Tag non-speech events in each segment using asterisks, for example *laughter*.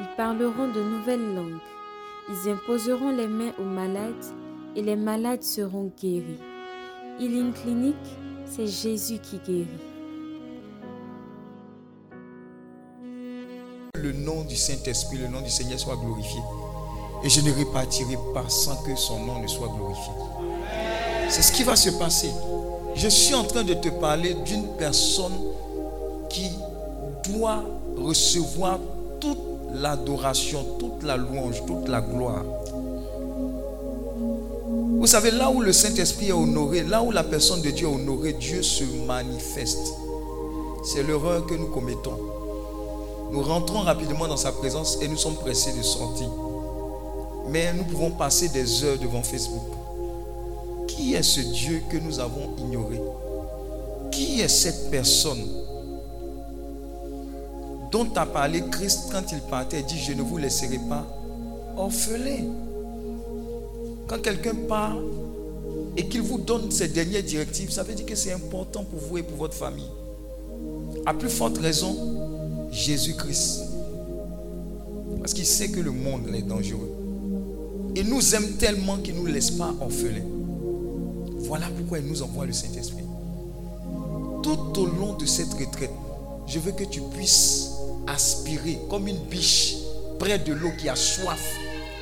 ils parleront de nouvelles langues, ils imposeront les mains aux malades et les malades seront guéris. Healing Clinic, c'est Jésus qui guérit. Le nom du Saint-Esprit, le nom du Seigneur soit glorifié. Et je ne repartirai pas sans que son nom ne soit glorifié. C'est ce qui va se passer. Je suis en train de te parler d'une personne qui doit recevoir toute l'adoration, toute la louange, toute la gloire. Vous savez, là où le Saint-Esprit est honoré, là où la personne de Dieu est honorée, Dieu se manifeste. C'est l'erreur que nous commettons. Nous rentrons rapidement dans sa présence et nous sommes pressés de sortir. Mais nous pouvons passer des heures devant Facebook. Qui est ce Dieu que nous avons ignoré? Qui est cette personne dont a parlé Christ quand il partait dit, je ne vous laisserai pas orphelin. Quand quelqu'un part et qu'il vous donne ses dernières directives, ça veut dire que c'est important pour vous et pour votre famille. À plus forte raison, Jésus-Christ. Parce qu'il sait que le monde est dangereux. Il nous aime tellement qu'il ne nous laisse pas orphelins. Voilà pourquoi il nous envoie le Saint-Esprit. Tout au long de cette retraite, je veux que tu puisses aspirer comme une biche près de l'eau qui a soif.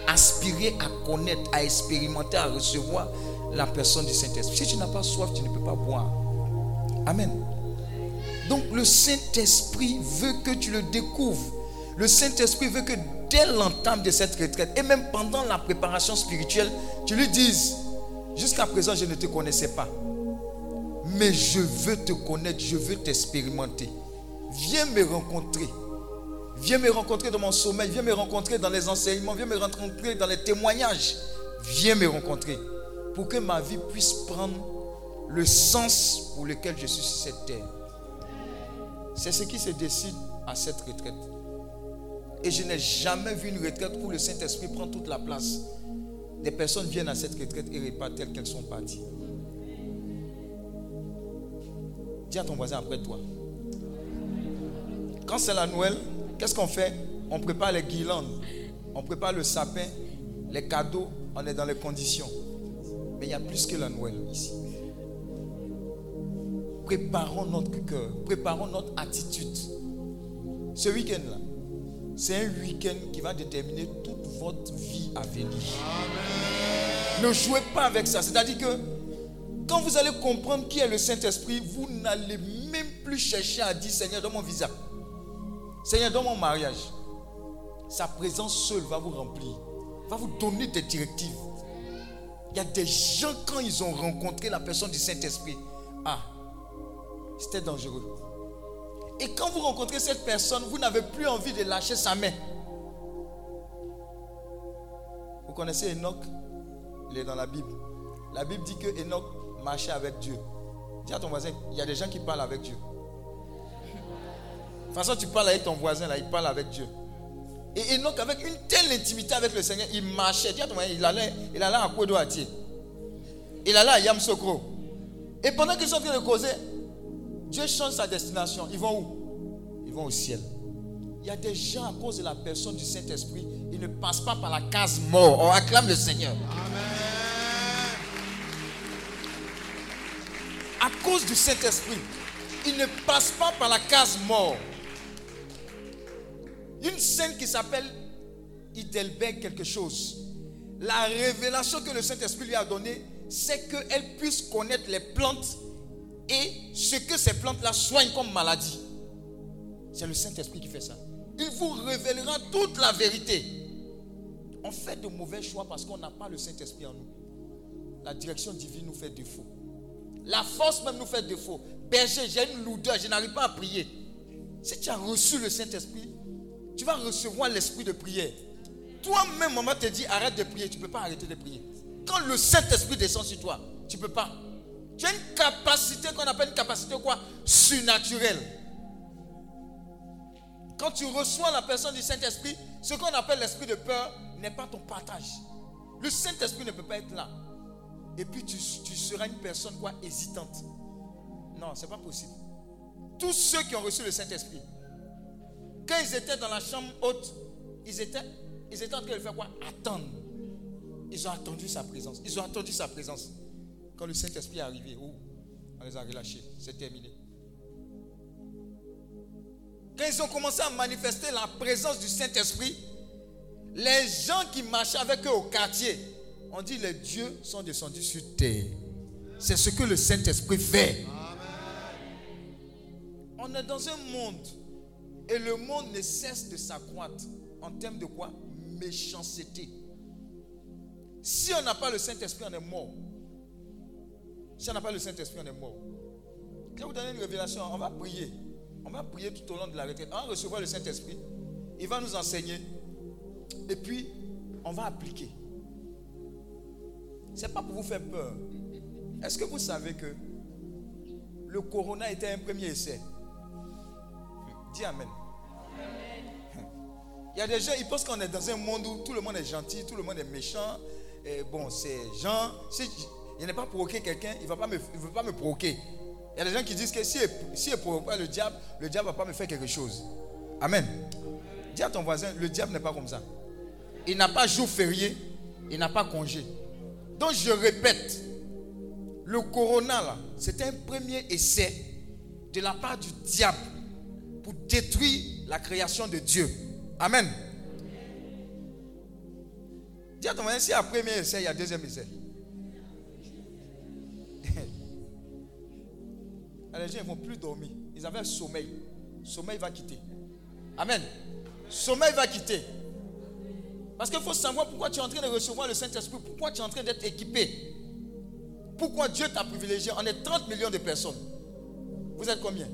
Aspirer à connaître, à expérimenter, à recevoir la personne du Saint-Esprit. Si tu n'as pas soif, tu ne peux pas boire. Amen. Donc le Saint-Esprit veut que tu le découvres. Le Saint-Esprit veut que dès l'entame de cette retraite, et même pendant la préparation spirituelle, tu lui dises, jusqu'à présent je ne te connaissais pas, mais je veux te connaître, je veux t'expérimenter. Viens me rencontrer. Viens me rencontrer dans mon sommeil, viens me rencontrer dans les enseignements, viens me rencontrer dans les témoignages. Viens me rencontrer pour que ma vie puisse prendre le sens pour lequel je suis sur cette terre. C'est ce qui se décide à cette retraite. Et je n'ai jamais vu une retraite où le Saint-Esprit prend toute la place. Des personnes viennent à cette retraite et repartent telles qu'elles sont parties. Dis à ton voisin après toi. Quand c'est la Noël, qu'est-ce qu'on fait? On prépare les guirlandes, on prépare le sapin, les cadeaux, on est dans les conditions. Mais il y a plus que la Noël ici. Préparons notre cœur, préparons notre attitude. Ce week-end-là, c'est un week-end qui va déterminer toute votre vie à venir. Ne jouez pas avec ça. C'est-à-dire que quand vous allez comprendre qui est le Saint-Esprit, vous n'allez même plus chercher à dire Seigneur, dans mon visa. Seigneur, dans mon mariage. Sa présence seule va vous remplir, va vous donner des directives. Il y a des gens, quand ils ont rencontré la personne du Saint-Esprit, ah, c'était dangereux. Et quand vous rencontrez cette personne, vous n'avez plus envie de lâcher sa main. Vous connaissez Enoch? Il est dans la Bible. La Bible dit que Enoch marchait avec Dieu. Dis à ton voisin, il y a des gens qui parlent avec Dieu. De toute façon, tu parles avec ton voisin, là, il parle avec Dieu. Et Enoch, avec une telle intimité avec le Seigneur, il marchait. Dis à ton voisin, il allait, il allait à Kwedo Il allait à Yamsokro. Et pendant qu'ils sont en train de causer, Dieu change sa destination. Ils vont où? Ils vont au ciel. Il y a des gens, à cause de la personne du Saint-Esprit, ils ne passent pas par la case mort. On acclame le Seigneur. À cause du Saint-Esprit, ils ne passent pas par la case mort. Une scène qui s'appelle Idelberg quelque chose. La révélation que le Saint-Esprit lui a donnée, c'est qu'elle puisse connaître les plantes et ce que ces plantes-là soignent comme maladie. C'est le Saint-Esprit qui fait ça. Il vous révélera toute la vérité. On fait de mauvais choix parce qu'on n'a pas le Saint-Esprit en nous. La direction divine nous fait défaut. La force même nous fait défaut. Berger, j'ai une lourdeur, je n'arrive pas à prier. Si tu as reçu le Saint-Esprit, tu vas recevoir l'esprit de prière. Toi-même, maman te dit arrête de prier, tu ne peux pas arrêter de prier. Quand le Saint-Esprit descend sur toi, tu ne peux pas. Tu as une capacité qu'on appelle une capacité quoi? Surnaturelle. Quand tu reçois la personne du Saint-Esprit, ce qu'on appelle l'esprit de peur n'est pas ton partage. Le Saint-Esprit ne peut pas être là. Et puis tu, tu seras une personne quoi? Hésitante. Non, ce n'est pas possible. Tous ceux qui ont reçu le Saint-Esprit, quand ils étaient dans la chambre haute, ils étaient, ils étaient en train de faire quoi? Attendre. Ils ont attendu sa présence. Ils ont attendu sa présence. Quand le Saint-Esprit est arrivé, oh, on les a relâchés. C'est terminé. Quand ils ont commencé à manifester la présence du Saint-Esprit, les gens qui marchaient avec eux au quartier ont dit les dieux sont descendus sur terre. C'est ce que le Saint-Esprit fait. On est dans un monde et le monde ne cesse de s'accroître en termes de quoi? Méchanceté. Si on n'a pas le Saint-Esprit, on est mort. Si on n'a pas le Saint-Esprit, on est mort. Je vais vous donner une révélation. On va prier. On va prier tout au long de la retraite. On va recevoir le Saint-Esprit. Il va nous enseigner. Et puis, on va appliquer. Ce n'est pas pour vous faire peur. Est-ce que vous savez que le corona était un premier essai? Dis Amen. Il y a des gens, ils pensent qu'on est dans un monde où tout le monde est gentil, tout le monde est méchant. Bon, c'est gens. Si il n'est pas provoqué quelqu'un, il ne va pas me, veut pas me provoquer. Il y a des gens qui disent que si il si ne provoque pas le diable, le diable ne va pas me faire quelque chose. Amen. Dis à ton voisin, le diable n'est pas comme ça. Il n'a pas jour férié, il n'a pas congé. Donc je répète, le corona c'est un premier essai de la part du diable pour détruire la création de Dieu. Amen. Dis à ton voisin, si a premier essai, il y a deuxième essai. *laughs* les gens ne vont plus dormir. Ils avaient le sommeil. sommeil va quitter. Amen. Sommeil va quitter. Parce qu'il faut savoir pourquoi tu es en train de recevoir le Saint-Esprit, pourquoi tu es en train d'être équipé. Pourquoi Dieu t'a privilégié? On est 30 millions de personnes. Vous êtes combien?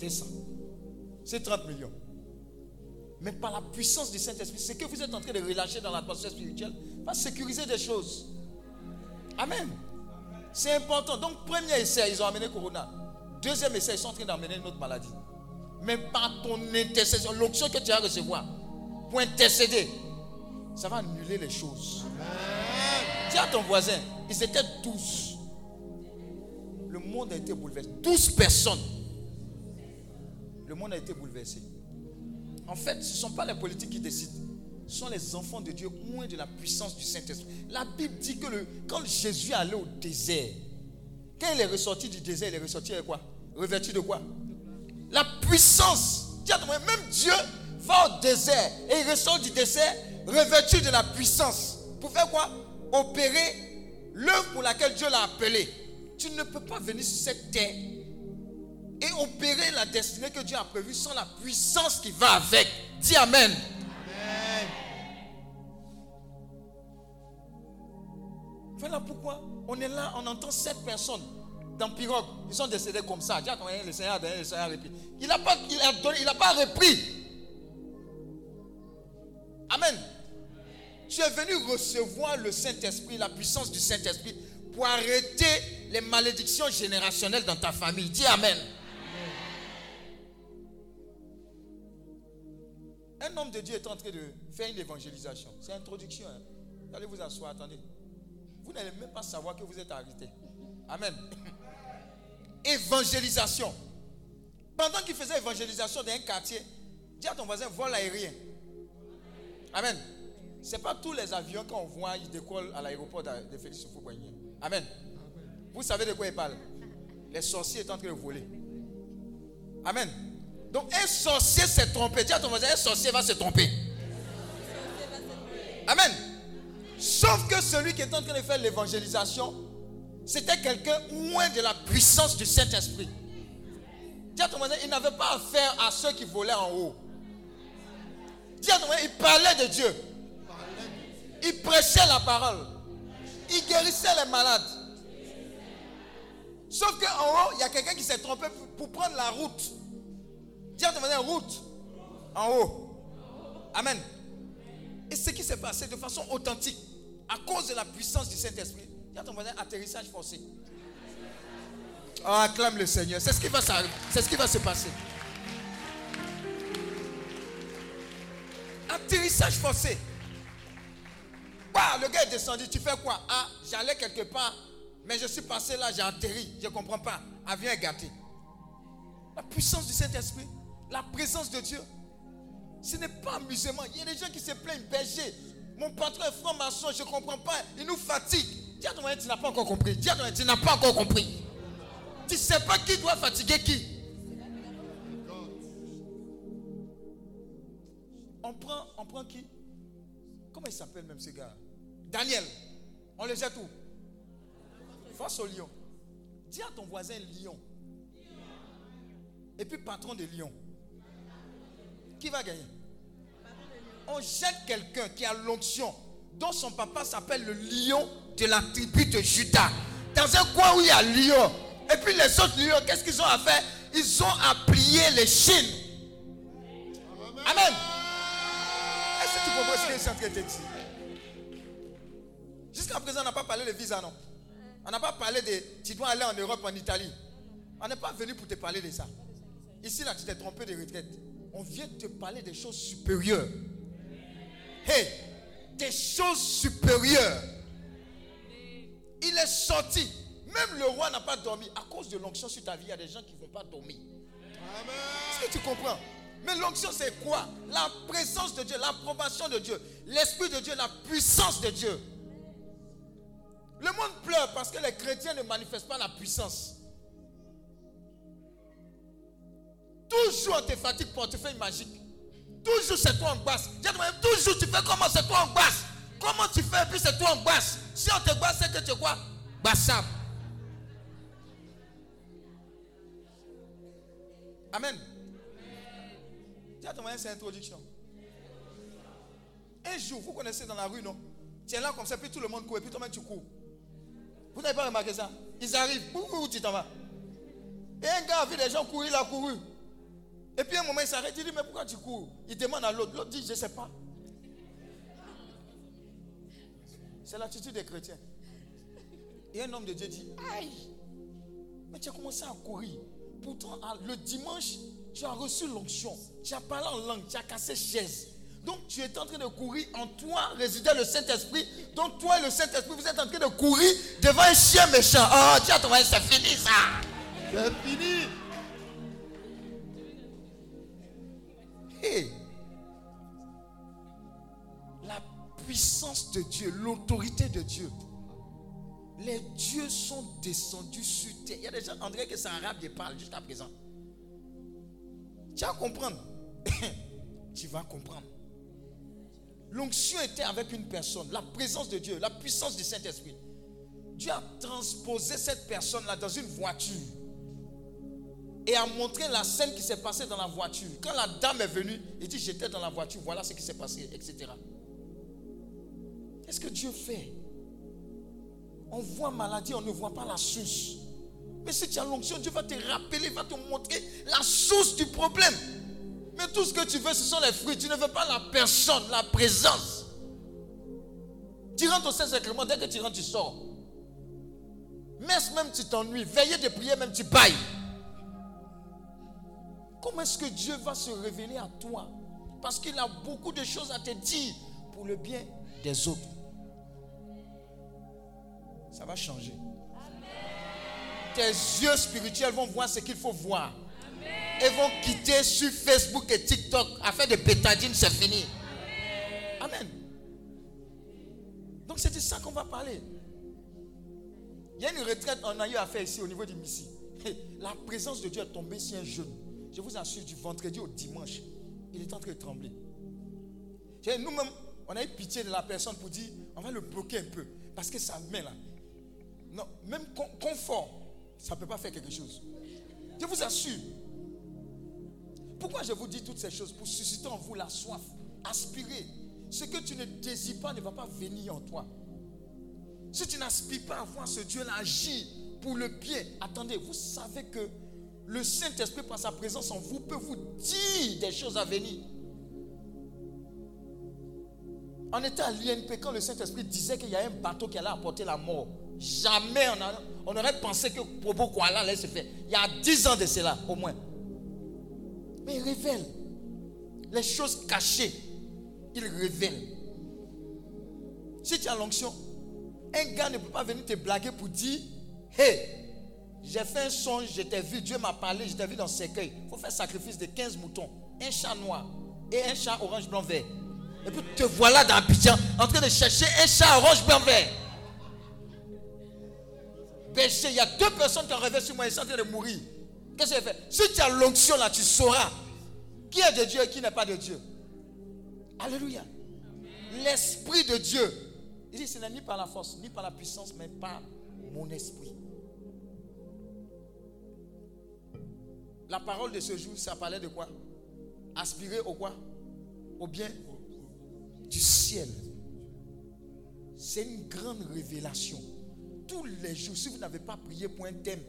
200. C'est 30 millions. Mais par la puissance du Saint-Esprit, ce que vous êtes en train de relâcher dans l'atmosphère spirituelle va sécuriser des choses. Amen. C'est important. Donc, premier essai, ils ont amené Corona. Deuxième essai, ils sont en train d'amener une autre maladie. Mais par ton intercession, l'option que tu vas recevoir pour intercéder, ça va annuler les choses. Dis à ton voisin, ils étaient tous. Le monde a été bouleversé. 12 personnes. Le monde a été bouleversé. En fait, ce ne sont pas les politiques qui décident. Ce sont les enfants de Dieu, moins de la puissance du Saint-Esprit. La Bible dit que le, quand Jésus allait au désert, quand il est ressorti du désert, il est ressorti avec quoi? Revêtu de quoi? La puissance. Même Dieu va au désert et il ressort du désert revêtu de la puissance. Pour faire quoi? Opérer l'œuvre pour laquelle Dieu l'a appelé. Tu ne peux pas venir sur cette terre et opérer la destinée que Dieu a prévue sans la puissance qui va avec. Dis Amen. Voilà pourquoi on est là, on entend sept personnes dans pirogue. Ils sont décédés comme ça. le Seigneur a donné, le Seigneur a repris. Il n'a pas, il a donné, il n'a pas repris. Amen. Tu es venu recevoir le Saint-Esprit, la puissance du Saint-Esprit pour arrêter les malédictions générationnelles dans ta famille. Dis Amen. Un homme de Dieu est en train de faire une évangélisation. C'est introduction. Hein. Allez vous asseoir, attendez. Vous n'allez même pas savoir que vous êtes arrêté. Amen. *laughs* Évangélisation. Pendant qu'il faisait évangélisation dans un quartier, dis à ton voisin, vol aérien. Amen. Ce n'est pas tous les avions qu'on voit, ils décollent à l'aéroport de Félix Amen. Amen. Vous savez de quoi il parle Les sorciers sont en train de voler. Amen. Donc un sorcier s'est trompé. Dis à ton voisin, un sorcier va se tromper. Amen. Sauf que celui qui est en train de faire l'évangélisation, c'était quelqu'un moins de la puissance du Saint-Esprit. Dis à ton voisin, il n'avait pas affaire à ceux qui volaient en haut. Dis à ton voisin, il parlait de Dieu. Il prêchait la parole. Il guérissait les malades. Sauf qu'en haut, il y a quelqu'un qui s'est trompé pour prendre la route. Dis à ton voisin, route. En haut. Amen. Et ce qui s'est passé de façon authentique, à cause de la puissance du Saint-Esprit, y a ton voisin atterrissage forcé. Oh, acclame le Seigneur. C'est ce qui va, ce qui va se passer. Atterrissage forcé. le gars est descendu. Tu fais quoi? Ah, j'allais quelque part, mais je suis passé là, j'ai atterri. Je ne comprends pas. Avion est gâté. La puissance du Saint-Esprit, la présence de Dieu. Ce n'est pas amusement. Il y a des gens qui se plaignent, berger. Mon patron est franc-maçon, je ne comprends pas. Il nous fatigue. Dis à ton tu n'as pas encore compris. Dis à ton tu n'as pas encore compris. Tu ne sais pas qui doit fatiguer qui. On prend, on qui? Comment il s'appelle même ce gars? Daniel. On le jette où? Face au lion. Dis à ton voisin lion. Et puis patron de lion. Qui va gagner? On jette quelqu'un qui a l'onction, dont son papa s'appelle le lion de la tribu de Judas. Dans un coin où il y a lion. Et puis les autres lions, qu'est-ce qu'ils ont à faire? Ils ont à plier les chines. Amen. Est-ce que tu comprends ce que je dire? Jusqu'à présent, on n'a pas parlé de visa, non? On n'a pas parlé de tu dois aller en Europe, en Italie. On n'est pas venu pour te parler de ça. Ici, là, tu t'es trompé de retraite. On vient te parler des choses supérieures. Hey, des choses supérieures. Il est sorti. Même le roi n'a pas dormi. À cause de l'onction sur ta vie, il y a des gens qui ne vont pas dormir. Est-ce que tu comprends? Mais l'onction, c'est quoi? La présence de Dieu, l'approbation de Dieu, l'Esprit de Dieu, la puissance de Dieu. Le monde pleure parce que les chrétiens ne manifestent pas la puissance. Toujours on te fatigue portefeuille magique. Toujours c'est toi en basse. Toujours tu fais comment c'est toi en basse. Comment tu fais puis c'est toi en basse. Si on te basse, c'est que tu es quoi Bassam. Amen. Tiens, ton c'est introduction. Un jour, vous connaissez dans la rue, non? Tu es là comme ça, puis tout le monde court, et puis toi-même tu cours. Vous n'avez pas remarqué ça? Ils arrivent, où tu t'en vas? Et un gars a vu des gens courir, il a couru. Et puis un moment, il s'arrête, il dit, mais pourquoi tu cours? Il demande à l'autre. L'autre dit, je ne sais pas. C'est l'attitude des chrétiens. Et un homme de Dieu dit, aïe, mais tu as commencé à courir. Pourtant, le dimanche, tu as reçu l'onction. Tu as parlé en langue, tu as cassé chaise. Donc tu es en train de courir. En toi résidait le Saint-Esprit. Donc toi et le Saint-Esprit, vous êtes en train de courir devant un chien méchant. Oh, tiens, c'est fini ça. C'est fini. La puissance de Dieu, l'autorité de Dieu. Les dieux sont descendus sur terre. Il y a des gens, dirait que c'est arabe qui jusqu'à présent. Tu vas comprendre. *coughs* tu vas comprendre. L'onction était avec une personne, la présence de Dieu, la puissance du Saint-Esprit. Dieu a transposé cette personne-là dans une voiture et a montré la scène qui s'est passée dans la voiture. Quand la dame est venue, il dit J'étais dans la voiture, voilà ce qui s'est passé, etc. Qu'est-ce que Dieu fait? On voit maladie, on ne voit pas la source. Mais si tu as l'onction, Dieu va te rappeler, va te montrer la source du problème. Mais tout ce que tu veux, ce sont les fruits. Tu ne veux pas la personne, la présence. Tu rentres au Saint-Sacrement, dès que tu rentres, tu sors. Messe même, tu t'ennuies. Veillez de prier, même tu bailles. Comment est-ce que Dieu va se révéler à toi? Parce qu'il a beaucoup de choses à te dire pour le bien des autres. Ça va changer. Tes yeux spirituels vont voir ce qu'il faut voir. Et vont quitter sur Facebook et TikTok à faire des pétadines, c'est fini. Amen. Donc c'est de ça qu'on va parler. Il y a une retraite, on a eu à faire ici au niveau du Missi. *laughs* La présence de Dieu est tombée sur un jeune. Je vous assure, du vendredi au dimanche, il est en train de trembler. Nous-mêmes, on a eu pitié de la personne pour dire, on va le bloquer un peu. Parce que ça met là. Non, même confort, ça ne peut pas faire quelque chose. Je vous assure. Pourquoi je vous dis toutes ces choses? Pour susciter en vous la soif. Aspirer. Ce que tu ne désires pas ne va pas venir en toi. Si tu n'aspires pas à voir ce Dieu-là agir pour le bien, attendez, vous savez que le Saint-Esprit, par sa présence en vous, peut vous dire des choses à venir. On était à l'INP, quand le Saint-Esprit disait qu'il y a un bateau qui allait apporter la mort, jamais on, a, on aurait pensé que Bobo Kuala allait se faire. Il y a dix ans de cela, au moins. Mais il révèle les choses cachées. Il révèle. Si tu as l'onction, un gars ne peut pas venir te blaguer pour dire Hé, hey, j'ai fait un songe, je t'ai vu, Dieu m'a parlé, je t'ai vu dans ce cercueil. Il faut faire sacrifice de 15 moutons, un chat noir et un chat orange, blanc, vert. Et puis te voilà dans Abidjan en train de chercher un chat orange, blanc, vert. Péché, il y a deux personnes qui ont rêvé sur moi et sont en train de mourir. Qu'est-ce que j'ai fait? Si tu as l'onction là, tu sauras qui est de Dieu et qui n'est pas de Dieu. Alléluia. L'Esprit de Dieu. Il dit, ce n'est ni par la force, ni par la puissance, mais par mon esprit. La parole de ce jour, ça parlait de quoi? Aspirer au quoi? Au bien du ciel. C'est une grande révélation. Tous les jours, si vous n'avez pas prié pour un thème,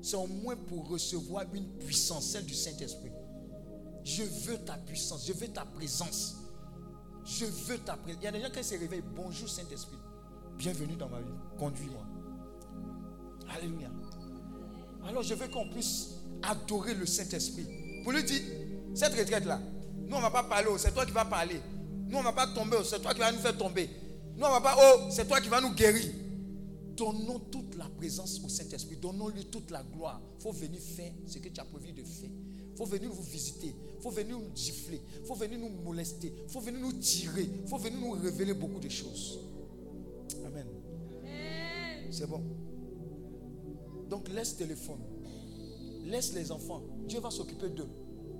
c'est au moins pour recevoir une puissance, celle du Saint-Esprit. Je veux ta puissance, je veux ta présence. Je veux ta présence. Il y a des gens qui se réveillent. Bonjour Saint-Esprit. Bienvenue dans ma vie. Conduis-moi. Alléluia. Alors je veux qu'on puisse adorer le Saint-Esprit. Pour lui dire, cette retraite-là, nous on ne va pas parler, oh, c'est toi qui vas parler. Nous on ne va pas tomber, oh, c'est toi qui vas nous faire tomber. Nous on ne va pas, oh, c'est toi qui vas nous guérir. Donnons toute la présence au Saint-Esprit. Donnons-lui toute la gloire. Il faut venir faire ce que tu as prévu de faire. Il faut venir vous visiter. Il faut venir nous gifler. Il faut venir nous molester. Il faut venir nous tirer. Il faut venir nous révéler beaucoup de choses. Amen. C'est bon. Donc laisse téléphone. Laisse les enfants. Dieu va s'occuper d'eux.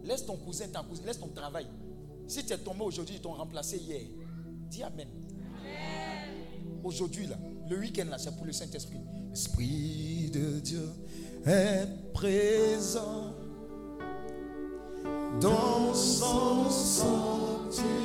Laisse ton cousin, ta cousine, laisse ton travail. Si tu es tombé aujourd'hui, ils t'ont remplacé hier. Dis Amen. Aujourd'hui, là, le week-end, là, c'est pour le Saint-Esprit. Esprit de Dieu est présent dans son sanctuaire.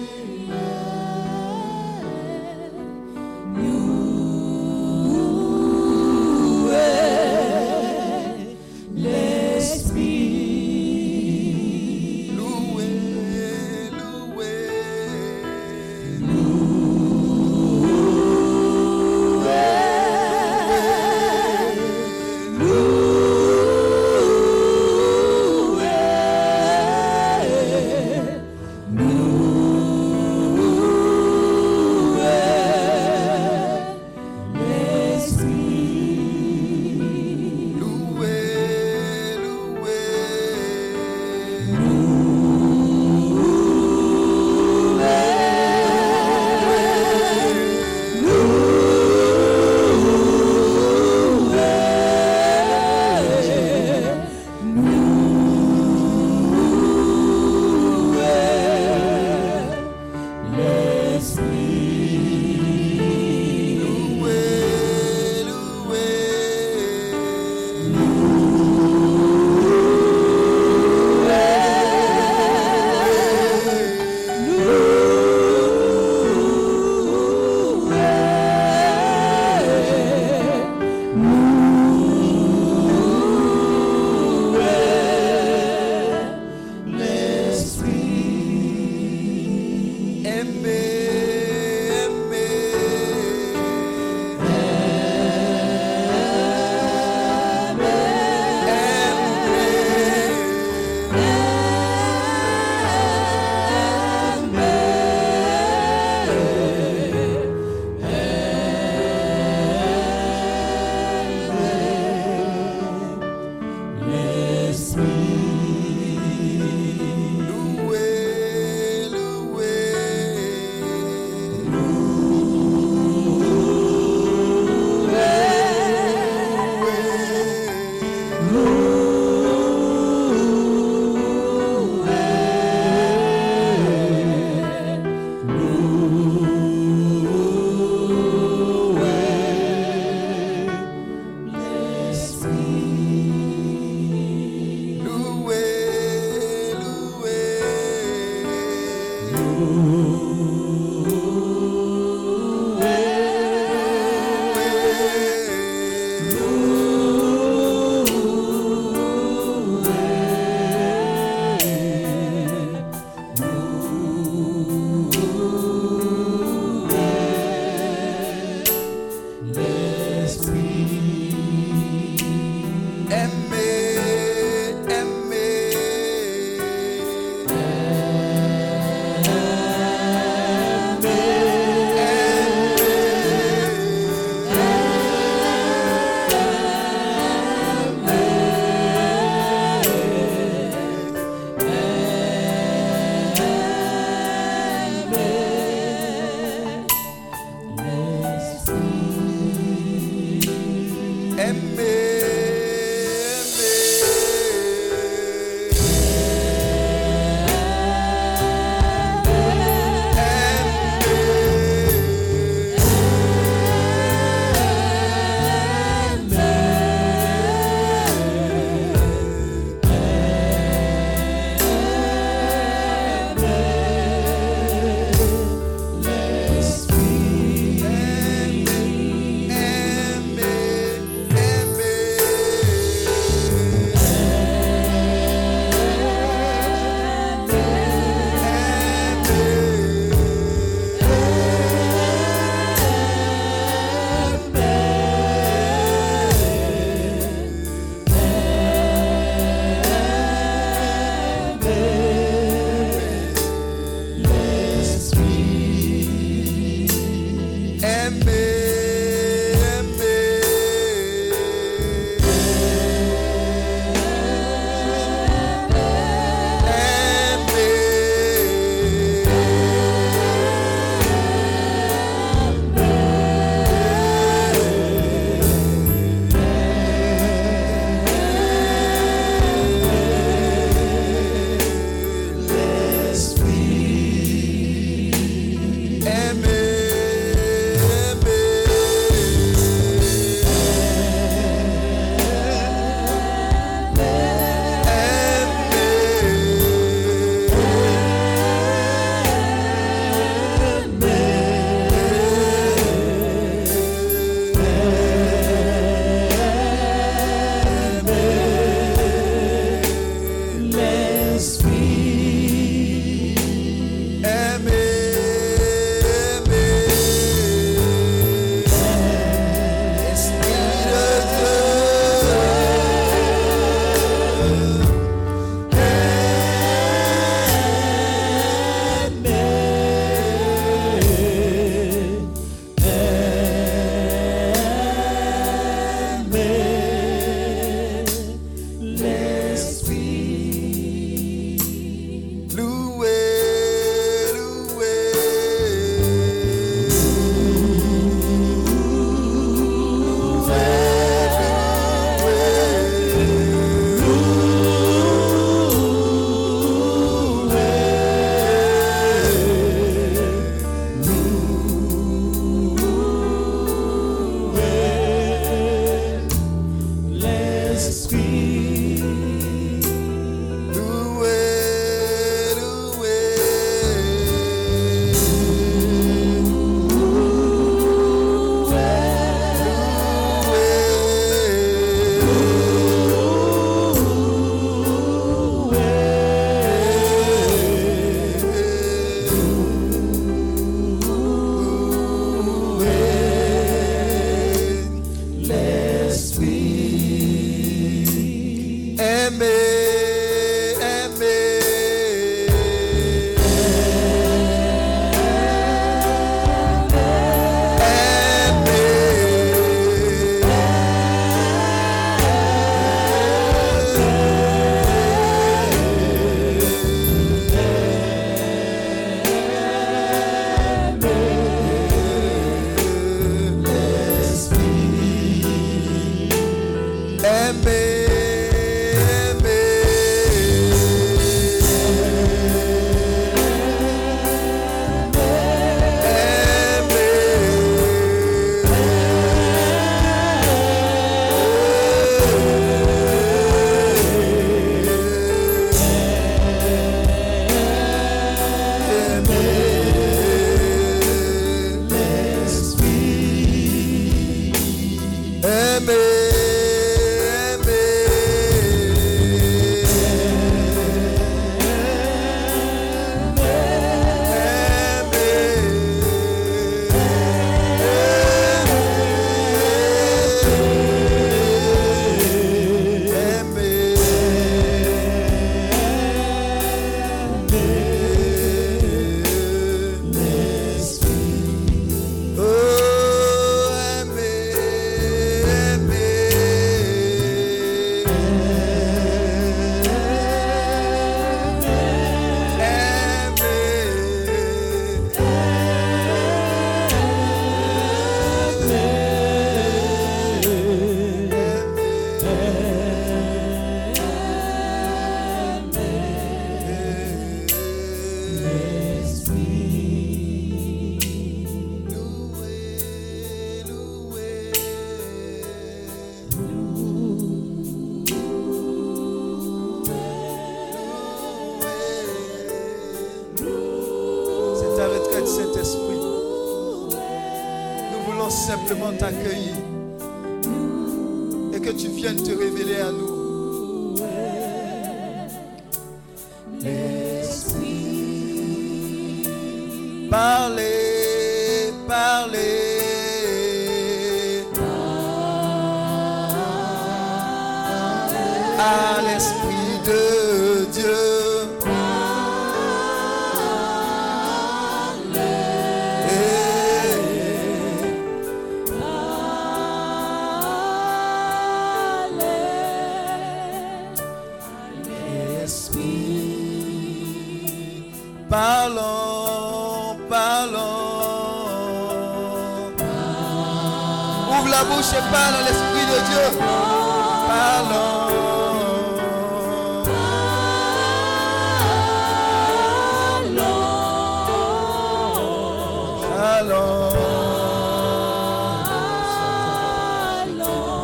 Parle l'Esprit de Dieu.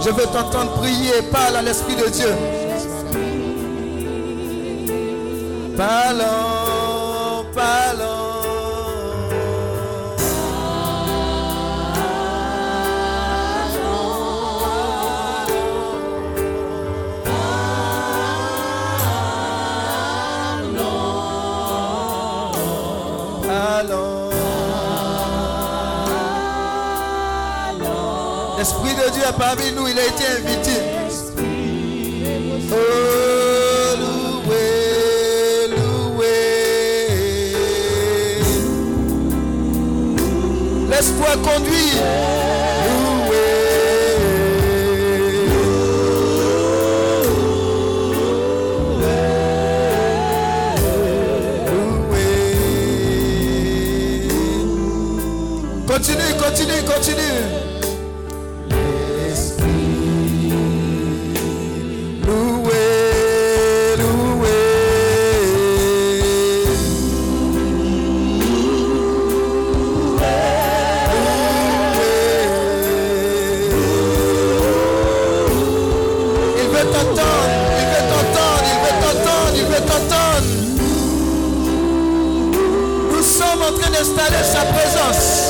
Je veux t'entendre prier. Parle à l'Esprit de Dieu. Parmi nous, il a été invité. Oh, loué. Laisse-toi conduire. Continue, continue, continue. installer sa présence.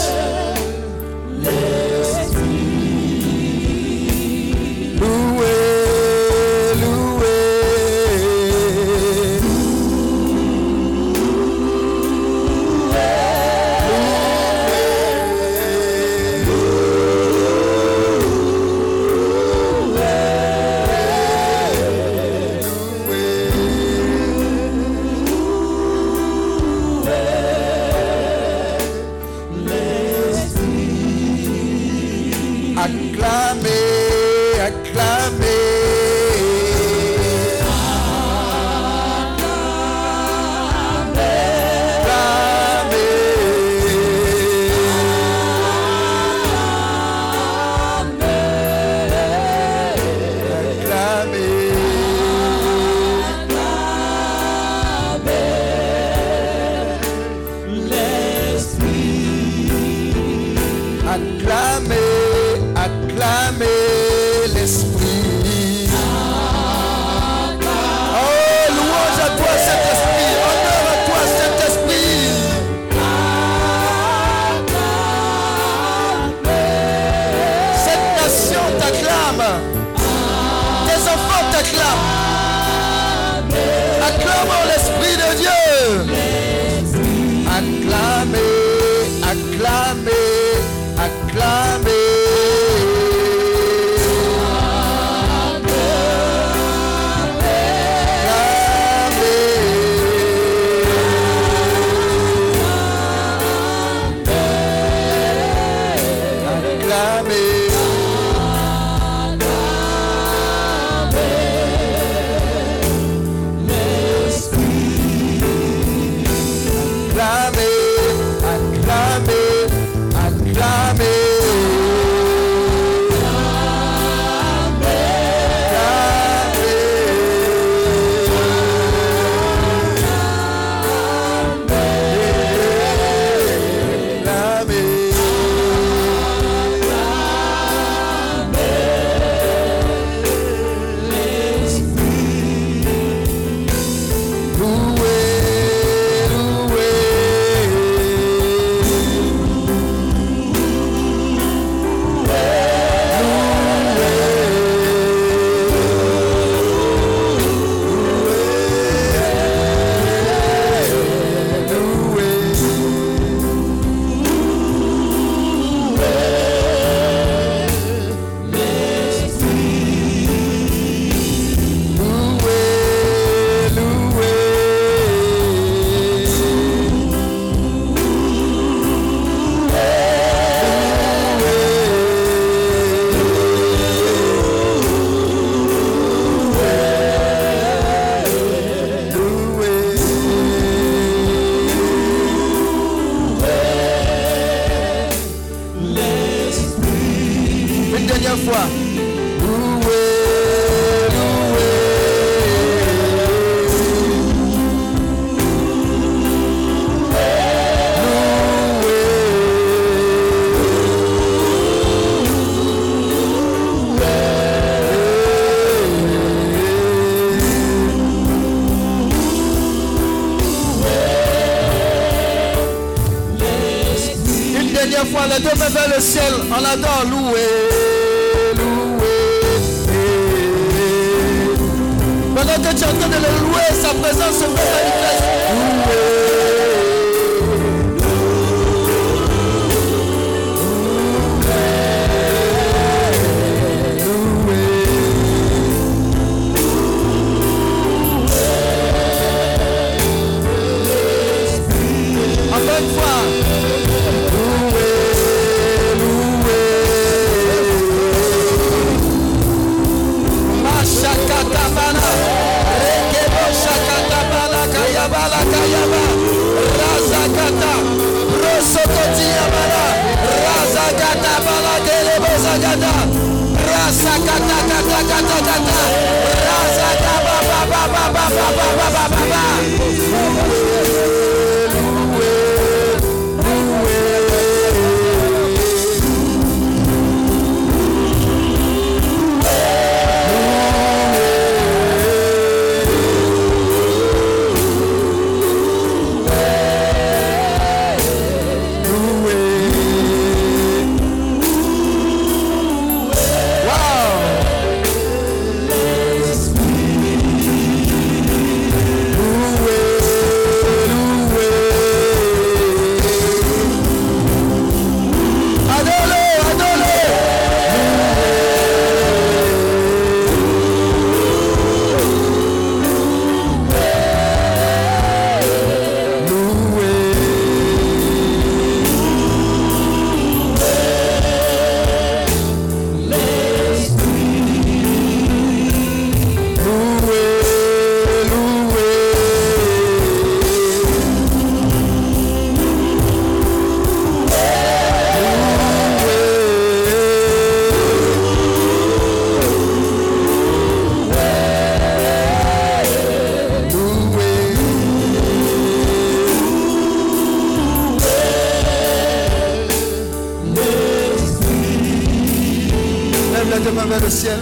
Vers le ciel.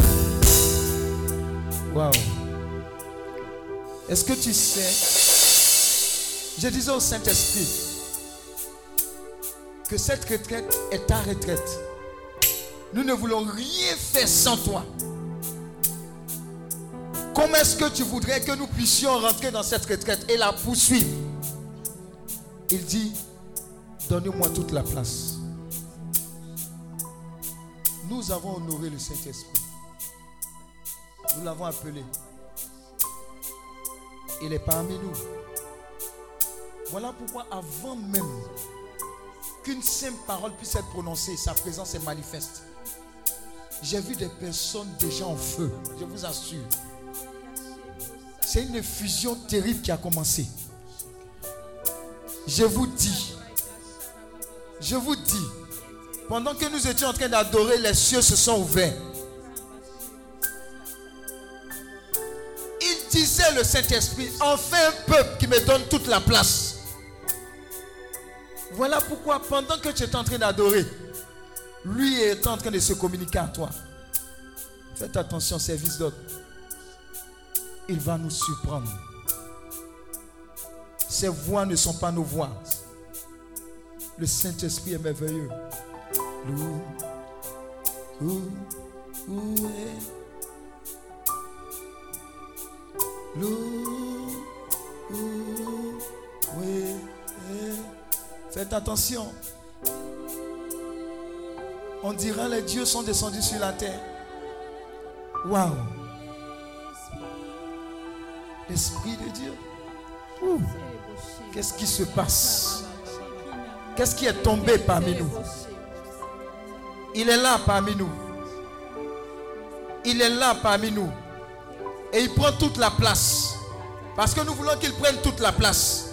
Waouh. Est-ce que tu sais, je disais au Saint-Esprit, que cette retraite est ta retraite. Nous ne voulons rien faire sans toi. Comment est-ce que tu voudrais que nous puissions rentrer dans cette retraite? Et la poursuivre Il dit, donnez-moi toute la place. Nous avons honoré le Saint-Esprit. Nous l'avons appelé. Il est parmi nous. Voilà pourquoi avant même qu'une simple parole puisse être prononcée, sa présence est manifeste. J'ai vu des personnes déjà en feu, je vous assure. C'est une fusion terrible qui a commencé. Je vous dis, je vous dis, pendant que nous étions en train d'adorer, les cieux se sont ouverts. Il disait le Saint-Esprit, enfin un peuple qui me donne toute la place. Voilà pourquoi pendant que tu es en train d'adorer, lui est en train de se communiquer à toi. Faites attention, service d'autres. Il va nous surprendre. Ces voix ne sont pas nos voix. Le Saint-Esprit est merveilleux. Faites attention. On dira les dieux sont descendus sur la terre. Waouh. L'Esprit de Dieu. Qu'est-ce qui se passe? Qu'est-ce qui est tombé parmi nous? Il est là parmi nous. Il est là parmi nous. Et il prend toute la place. Parce que nous voulons qu'il prenne toute la place.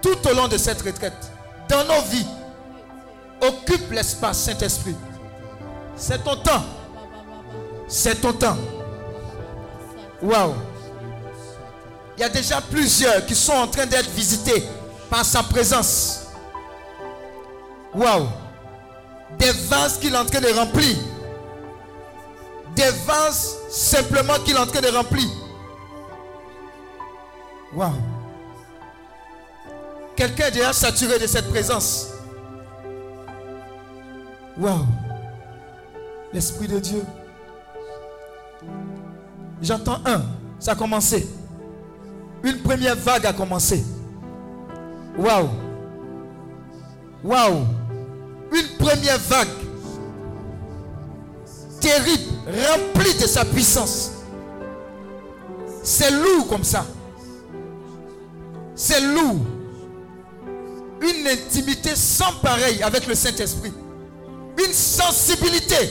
Tout au long de cette retraite. Dans nos vies. Occupe l'espace, Saint-Esprit. C'est ton temps. C'est ton temps. Waouh. Il y a déjà plusieurs qui sont en train d'être visités par sa présence. Waouh. Des vases qu'il est en train de remplir. Des vases simplement qu'il est en train de remplir. Waouh. Quelqu'un est déjà saturé de cette présence. Waouh. L'Esprit de Dieu. J'entends un. Ça a commencé. Une première vague a commencé. Waouh. Waouh. Une première vague. Terrible. Remplie de sa puissance. C'est lourd comme ça. C'est lourd. Une intimité sans pareil avec le Saint-Esprit. Une sensibilité.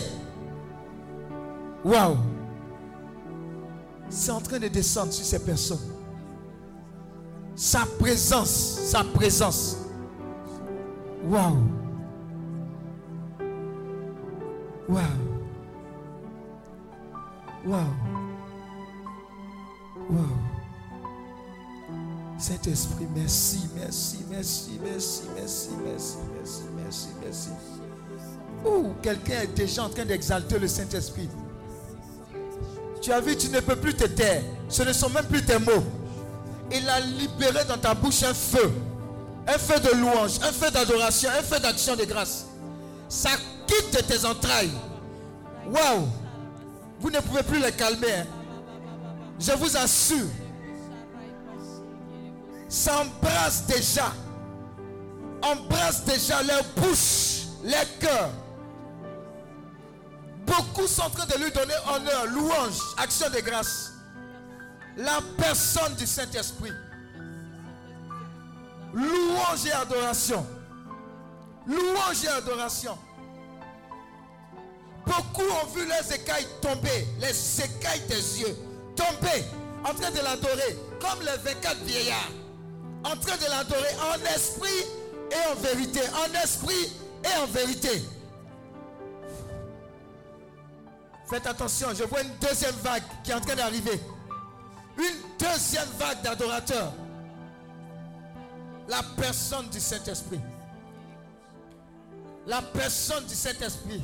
Waouh. C'est en train de descendre sur ces personnes. Sa présence, sa présence. Waouh. Waouh. Waouh. Waouh. Saint-Esprit, merci, merci, merci, merci, merci, merci, merci, merci, merci. Ouh, quelqu'un est déjà en train d'exalter le Saint-Esprit. Tu as vu, tu ne peux plus te taire. Ce ne sont même plus tes mots. Il a libéré dans ta bouche un feu. Un feu de louange, un feu d'adoration, un feu d'action de grâce. Ça quitte tes entrailles. Waouh! Vous ne pouvez plus les calmer. Hein. Je vous assure. Ça embrasse déjà. Embrasse déjà leur bouche, leur cœur. Beaucoup sont en train de lui donner honneur, louange, action de grâce. La personne du Saint-Esprit. Louange et adoration. Louange et adoration. Beaucoup ont vu les écailles tomber, les écailles des yeux tomber, en train de l'adorer, comme les 24 vieillards, en train de l'adorer en esprit et en vérité, en esprit et en vérité. Faites attention, je vois une deuxième vague qui est en train d'arriver. Une deuxième vague d'adorateurs. La personne du Saint-Esprit. La personne du Saint-Esprit.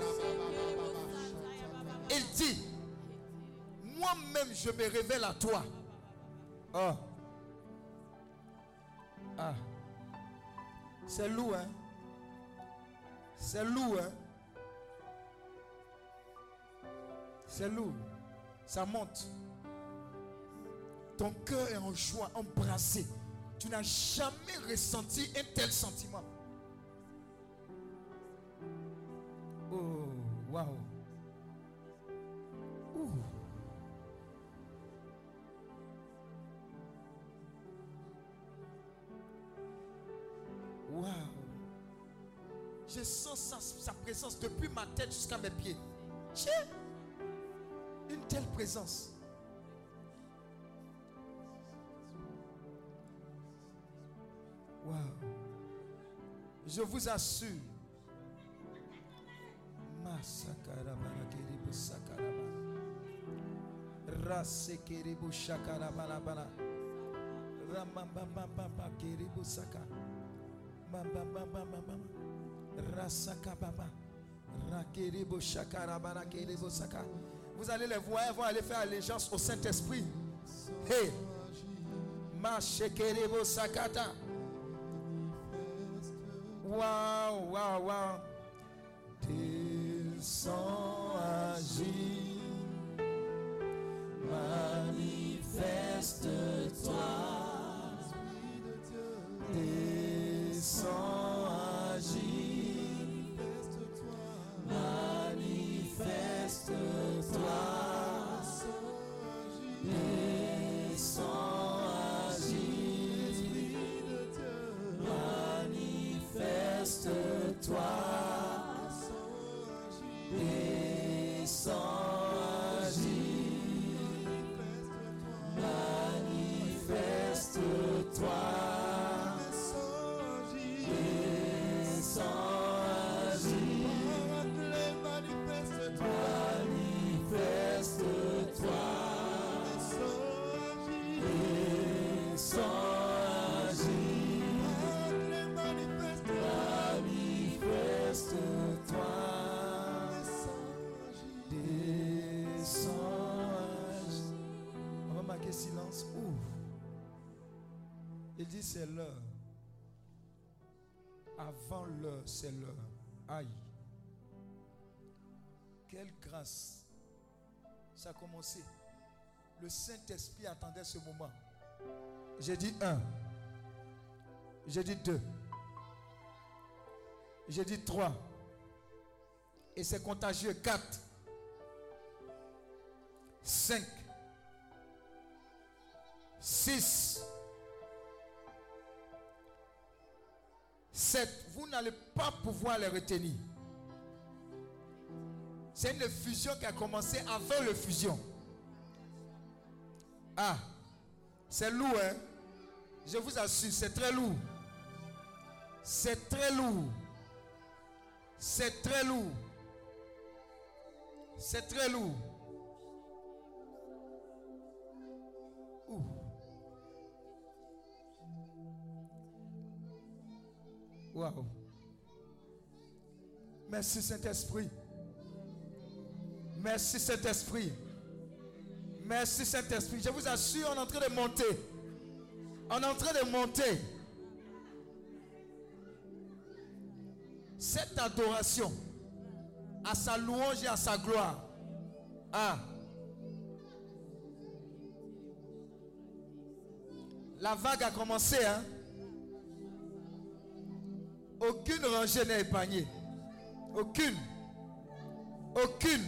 Il dit, moi-même je me révèle à toi. Oh. Ah. C'est lourd, hein? C'est lourd, hein? C'est lourd. Ça monte. Ton cœur est en joie, embrassé. Tu n'as jamais ressenti un tel sentiment. Oh, waouh. Waouh. Je sens sa, présence depuis ma tête jusqu'à mes pieds. Tiens. Une telle présence. Waouh. Je vous assure. Keribu. Vous allez les voir, ils vont aller faire allégeance au Saint-Esprit. Hey! Sakata. Waouh, waouh, waouh. Descends agir. Manifeste-toi. Dit c'est l'heure. Avant l'heure, c'est l'heure. Aïe. Quelle grâce. Ça a commencé. Le Saint-Esprit attendait ce moment. J'ai dit un. J'ai dit deux. J'ai dit trois. Et c'est contagieux. Quatre. Cinq. Six. Vous n'allez pas pouvoir les retenir. C'est une fusion qui a commencé avant le fusion. Ah, c'est lourd, hein? Je vous assure, c'est très lourd. C'est très lourd. C'est très lourd. C'est très lourd. Waouh. Merci Saint-Esprit. Merci Saint-Esprit. Merci Saint-Esprit. Je vous assure, on est en train de monter. On est en train de monter. Cette adoration à sa louange et à sa gloire. Ah. La vague a commencé, hein? Aucune rangée n'est épargnée. Aucune. Aucune.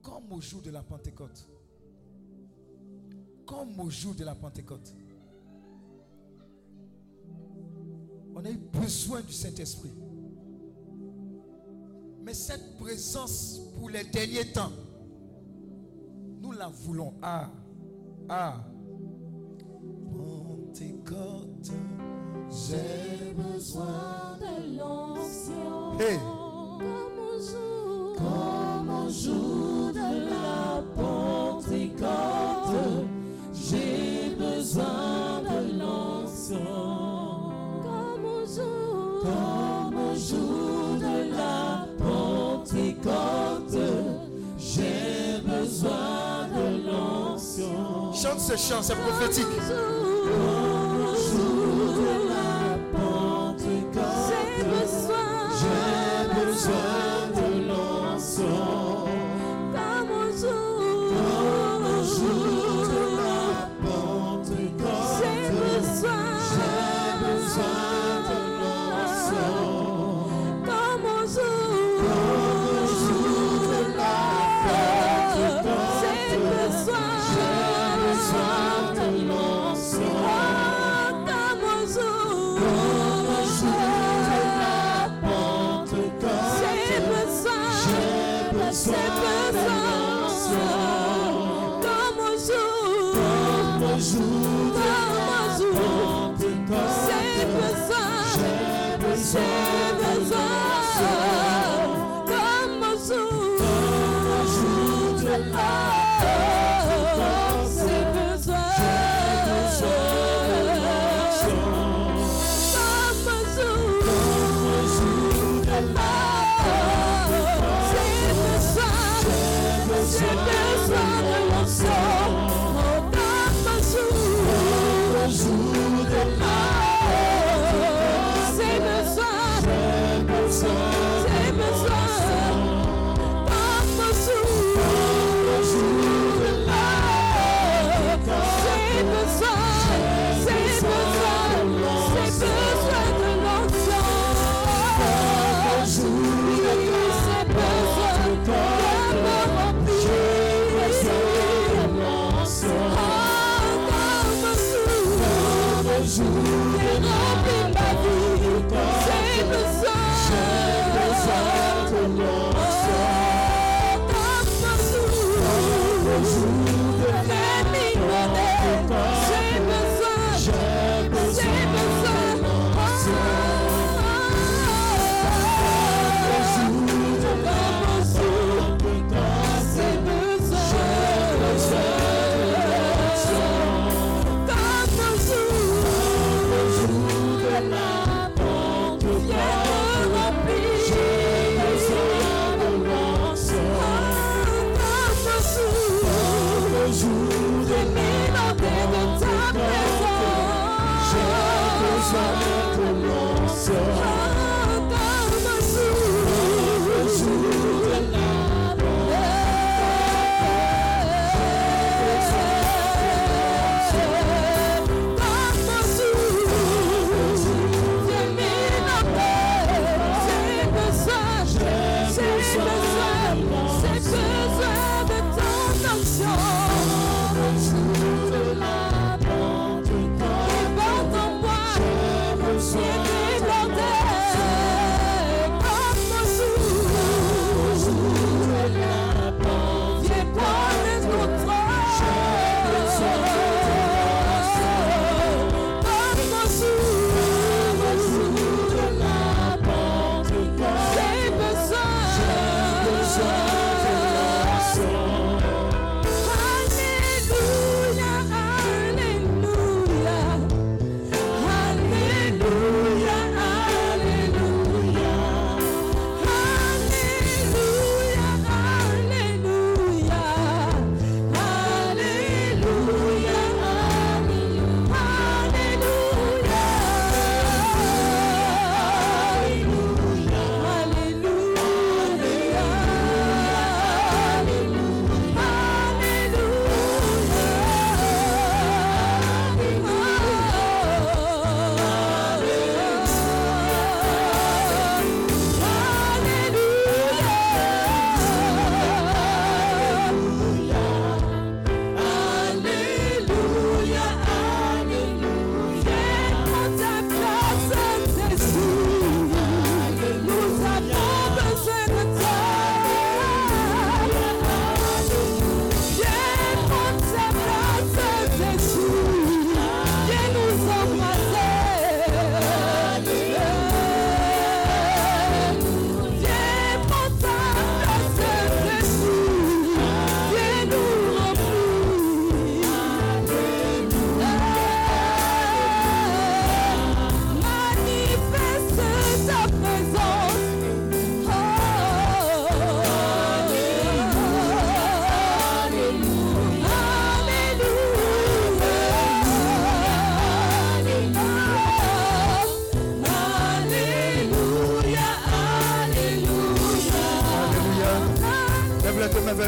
Comme au jour de la Pentecôte. Comme au jour de la Pentecôte. On a eu besoin du Saint-Esprit. Mais cette présence pour les derniers temps, nous la voulons. Ah, ah. Pentecôte, j'ai besoin de l'onction. Hey. Comme au jour, comme au jour de la Pentecôte, j'ai besoin de l'onction. chante ce chant, c'est prophétique.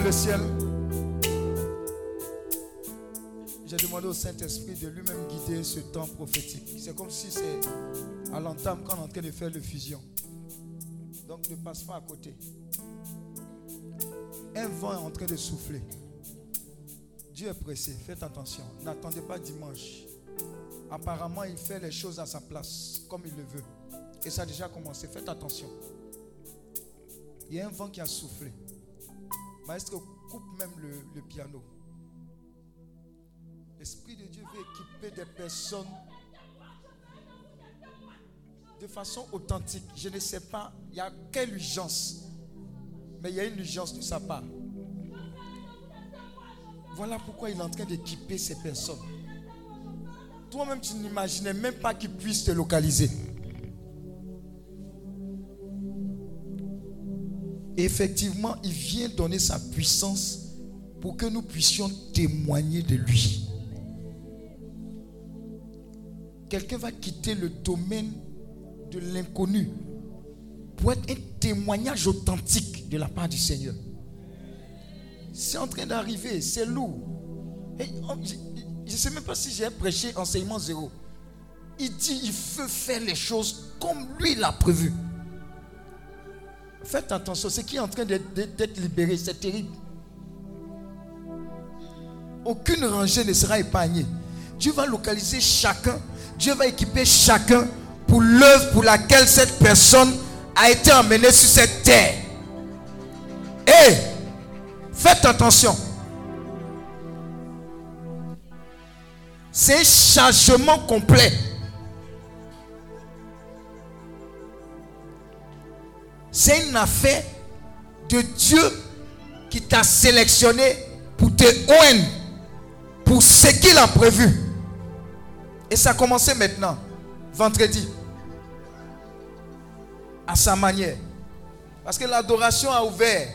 Le ciel. J'ai demandé au Saint-Esprit de lui-même guider ce temps prophétique. C'est comme si c'est à l'entame quand on est en train de faire le fusion. Donc ne passe pas à côté. Un vent est en train de souffler. Dieu est pressé, faites attention. N'attendez pas dimanche. Apparemment, il fait les choses à sa place, comme il le veut. Et ça a déjà commencé. Faites attention. Il y a un vent qui a soufflé. Maestro, coupe même le, piano? L'Esprit de Dieu veut équiper des personnes de façon authentique. Je ne sais pas, il y a quelle urgence. Mais il y a une urgence de sa part. Voilà pourquoi il est en train d'équiper ces personnes. Toi-même, tu n'imaginais même pas qu'il puisse te localiser. Effectivement, il vient donner sa puissance pour que nous puissions témoigner de lui. Quelqu'un va quitter le domaine de l'inconnu pour être un témoignage authentique de la part du Seigneur. C'est en train d'arriver, c'est lourd. Je ne sais même pas si j'ai prêché enseignement zéro. Il dit, il veut faire les choses comme lui l'a prévu. Faites attention, ce qui est en train d'être libéré, c'est terrible. Aucune rangée ne sera épargnée. Dieu va localiser chacun. Dieu va équiper chacun pour l'œuvre pour laquelle cette personne a été emmenée sur cette terre. Et faites attention. C'est un chargement complet. C'est une affaire de Dieu qui t'a sélectionné pour te oindre pour ce qu'il a prévu. Et ça a commencé maintenant, vendredi, à sa manière. Parce que l'adoration a ouvert.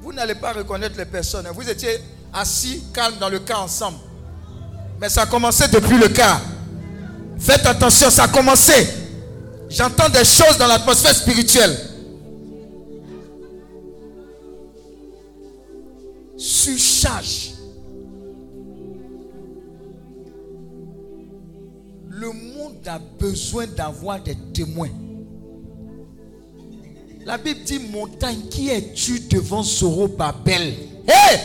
Vous n'allez pas reconnaître les personnes. Vous étiez assis, calme dans le cas ensemble. Mais ça a commencé depuis le cas. Faites attention, ça a commencé. J'entends des choses dans l'atmosphère spirituelle. Surcharge. Le monde a besoin d'avoir des témoins. La Bible dit montagne, qui es-tu devant Zorobabel Hé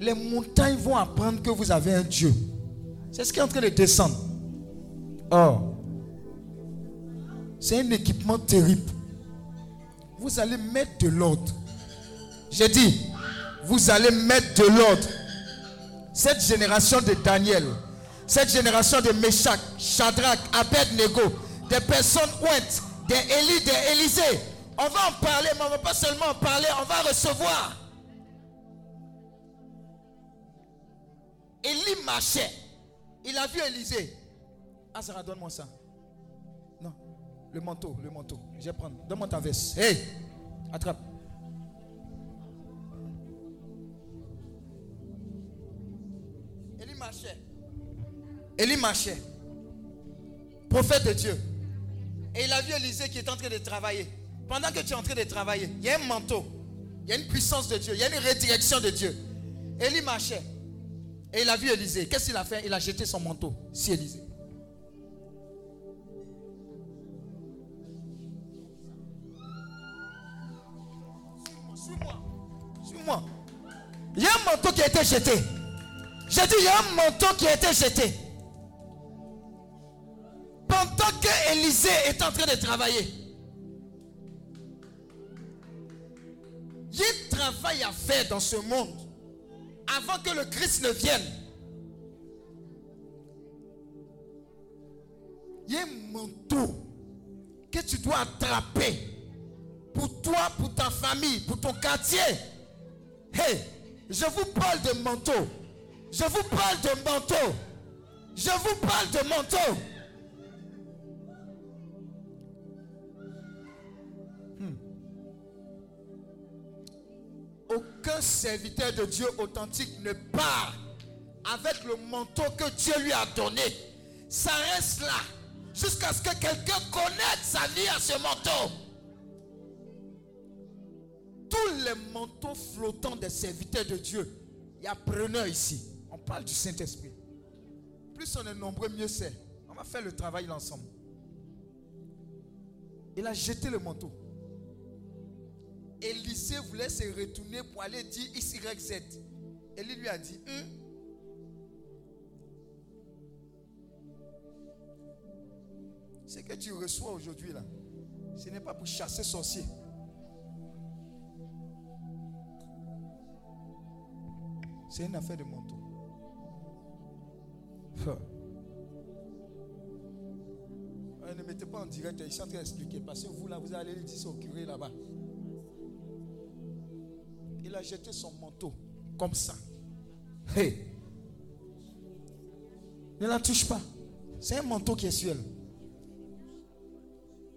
Les montagnes vont apprendre que vous avez un Dieu. C'est ce qui est en train de descendre. Oh. C'est un équipement terrible. Vous allez mettre de l'ordre. J'ai dit, vous allez mettre de l'ordre. Cette génération de Daniel, cette génération de Meshach, Shadrach, Abednego, des personnes ouintes, des Élie, des Élysée. On va en parler, mais on ne va pas seulement en parler, on va recevoir. Élie marchait. Il a vu Élisée. Azara, donne-moi ça. Non. Le manteau, le manteau. Je vais prendre. Donne-moi ta veste. Hé, attrape. Élie marchait. Élie marchait. Prophète de Dieu. Et il a vu Élisée qui est en train de travailler. Pendant que tu es en train de travailler, il y a un manteau. Il y a une puissance de Dieu. Il y a une redirection de Dieu. Élie marchait. Et il a vu Élisée. Qu'est-ce qu'il a fait? Il a jeté son manteau sur Élisée. Il y a un manteau qui a été jeté. J'ai dit, il y a un manteau qui a été jeté. Pendant que Élisée est en train de travailler. Il y a un travail à faire dans ce monde avant que le Christ ne vienne. Il y a un manteau que tu dois attraper pour toi, pour ta famille, pour ton quartier. Hey, je vous parle de manteau. Je vous parle de manteau. Je vous parle de manteau. Hmm. Aucun serviteur de Dieu authentique ne part avec le manteau que Dieu lui a donné. Ça reste là jusqu'à ce que quelqu'un connaisse sa vie à ce manteau. Tous les manteaux flottants des serviteurs de Dieu, il y a preneur ici. On parle du Saint-Esprit. Plus on est nombreux, mieux c'est. On va faire le travail ensemble. Il a jeté le manteau. Élisée voulait se retourner pour aller dire XYZ. Élie lui a dit, hum? ce que tu reçois aujourd'hui là, ce n'est pas pour chasser sorcier. C'est une affaire de manteau. Ne mettez pas en direct, ils sont en train d'expliquer. Parce que vous là, vous allez le dire au curé là-bas. Il a jeté son manteau comme ça. Hey. Ne la touche pas. C'est un manteau qui est sur elle.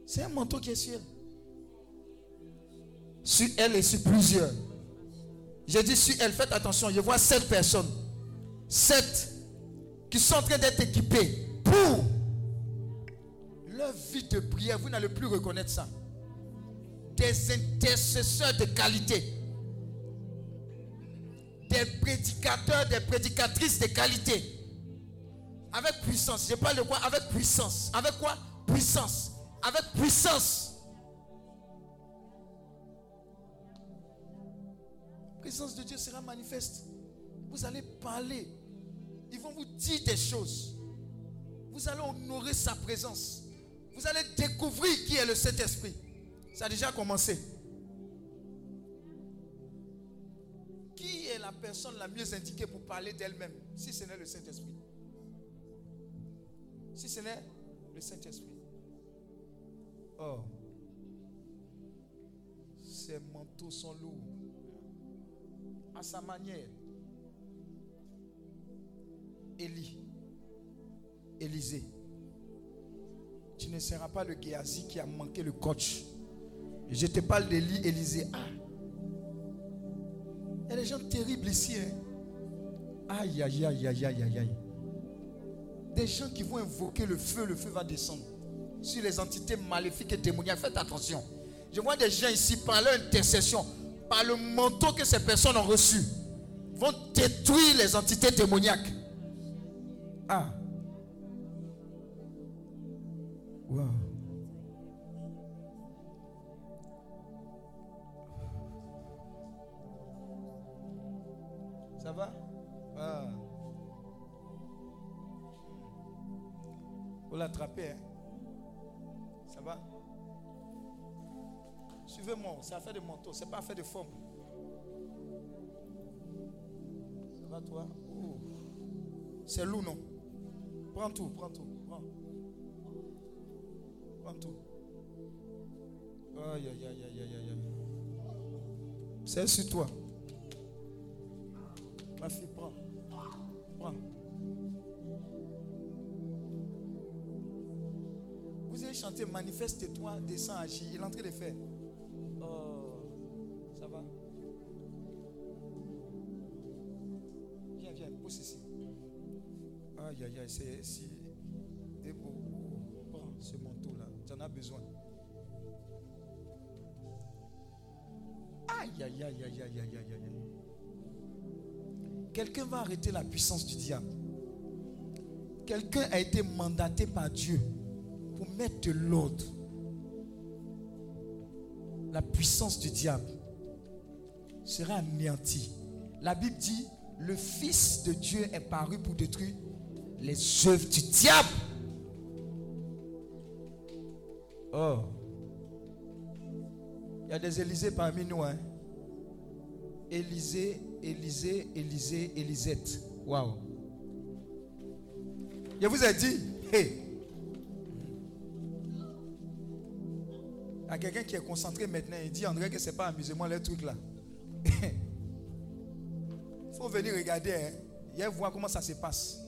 C'est un manteau qui est sur elle. Sur elle et sur plusieurs. J'ai dit sur elle, faites attention. Je vois sept personnes. Sept qui sont en train d'être équipées pour leur vie de prière. Vous n'allez plus reconnaître ça. Des intercesseurs de qualité des prédicateurs, des prédicatrices de qualité. Avec puissance. Je parle de quoi Avec puissance. Avec quoi? Puissance. Avec puissance. Présence de Dieu sera manifeste. Vous allez parler. Ils vont vous dire des choses. Vous allez honorer sa présence. Vous allez découvrir qui est le Saint-Esprit. Ça a déjà commencé. la personne la mieux indiquée pour parler d'elle-même, si ce n'est le Saint-Esprit? Si ce n'est le Saint-Esprit. Oh, ces manteaux sont lourds. À sa manière, Élie, Élisée, tu ne seras pas le Géasi qui a manqué le coach. Je te parle d'Élie, Élisée. Ah, il y a des gens terribles ici. Hein. Aïe, aïe, aïe, aïe, aïe, aïe, aïe. Des gens qui vont invoquer le feu, le feu va descendre. Sur les entités maléfiques et démoniaques, faites attention. Je vois des gens ici, par leur intercession, par le manteau que ces personnes ont reçu, vont détruire les entités démoniaques. Ah. C'est affaire de manteau, c'est pas affaire de forme. Ça va toi? C'est lourd, non? Prends tout, prends tout. Prends, prends tout. Aïe, aïe, aïe, aïe, aïe, aïe. C'est sur toi. Ma fille, prends. Prends. Vous avez chanté Manifeste-toi, descends, agis. Il est en train de faire. Aïe, aïe, aïe, c'est si. beau. Prends ce manteau-là. Tu en as besoin. Aïe, aïe, aïe, aïe, aïe, aïe, aïe, aïe. Quelqu'un va arrêter la puissance du diable. Quelqu'un a été mandaté par Dieu pour mettre de l'ordre. La puissance du diable sera anéantie. La Bible dit, le Fils de Dieu est paru pour détruire les œuvres du diable. Oh. Il y a des Élysées parmi nous. Hein? Élysée Élisée, Élisée, Élisette. Waouh. Je vous ai dit, hey. Il y a quelqu'un qui est concentré maintenant, il dit André que ce n'est pas amusement les trucs là. Il *laughs* faut venir regarder, hein. et voir comment ça se passe.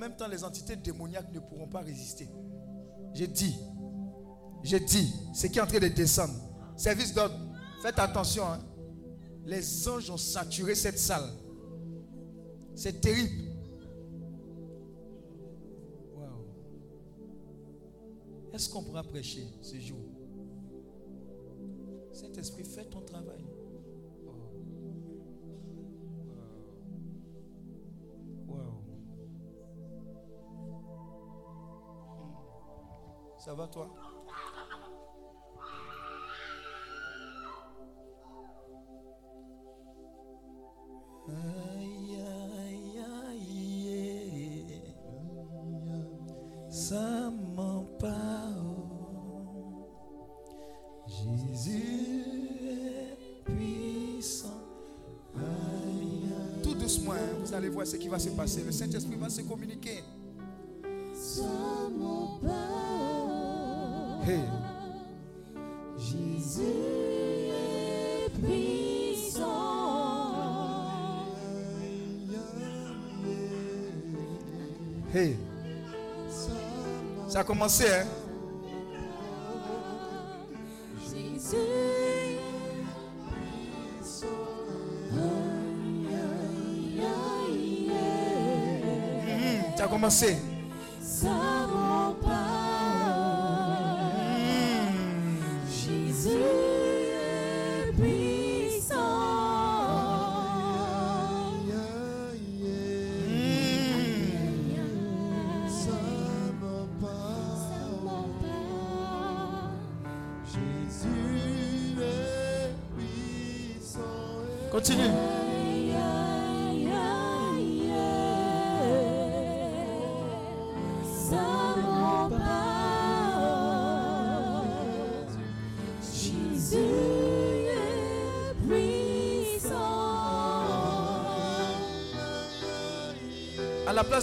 Même temps, les entités démoniaques ne pourront pas résister. J'ai dit, j'ai dit, ce qui est en train de descendre, service d'ordre, Faites attention. Hein. Les anges ont saturé cette salle. C'est terrible. Est-ce qu'on pourra prêcher ce jour? Saint-Esprit, fais ton travail. Ça va toi? Aïe, aïe, aïe, ça m'empare. Jésus est puissant. Tout doucement, hein, vous allez voir ce qui va se passer. Le Saint-Esprit va se communiquer. Commencé, hein? Jésus Mhm, Ça a commencé.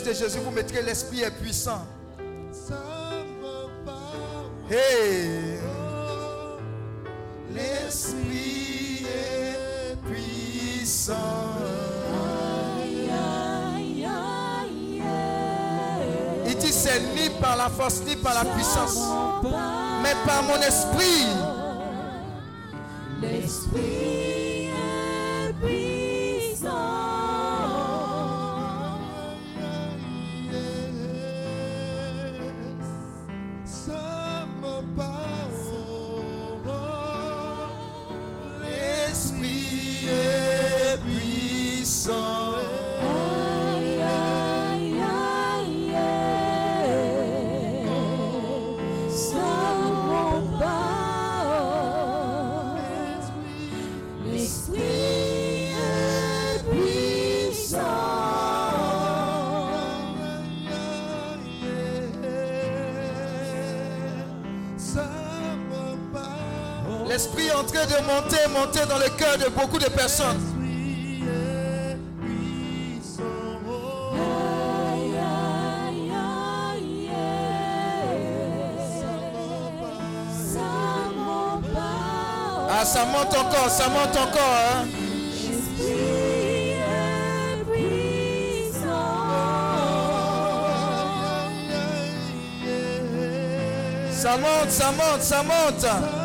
De Jésus, vous mettrez l'Esprit est puissant. Hey! L'Esprit est puissant. Il dit c'est ni par la force ni par la puissance, mais par mon esprit. L'esprit train de monter, monter dans le cœur de beaucoup de personnes. Ah, ça monte encore, ça monte encore. hein. Ça monte, ça monte, ça monte.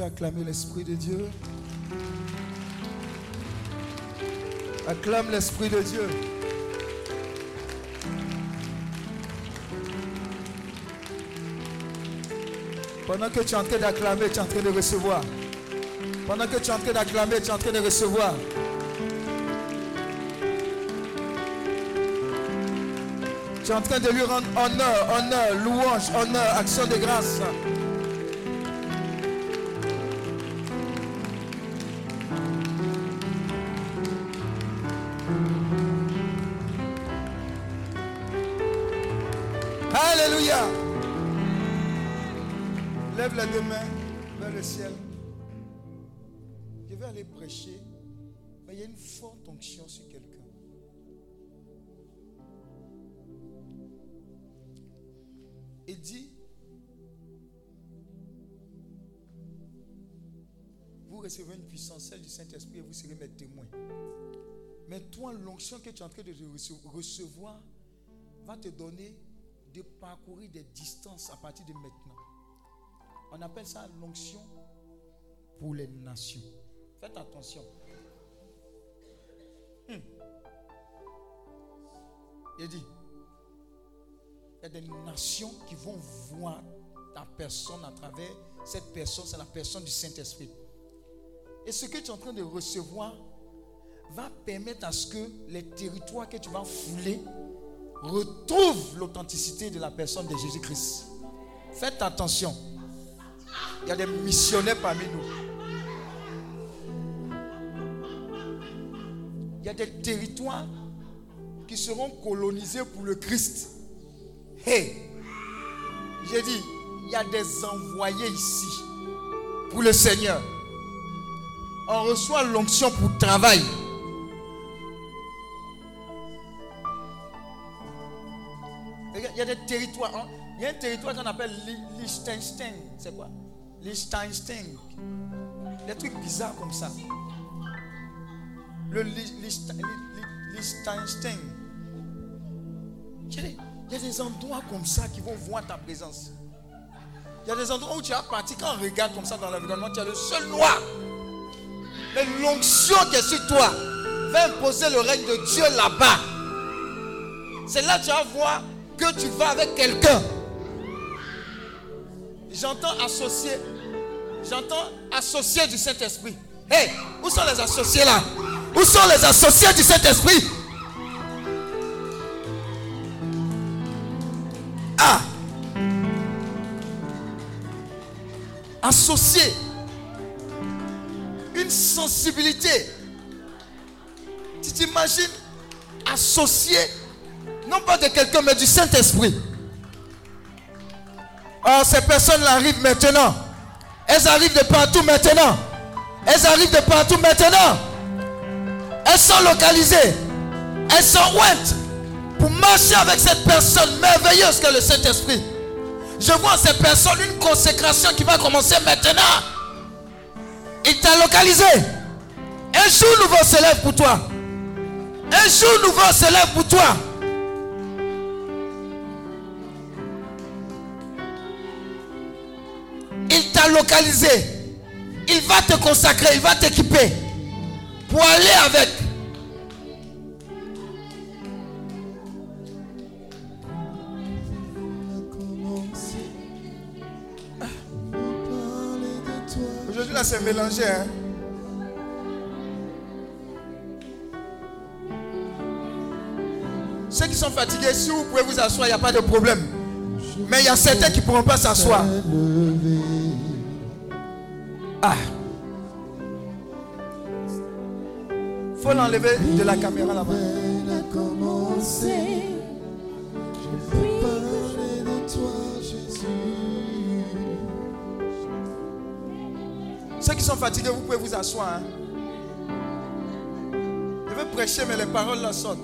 Peux acclamer l'Esprit de Dieu Acclame l'Esprit de Dieu. Pendant que tu es en train d'acclamer, tu es en train de recevoir. Pendant que tu es en train d'acclamer, tu es en train de recevoir. Tu es en train de lui rendre honneur, honneur, louange, honneur, action de grâce. Les deux mains vers le ciel. Je vais aller prêcher, mais il y a une forte onction sur quelqu'un. Il dit, vous recevez une puissance, celle du Saint-Esprit, et vous serez mes témoins. Mais toi, l'onction que tu es en train de rece- recevoir va te donner de parcourir des distances à partir de maintenant. On appelle ça l'onction pour les nations. Faites attention. Hmm. Il dit, il y a des nations qui vont voir ta personne à travers cette personne, c'est la personne du Saint-Esprit. Et ce que tu es en train de recevoir va permettre à ce que les territoires que tu vas fouler retrouvent l'authenticité de la personne de Jésus-Christ. Faites attention. Il y a des missionnaires parmi nous. Il y a des territoires qui seront colonisés pour le Christ. Hey, j'ai dit, il y a des envoyés ici pour le Seigneur. On reçoit l'onction pour travail. Il y a des territoires. hein. Il y a un territoire qu'on appelle Li- Liechtenstein. C'est quoi? Liechtenstein. Des trucs bizarres comme ça. Le Li- Liechten- Li- Li- Liechtenstein. Il y a des endroits comme ça qui vont voir ta présence. Il y a des endroits où tu as parti, quand on regarde comme ça dans l'environnement, tu es le seul noir. Mais l'onction qui est sur toi va imposer le règne de Dieu là-bas. C'est là que tu vas voir que tu vas avec quelqu'un. J'entends associé. J'entends associé du Saint-Esprit. Hé, où sont les associés là? Où sont les associés du Saint-Esprit? Ah Associé. Une sensibilité. Tu t'imagines? Associé, non pas de quelqu'un, mais du Saint-Esprit. Or, ces personnes-là arrivent maintenant. Elles arrivent de partout maintenant. Elles arrivent de partout maintenant. Elles sont localisées. Elles sont ouintes pour marcher avec cette personne merveilleuse que le Saint-Esprit. Je vois ces personnes une consécration qui va commencer maintenant. Il t'a localisé. Un jour nouveau se lève pour toi. Un jour nouveau se lève pour toi. Il t'a localisé. Il va te consacrer, il va t'équiper pour aller avec. Aujourd'hui là c'est mélangé. Hein? Ceux qui sont fatigués, si vous pouvez vous asseoir, il n'y a pas de problème. Mais il y a certains qui ne pourront pas s'asseoir. Ah. faut l'enlever de la caméra là-bas. Ceux qui sont fatigués, vous pouvez vous asseoir. hein. Je veux prêcher, mais les paroles là sortent.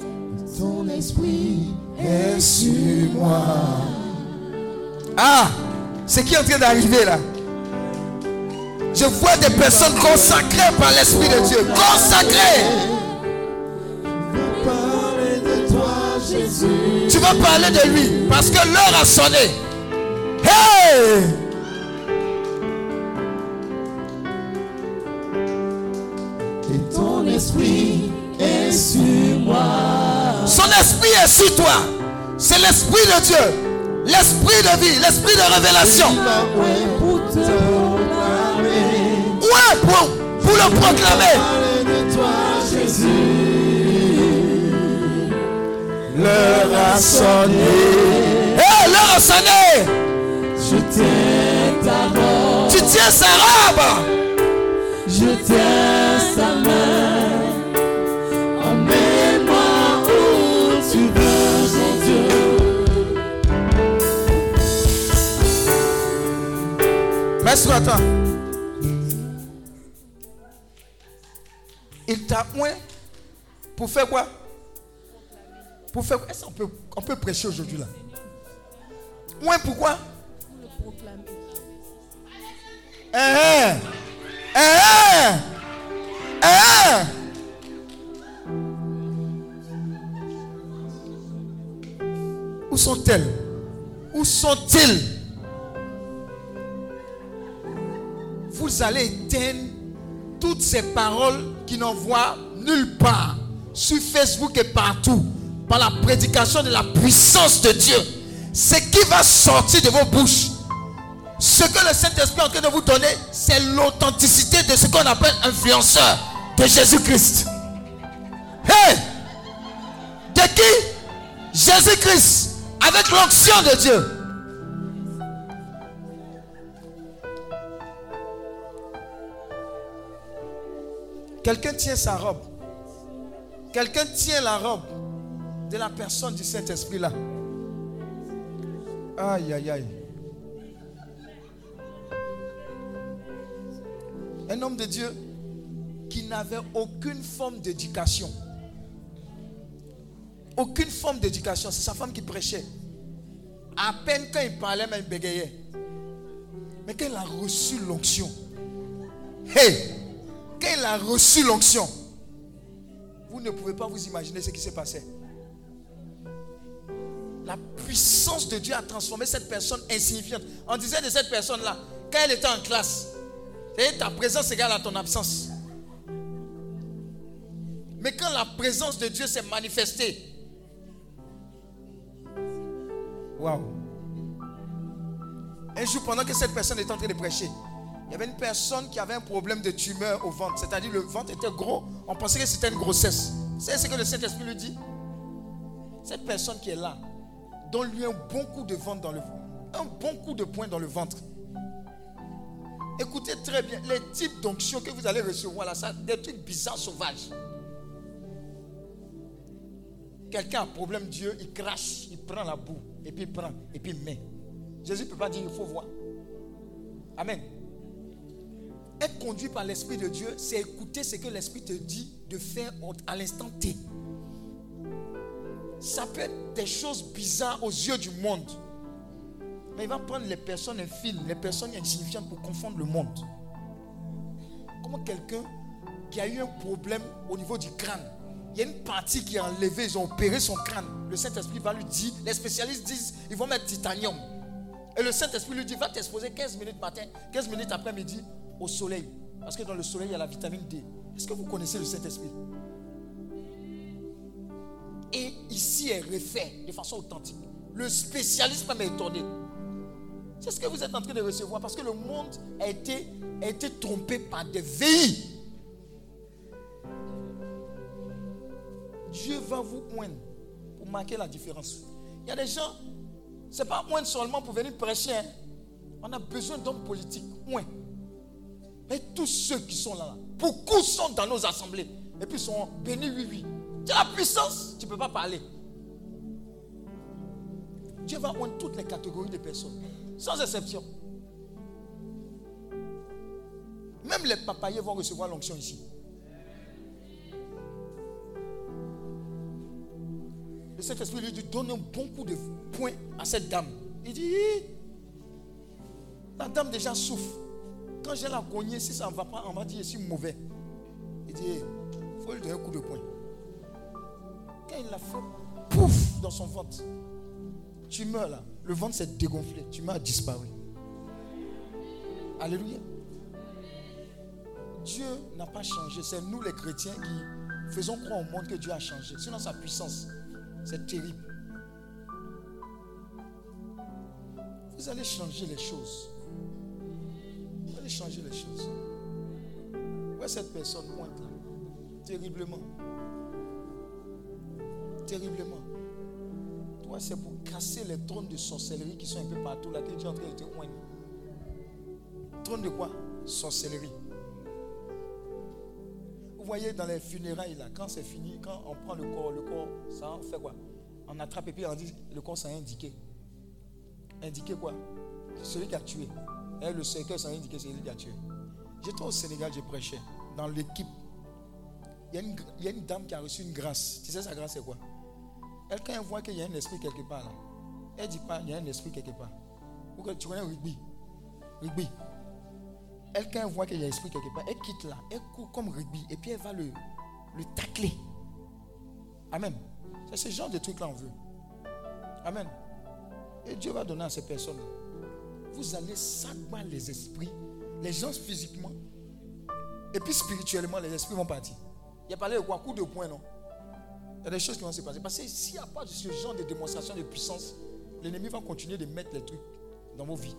Ton esprit est sur moi. Ah, c'est qui est en train d'arriver là Je vois des personnes consacrées par l'Esprit de Dieu. Consacrées. Parler de toi, Jésus. Tu vas parler de lui parce que l'heure a sonné. Hey Et ton esprit est sur moi. Son esprit est sur toi. C'est l'esprit de Dieu. L'esprit de vie, l'esprit de révélation. Ouais, pour, pour le proclamer. Parler de toi, Jésus. L'heure a sonné. Hey, l'heure a sonné. Je tiens ta robe. Tu tiens sa robe. Je tiens sa main. Il t'a oint pour faire quoi? Pour faire quoi? Est-ce qu'on peut, on peut prêcher aujourd'hui là? Oint pourquoi Eh, eh. Eh, eh. Eh, eh. Où sont-elles? Où sont-ils? Vous allez éteindre toutes ces paroles qui n'envoient nulle part sur Facebook et partout par la prédication de la puissance de Dieu. Ce qui va sortir de vos bouches, ce que le Saint-Esprit est en train de vous donner, c'est l'authenticité de ce qu'on appelle influenceur de Jésus-Christ. Hey! De qui? Jésus-Christ. Avec l'onction de Dieu. Quelqu'un tient sa robe. Quelqu'un tient la robe de la personne du Saint-Esprit là. Aïe, aïe, aïe. Un homme de Dieu qui n'avait aucune forme d'éducation. Aucune forme d'éducation. C'est sa femme qui prêchait. À peine quand il parlait, mais il bégayait. Mais quand il a reçu l'onction, hey, quand il a reçu l'onction, vous ne pouvez pas vous imaginer ce qui s'est passé. La puissance de Dieu a transformé cette personne insignifiante. On disait de cette personne-là, quand elle était en classe, ta présence égale à ton absence. Mais quand la présence de Dieu s'est manifestée, waouh! Un jour, pendant que cette personne était en train de prêcher, il y avait une personne qui avait un problème de tumeur au ventre. C'est-à-dire le ventre était gros. On pensait que c'était une grossesse. C'est ce que le Saint-Esprit lui dit. Cette personne qui est là, donne-lui un bon coup de ventre dans le un bon coup de poing dans le ventre. Écoutez très bien, les types d'onction que vous allez recevoir là, ça, des trucs bizarres, sauvages. Quelqu'un a un problème, Dieu, il crache, il prend la boue, et puis il prend, et puis il met. Jésus ne peut pas dire, il faut voir. Amen. Être conduit par l'Esprit de Dieu, c'est écouter ce que l'Esprit te dit de faire à l'instant T. Ça peut être des choses bizarres aux yeux du monde. Mais il va prendre les personnes infimes, les personnes insignifiantes pour confondre le monde. Comment quelqu'un qui a eu un problème au niveau du crâne, il y a une partie qui est enlevée, ils ont opéré son crâne. Le Saint-Esprit va lui dire, les spécialistes disent, ils vont mettre titanium. Et le Saint-Esprit lui dit, va t'exposer 15 minutes matin, 15 minutes après-midi au soleil. Parce que dans le soleil, il y a la vitamine D. Est-ce que vous connaissez le Saint-Esprit? Et ici est refait de façon authentique. Le spécialiste m'a étonné. C'est ce que vous êtes en train de recevoir parce que le monde a été, a été trompé par des veilles. Dieu va vous oindre pour marquer la différence. Il y a des gens, ce n'est pas oindre seulement pour venir prêcher. hein. On a besoin d'hommes politiques. Oindre. Mais tous ceux qui sont là, beaucoup sont dans nos assemblées. Et puis sont bénis, oui, oui. Tu as la puissance, tu ne peux pas parler. Dieu va oindre toutes les catégories de personnes, sans exception. Même les papayers vont recevoir l'onction ici. Le Saint-Esprit lui dit donne un bon coup de poing à cette dame. Il dit la dame déjà souffre. Quand j'ai la cogner, si ça ne va pas, on va dire je suis mauvais. Il dit il faut lui donner un coup de poing. Quand il l'a fait, pouf, dans son ventre. Tu meurs là. Le ventre s'est dégonflé. Tu meurs disparu. Alléluia. Dieu n'a pas changé. C'est nous les chrétiens qui faisons croire au monde que Dieu a changé. Sinon sa puissance, c'est terrible. Vous allez changer les choses. Changer les choses. Où est cette personne pointe là Terriblement. Terriblement. Toi, c'est pour casser les trônes de sorcellerie qui sont un peu partout là que tu es en train de te oindre. Trône de quoi? Sorcellerie. Vous voyez dans les funérailles là, quand c'est fini, quand on prend le corps, le corps, ça fait quoi? On attrape et puis on dit le corps ça a indiqué. Indiqué quoi? Celui qui a tué. Et le ça a indiqué qui a tué. J'étais au Sénégal, j'ai prêché. Dans l'équipe, il y, a une, dame qui a reçu une grâce. Tu sais sa grâce c'est quoi? Elle quand elle voit qu'il y a un esprit quelque part là, elle dit pas il y a un esprit quelque part. Ou que tu connais rugby? Rugby. Elle, quand elle voit qu'il y a un esprit quelque part, elle quitte là, elle court comme rugby, et puis elle va le, le tacler. Amen. C'est ce genre de trucs là on veut. Amen. Et Dieu va donner à ces personnes. Vous allez savoir les esprits, les gens physiquement, et puis spirituellement, les esprits vont partir. Il a parlé de quoi? Coup de poing, non? Il y a des choses qui vont se passer. Parce que s'il n'y a pas ce genre de démonstration de puissance, l'ennemi va continuer de mettre les trucs dans vos vies.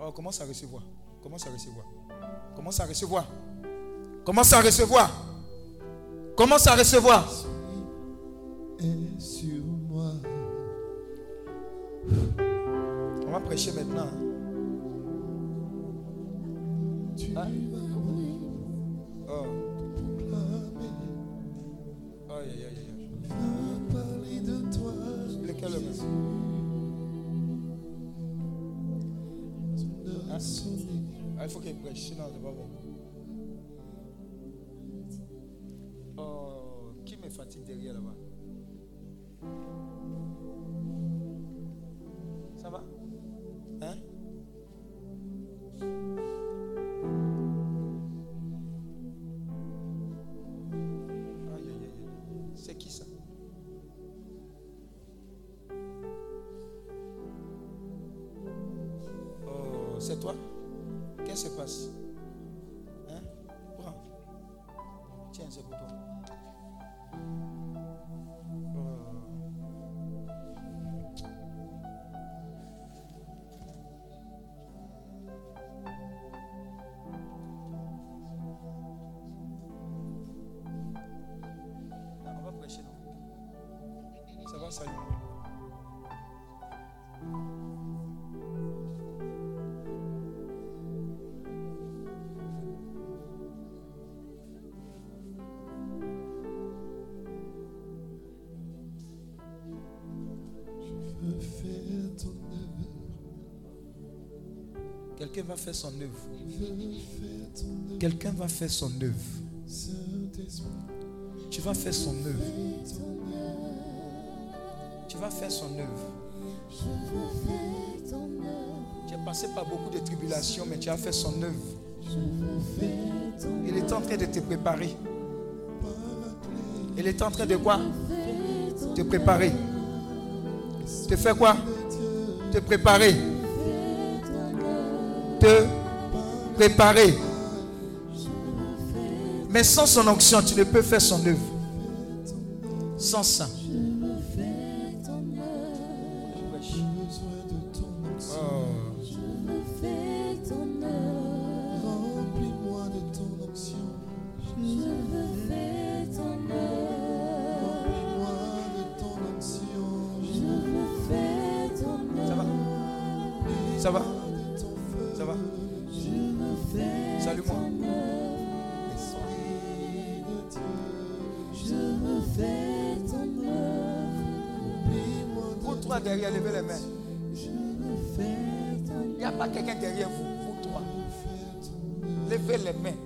Oh, commence à recevoir? Commence à recevoir? Commence à recevoir? Commence à recevoir? Commence à recevoir? On va prêcher maintenant. Tu Hein? Oh. aïe, aïe, aïe, de toi. Lequel Hein? Ah, il faut qu'il prêche, sinon c'est pas bon. Oh, qui me fatigue derrière là-bas? Quelqu'un va faire son œuvre. Quelqu'un va faire son œuvre. Tu vas faire son œuvre. Tu vas faire son œuvre. Tu es passé par beaucoup de tribulations, mais tu as fait son œuvre. Il est en train de te préparer. Il est en train de quoi? Te préparer. Te faire quoi? Te préparer. Te préparer. Mais sans son onction, tu ne peux faire son œuvre. Sans ça. les. Il n'y a pas quelqu'un derrière vous, vous trois. Levez les mains.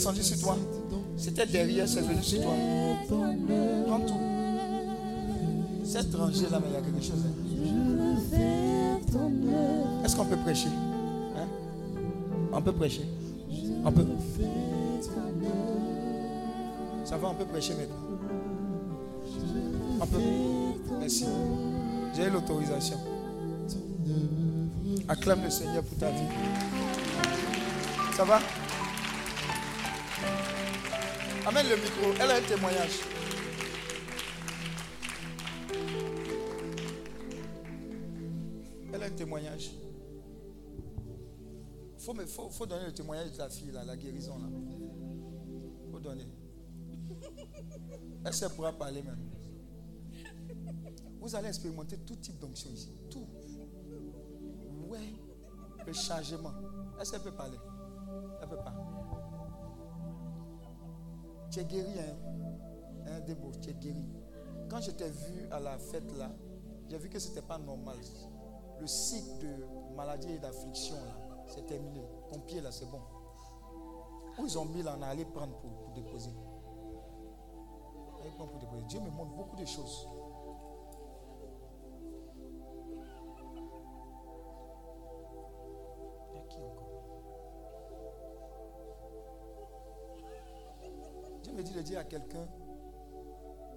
Sur toi. C'était derrière, c'est venu sur toi. Prends tout. Cette rangée là, mais il y a quelque chose. hein. Est-ce qu'on peut prêcher Hein? On peut prêcher On peut. Ça va, on peut prêcher maintenant. On peut. Merci. J'ai l'autorisation. Acclame le Seigneur pour ta vie. Ça va? Amène le micro. Elle a un témoignage. Elle a un témoignage. Il faut, donner le témoignage de ta fille, là, la guérison. là. faut donner. Est-ce qu'elle pourra parler même Vous allez expérimenter tout type d'onction ici. Tout. Ouais. Le changement. Est-ce qu'elle peut parler Elle peut pas. Tu es guéri, hein Hein, tu es guéri. Quand je t'ai vu à la fête là, j'ai vu que ce n'était pas normal. Le cycle de maladie et d'affliction là, c'est terminé. Ton pied là, c'est bon. Où ils ont mis là, on est allé prendre pour, pour déposer. Allez prendre pour déposer. Dieu me montre beaucoup de choses. Dieu me dit de dire à quelqu'un,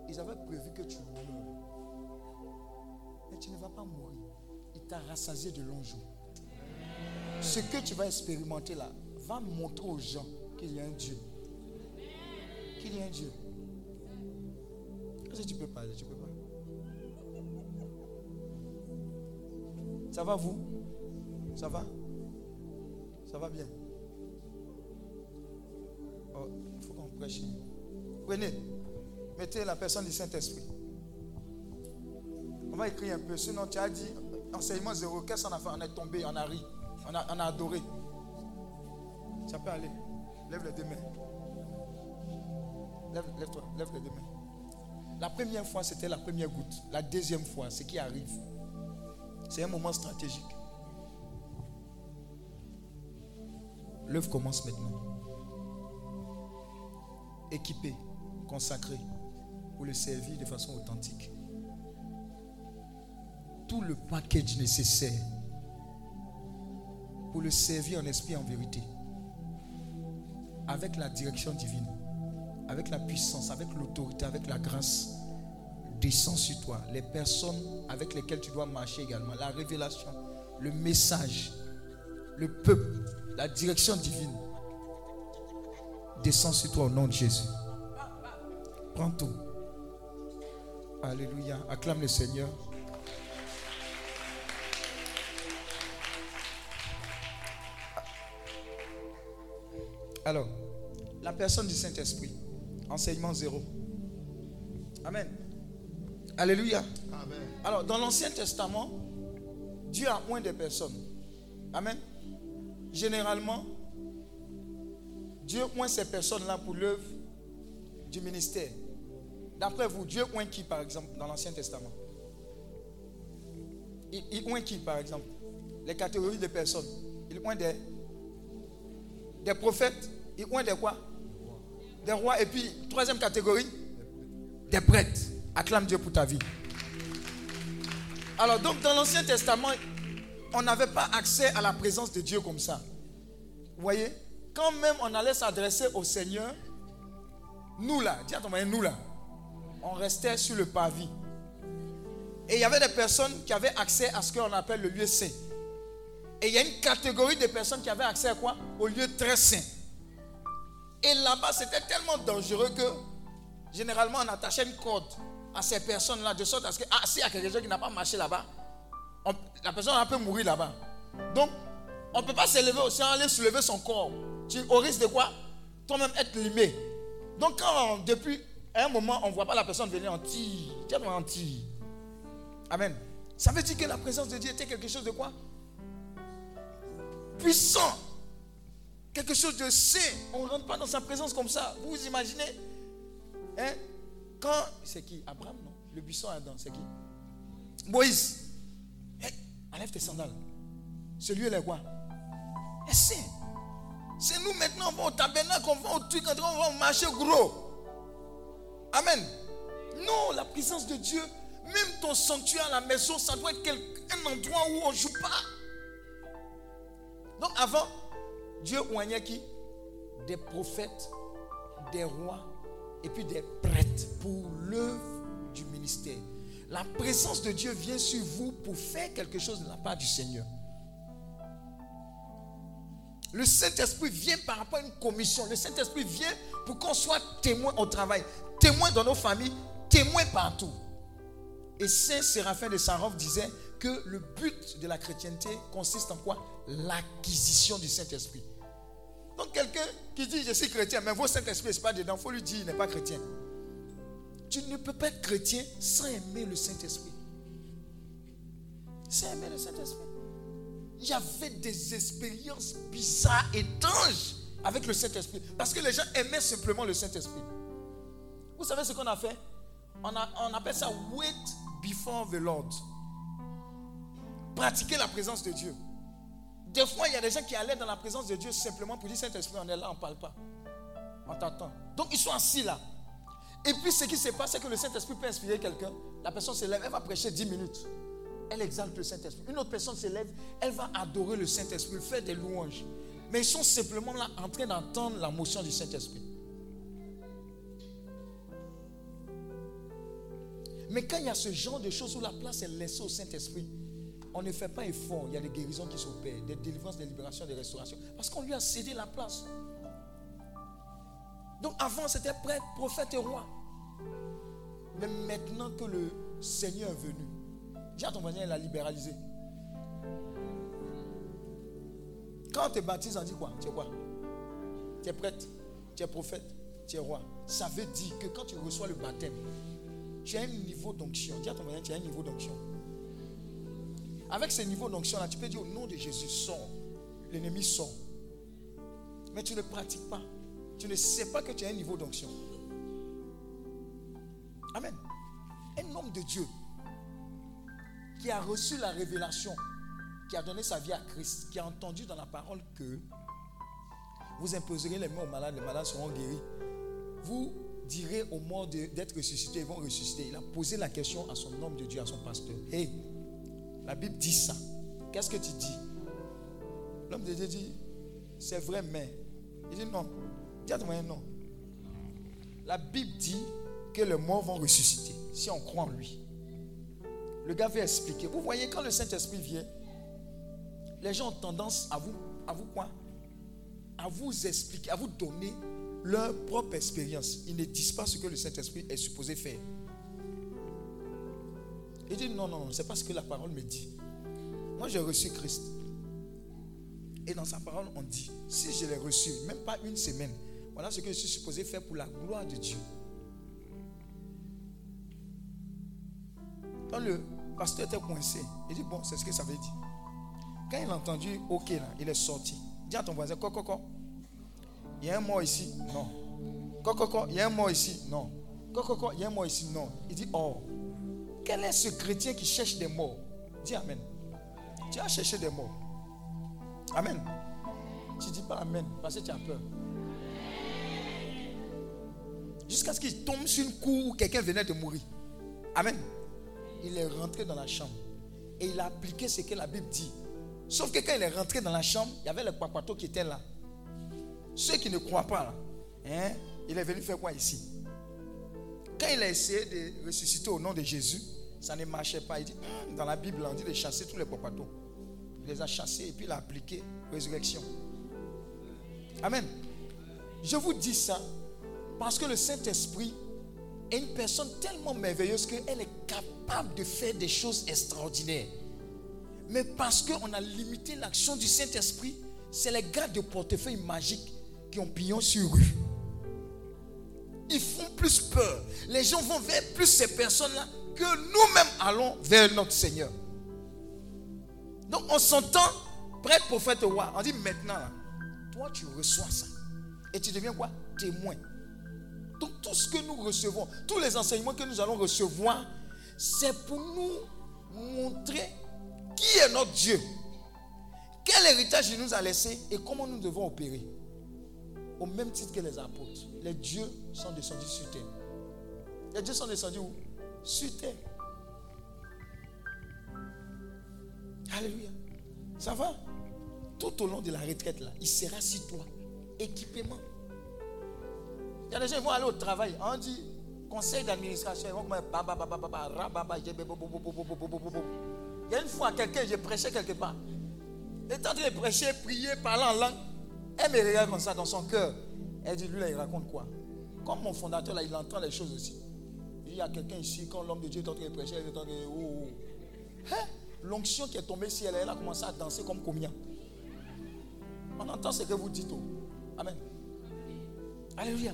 ils avaient prévu que tu meurs. Mais tu ne vas pas mourir. Il t'a rassasié de longs jours. Ce que tu vas expérimenter là va montrer aux gens qu'il y a un Dieu. Qu'il y a un Dieu. Que tu peux parler? Tu peux pas. Ça va vous? Ça va? Ça va bien? Oh, qu'on prêche. Prenez, mettez la personne du Saint-Esprit. On va écrire un peu. Sinon, tu as dit enseignement zéro. Qu'est-ce qu'on a fait? On est tombé, on a ri, on a, adoré. Ça peut aller. Lève les deux mains. Lève, lève-toi, lève les deux mains. La première fois, c'était la première goutte. La deuxième fois, ce qui arrive, c'est un moment stratégique. L'œuvre commence maintenant. Équipé, consacré, pour le servir de façon authentique. Tout le package nécessaire pour le servir en esprit et en vérité. Avec la direction divine, avec la puissance, avec l'autorité, avec la grâce, descend sur toi. Les personnes avec lesquelles tu dois marcher également, la révélation, le message, le peuple, la direction divine descend sur toi au nom de Jésus. Prends tout. Alléluia. Acclame le Seigneur. Alors, la personne du Saint-Esprit, enseignement zéro. Amen. Alléluia. Alors, dans l'Ancien Testament, Dieu a moins de personnes. Amen. Généralement, Dieu moins ces personnes-là pour l'œuvre du ministère. D'après vous, Dieu moins qui, par exemple, dans l'Ancien Testament? Il, il moins qui, par exemple? Les catégories de personnes. Il moins des, des prophètes. Il moins des quoi? Des rois. Et puis, troisième catégorie Des prêtres. Acclame Dieu pour ta vie. Alors, donc, dans l'Ancien Testament, on n'avait pas accès à la présence de Dieu comme ça. Vous voyez? Quand même on allait s'adresser au Seigneur, nous là, dis à ton mari, nous là, on restait sur le pavis. Et il y avait des personnes qui avaient accès à ce qu'on appelle le lieu saint. Et il y a une catégorie de personnes qui avaient accès à quoi? Au lieu très saint. Et là-bas, c'était tellement dangereux que généralement on attachait une corde à ces personnes-là, de sorte à ce que, ah, s'il y a quelque chose qui n'a pas marché là-bas, la personne elle peut mourir là-bas. Donc, on ne peut pas s'élever au ciel, aller soulever son corps. Tu, au risque de quoi? Toi-même être limé. Donc, quand depuis un moment, on ne voit pas la personne venir en tire, tiens en. Amen. Ça veut dire que la présence de Dieu était quelque chose de quoi? Puissant. Quelque chose de saint. On ne rentre pas dans sa présence comme ça. Vous vous imaginez? Hein? Quand. C'est qui? Abraham, non? Le buisson Adam, c'est qui? Moïse. Hey, enlève tes sandales. Celui là est quoi? Saint. C'est nous maintenant, on va au tabernacle, on va au truc, on va marcher gros. Amen. Non, la présence de Dieu, même ton sanctuaire à la maison, ça doit être un endroit où on ne joue pas. Donc avant, Dieu oignait qui? Des prophètes, des rois et puis des prêtres pour l'œuvre du ministère. La présence de Dieu vient sur vous pour faire quelque chose de la part du Seigneur. Le Saint-Esprit vient par rapport à une commission. Le Saint-Esprit vient pour qu'on soit témoin au travail, témoin dans nos familles, témoin partout. Et Saint Séraphin de Sarov disait que le but de la chrétienté consiste en quoi? L'acquisition du Saint-Esprit. Donc quelqu'un qui dit je suis chrétien, mais vos Saint-Esprit n'est pas dedans, il faut lui dire il n'est pas chrétien. Tu ne peux pas être chrétien sans aimer le Saint-Esprit. Sans aimer le Saint-Esprit. Avait des expériences bizarres, étranges avec le Saint-Esprit. Parce que les gens aimaient simplement le Saint-Esprit. Vous savez ce qu'on a fait? On appelle ça wait before the Lord. Pratiquer la présence de Dieu. Des fois, il y a des gens qui allaient dans la présence de Dieu simplement pour dire Saint-Esprit, on est là, on ne parle pas. On t'attend. Donc, ils sont assis là. Et puis, ce qui se passe, c'est que le Saint-Esprit peut inspirer quelqu'un. La personne se lève, elle va prêcher 10 minutes. Elle exalte le Saint-Esprit. Une autre personne se lève, elle va adorer le Saint-Esprit, faire des louanges. Mais ils sont simplement là en train d'entendre la motion du Saint-Esprit. Mais quand il y a ce genre de choses où la place est laissée au Saint-Esprit, on ne fait pas effort. Il y a des guérisons qui s'opèrent, des délivrances, des libérations, des restaurations. Parce qu'on lui a cédé la place. Donc avant, c'était prêtre, prophète et roi. Mais maintenant que le Seigneur est venu, dis à ton voisin, il a libéralisé. Quand on te baptise, on dit quoi? Tu es quoi? Tu es prêtre, tu es prophète, tu es roi. Ça veut dire que quand tu reçois le baptême, tu as un niveau d'onction. Dis à ton voisin, tu as un niveau d'onction. Avec ce niveau d'onction-là, tu peux dire au nom de Jésus, sors. L'ennemi sort. Mais tu ne pratiques pas. Tu ne sais pas que tu as un niveau d'onction. Amen. Un homme de Dieu qui a reçu la révélation, qui a donné sa vie à Christ, qui a entendu dans la parole que vous imposerez les mains aux malades, les malades seront guéris. Vous direz aux morts d'être ressuscités, ils vont ressusciter. Il a posé la question à son homme de Dieu, à son pasteur. Hé, la Bible dit ça. Qu'est-ce que tu dis? L'homme de Dieu dit, c'est vrai, mais. Il dit non. Dis à ton non. La Bible dit que les morts vont ressusciter si on croit en lui. Le gars veut expliquer. Vous voyez, quand le Saint-Esprit vient, les gens ont tendance à vous, à vous quoi? À vous expliquer, à vous donner leur propre expérience. Ils ne disent pas ce que le Saint-Esprit est supposé faire. Il dit non, non, non, c'est pas ce que la parole me dit. Moi, j'ai reçu Christ. Et dans sa parole, on dit, si je l'ai reçu, même pas une semaine, voilà ce que je suis supposé faire pour la gloire de Dieu. Quand le pasteur était coincé, il dit, bon, c'est ce que ça veut dire. Quand il a entendu, ok, là, il est sorti. Dis à ton voisin, quoi, quoi, quoi. Il y a un mort ici, non. Quoi, quoi, quoi, il y a un mort ici, non. Quoi, quoi, quoi, il y a un mort ici, non. Il dit, oh, quel est ce chrétien qui cherche des morts? Dis Amen. Tu as cherché des morts. Amen. Tu dis pas Amen parce que tu as peur. Jusqu'à ce qu'il tombe sur une cour où quelqu'un venait de mourir. Amen. Il est rentré dans la chambre et il a appliqué ce que la Bible dit. Sauf que quand il est rentré dans la chambre, il y avait le papato qui était là. Ceux qui ne croient pas, hein, il est venu faire quoi ici? Quand il a essayé de ressusciter au nom de Jésus, ça ne marchait pas. Il dit, Hum, dans la Bible, on dit de chasser tous les papatos. Il les a chassés et puis il a appliqué résurrection. Amen. Je vous dis ça parce que le Saint-Esprit est une personne tellement merveilleuse qu'elle est capable de faire des choses extraordinaires. Mais parce qu'on a limité l'action du Saint-Esprit, c'est les gars de portefeuille magique qui ont pignon sur rue. Ils font plus peur. Les gens vont vers plus ces personnes-là que nous-mêmes allons vers notre Seigneur. Donc on s'entend prêtre, prophète, roi. On dit maintenant, toi tu reçois ça. Et tu deviens quoi? Témoin. Donc tout ce que nous recevons, tous les enseignements que nous allons recevoir, c'est pour nous montrer qui est notre Dieu. Quel héritage il nous a laissé et comment nous devons opérer. Au même titre que les apôtres. Les dieux sont descendus sur terre. Les dieux sont descendus où? Sur terre. Alléluia. Ça va? Tout au long de la retraite, là, il sera sur toi. Équipement y a des gens qui vont aller au travail. On dit conseil d'administration. Ils vont Il y a une fois, quelqu'un, j'ai prêché quelque part. Et tant de prêcher, prier, parler en langue, elle me regarde comme ça dans son cœur. Elle dit, lui là, il raconte quoi? Comme mon fondateur là, il entend les choses aussi. Il dit, y a quelqu'un ici, quand l'homme de Dieu est en train de prêcher, il est en train de. Oh, oh, oh. Hein? L'onction qui est tombée sur elle, elle a commencé à danser comme combien On entend ce que vous dites. Oh. Amen. Alléluia.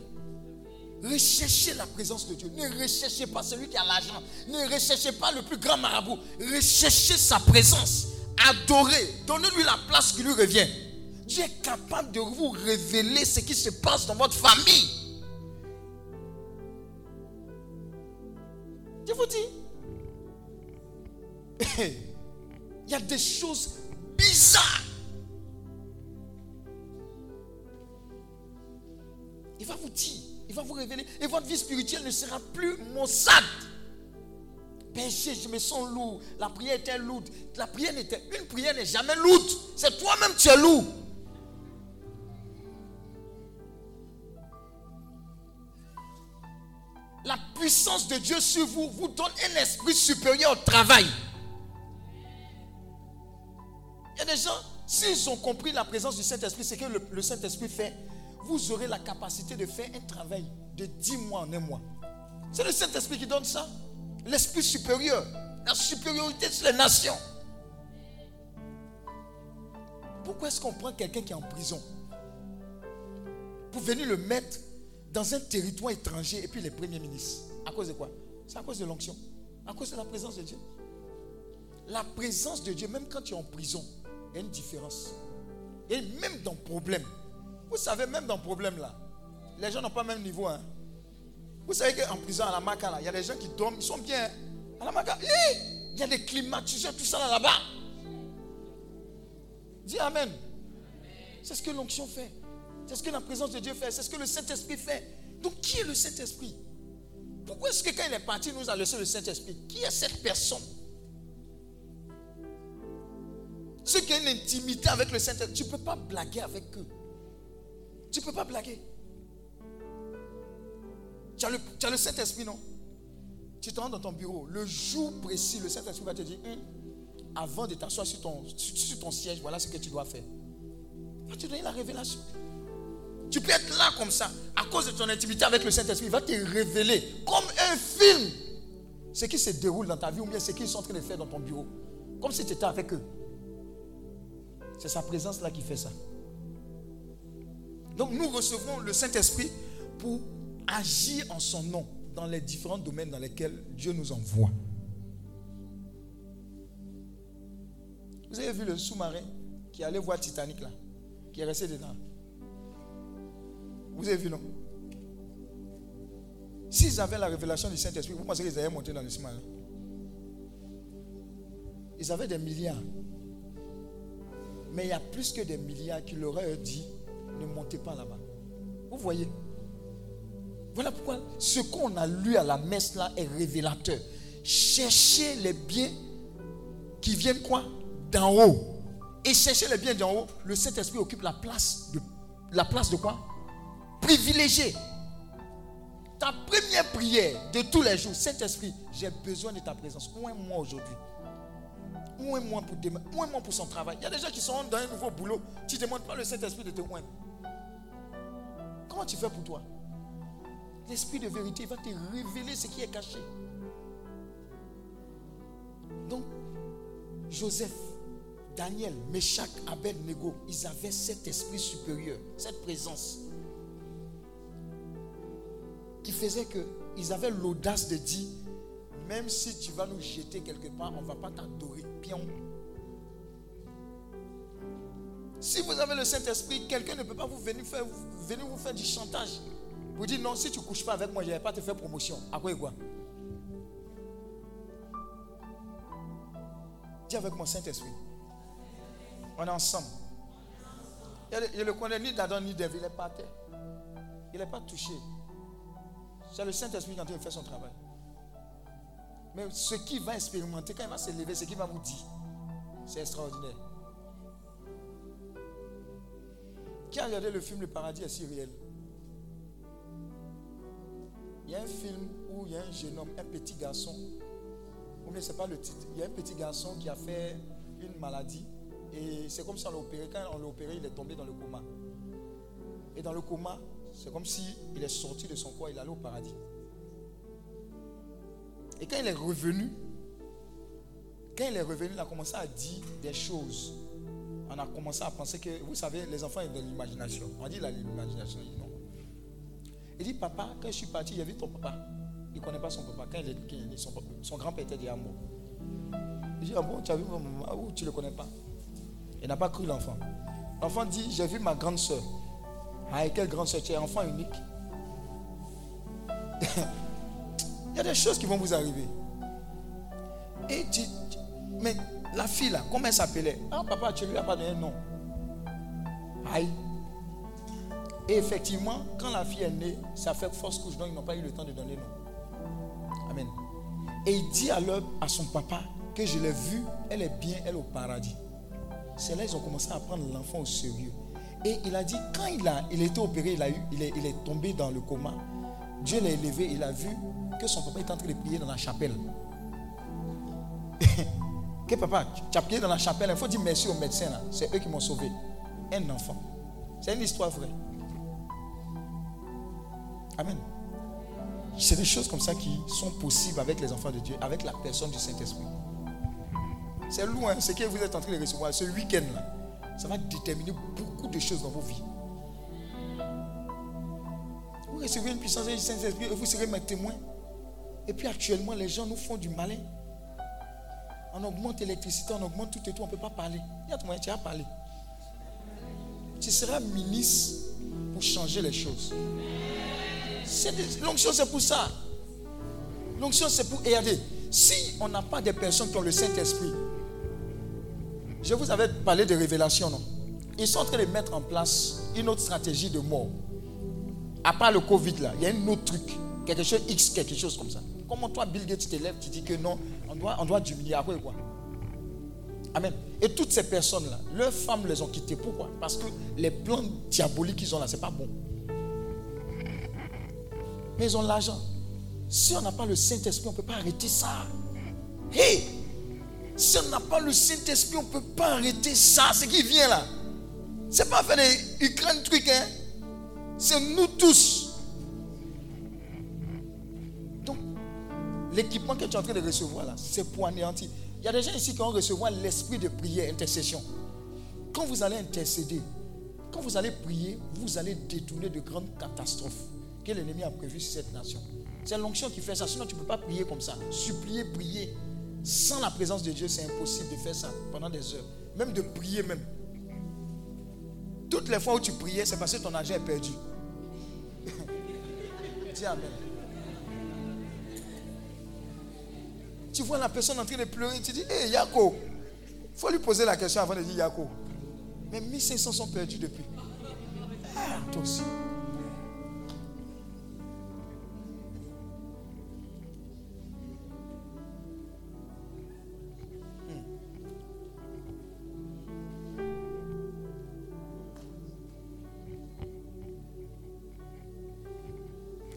Recherchez la présence de Dieu. Ne recherchez pas celui qui a l'argent. Ne recherchez pas le plus grand marabout. Recherchez sa présence. Adorez. Donnez-lui la place qui lui revient. Dieu est capable de vous révéler ce qui se passe dans votre famille. Je vous dis. *laughs* Il y a des choses bizarres. Il va vous dire, il va vous révéler. Et votre vie spirituelle ne sera plus maussade. Péché, je me sens lourd. La prière était lourde. La prière n'était. Une prière n'est jamais lourde. C'est toi-même qui es lourd. La puissance de Dieu sur vous vous donne un esprit supérieur au travail. Il y a des gens, s'ils ont compris la présence du Saint-Esprit, c'est que le, le Saint-Esprit fait, vous aurez la capacité de faire un travail de 10 mois en un mois. C'est le Saint-Esprit qui donne ça. L'esprit supérieur, la supériorité sur les nations. Pourquoi est-ce qu'on prend quelqu'un qui est en prison pour venir le mettre dans un territoire étranger et puis les premiers ministres? À cause de quoi? C'est à cause de l'onction. À cause de la présence de Dieu. La présence de Dieu, même quand tu es en prison, il y a une différence. Et même dans le problème. Vous savez, même dans le problème là, les gens n'ont pas le même niveau. hein. Vous savez qu'en prison, à la Maca, il y a des gens qui dorment, ils sont bien. hein. À la Maca, il y a des climatiseurs, tout ça là, là-bas. Dis Amen. C'est ce que l'onction fait. C'est ce que la présence de Dieu fait. C'est ce que le Saint-Esprit fait. Donc, qui est le Saint-Esprit? Pourquoi est-ce que quand il est parti, il nous a laissé le Saint-Esprit? Qui est cette personne? Ceux qui ont une intimité avec le Saint-Esprit, tu ne peux pas blaguer avec eux. Tu ne peux pas blaguer. Tu as le, Saint-Esprit, non? Tu te rends dans ton bureau. Le jour précis, le Saint-Esprit va te dire, Hum, avant de t'asseoir sur ton, sur ton siège, voilà ce que tu dois faire. Il va te donner la révélation. Tu peux être là comme ça, à cause de ton intimité avec le Saint-Esprit, il va te révéler comme un film ce qui se déroule dans ta vie ou bien ce qu'ils sont en train de faire dans ton bureau. Comme si tu étais avec eux. C'est sa présence là qui fait ça. Donc nous recevons le Saint-Esprit pour agir en son nom dans les différents domaines dans lesquels Dieu nous envoie. Vous avez vu le sous-marin qui allait voir Titanic là, qui est resté dedans? Vous avez vu, non? S'ils avaient la révélation du Saint-Esprit, vous pensez qu'ils allaient monter dans le sous-marin? Ils avaient des milliards. Mais il y a plus que des milliards qui leur auraient dit ne montez pas là-bas. Vous voyez Voilà pourquoi ce qu'on a lu à la messe est révélateur. Cherchez les biens qui viennent quoi? D'en haut. Et chercher les biens d'en haut, le Saint-Esprit occupe la place de la place de quoi? Privilégié. Ta première prière de tous les jours, Saint-Esprit, j'ai besoin de ta présence. Où est moi aujourd'hui Où est moi pour demain Où est moi pour son travail Il y a des gens qui sont dans un nouveau boulot. Tu ne demandes pas le Saint-Esprit de te oindre. Comment tu fais pour toi? L'esprit de vérité va te révéler ce qui est caché. Donc, Joseph, Daniel, Meshach, Abednego, ils avaient cet esprit supérieur, cette présence qui faisait qu'ils avaient l'audace de dire, même si tu vas nous jeter quelque part, on ne va pas t'adorer. Pion. Si vous avez le Saint-Esprit, quelqu'un ne peut pas vous venir, faire, venir vous faire du chantage. Vous dites non, si tu ne couches pas avec moi, je ne vais pas te faire promotion. À quoi et quoi? Dis avec mon Saint-Esprit. On est ensemble. Je ne le connais ni d'Adam ni d'Ève. Il est pas terre. Il n'est pas touché. C'est le Saint-Esprit qui est en train de faire son travail. Mais ce qu'il va expérimenter, quand il va se lever, ce qu'il va vous dire, c'est extraordinaire. Qui a regardé le film Le paradis est si réel Il y a un film où il y a un jeune homme, un petit garçon, ou bien c'est pas le titre, il y a un petit garçon qui a fait une maladie et c'est comme si on l'a opéré. Quand on l'a opéré, il est tombé dans le coma. Et dans le coma, c'est comme si il est sorti de son corps, il allé au paradis. Et quand il est revenu, quand il est revenu, il a commencé à dire des choses. On a commencé à penser que, vous savez, les enfants ont de l'imagination. On dit l'imagination, il dit non. Il dit, papa, quand je suis parti, j'ai vu ton papa. Il ne connaît pas son papa. Quand il est, il son, son grand-père était déjà mort. Il dit, ah bon, tu as vu mon maman Ah oui, tu ne le connais pas? Il n'a pas cru l'enfant. L'enfant dit, j'ai vu ma grande soeur. Ah, et quelle grande soeur Tu es enfant unique. *laughs* Y a des choses qui vont vous arriver. Et tu, mais la fille là, comment elle s'appelait? Ah papa, tu lui as pas donné un nom. Aïe. Et effectivement, quand la fille est née, ça fait fausse couche, donc ils n'ont pas eu le temps de donner nom. Amen. Et il dit alors à son papa que je l'ai vue, elle est bien, elle est au paradis. C'est là qu'ils ont commencé à prendre l'enfant au sérieux. Et il a dit, quand il a, il était opéré, il, a eu, il, est, il est tombé dans le coma. Dieu l'a élevé, il a vu que son papa était en train de prier dans la chapelle. *laughs* que papa, tu as prié dans la chapelle, il faut dire merci aux médecins. là. C'est eux qui m'ont sauvé. Un enfant. C'est une histoire vraie. Amen. C'est des choses comme ça qui sont possibles avec les enfants de Dieu, avec la personne du Saint-Esprit. C'est loin, ce que vous êtes en train de recevoir ce week-end-là. Ça va déterminer beaucoup de choses dans vos vies. Vous recevez une puissance du Saint-Esprit et vous serez mes témoins. Et puis actuellement, les gens nous font du malin. On augmente l'électricité, on augmente tout et tout, on ne peut pas parler. Il y a tu as parlé. Tu seras ministre pour changer les choses. L'onction, c'est pour ça. L'onction, c'est pour. Regardez, si on n'a pas des personnes qui ont le Saint-Esprit, je vous avais parlé de révélation, non? Ils sont en train de mettre en place une autre stratégie de mort. À part le Covid, là, il y a un autre truc. Quelque chose X, quelque chose comme ça. Comment toi, Bill Gates, tu te lèves, tu dis que non, on doit, on doit diminuer. Après quoi Amen. Et toutes ces personnes-là, leurs femmes les ont quittées. Pourquoi? Parce que les plans diaboliques qu'ils ont là, c'est pas bon. Mais ils ont l'argent. Si on n'a pas le Saint-Esprit, on ne peut pas arrêter ça. Hey Si on n'a pas le Saint-Esprit, on ne peut pas arrêter ça. Ce qui vient là. C'est pas faire des Ukraine trucs, hein. C'est nous tous. Donc, l'équipement que tu es en train de recevoir là, c'est pour anéantir. Il y a des gens ici qui vont recevoir l'esprit de prière, intercession. Quand vous allez intercéder, quand vous allez prier, vous allez détourner de grandes catastrophes que l'ennemi a prévues sur cette nation. C'est l'onction qui fait ça. Sinon, tu ne peux pas prier comme ça. Supplier, prier. Sans la présence de Dieu, c'est impossible de faire ça pendant des heures. Même de prier même. Toutes les fois où tu priais, c'est parce que ton argent est perdu. Amen. Tu vois la personne en train de pleurer, tu dis, hé Yako, il faut lui poser la question avant de dire Yako. Mais 1500 sont perdus depuis. Ah, toi aussi.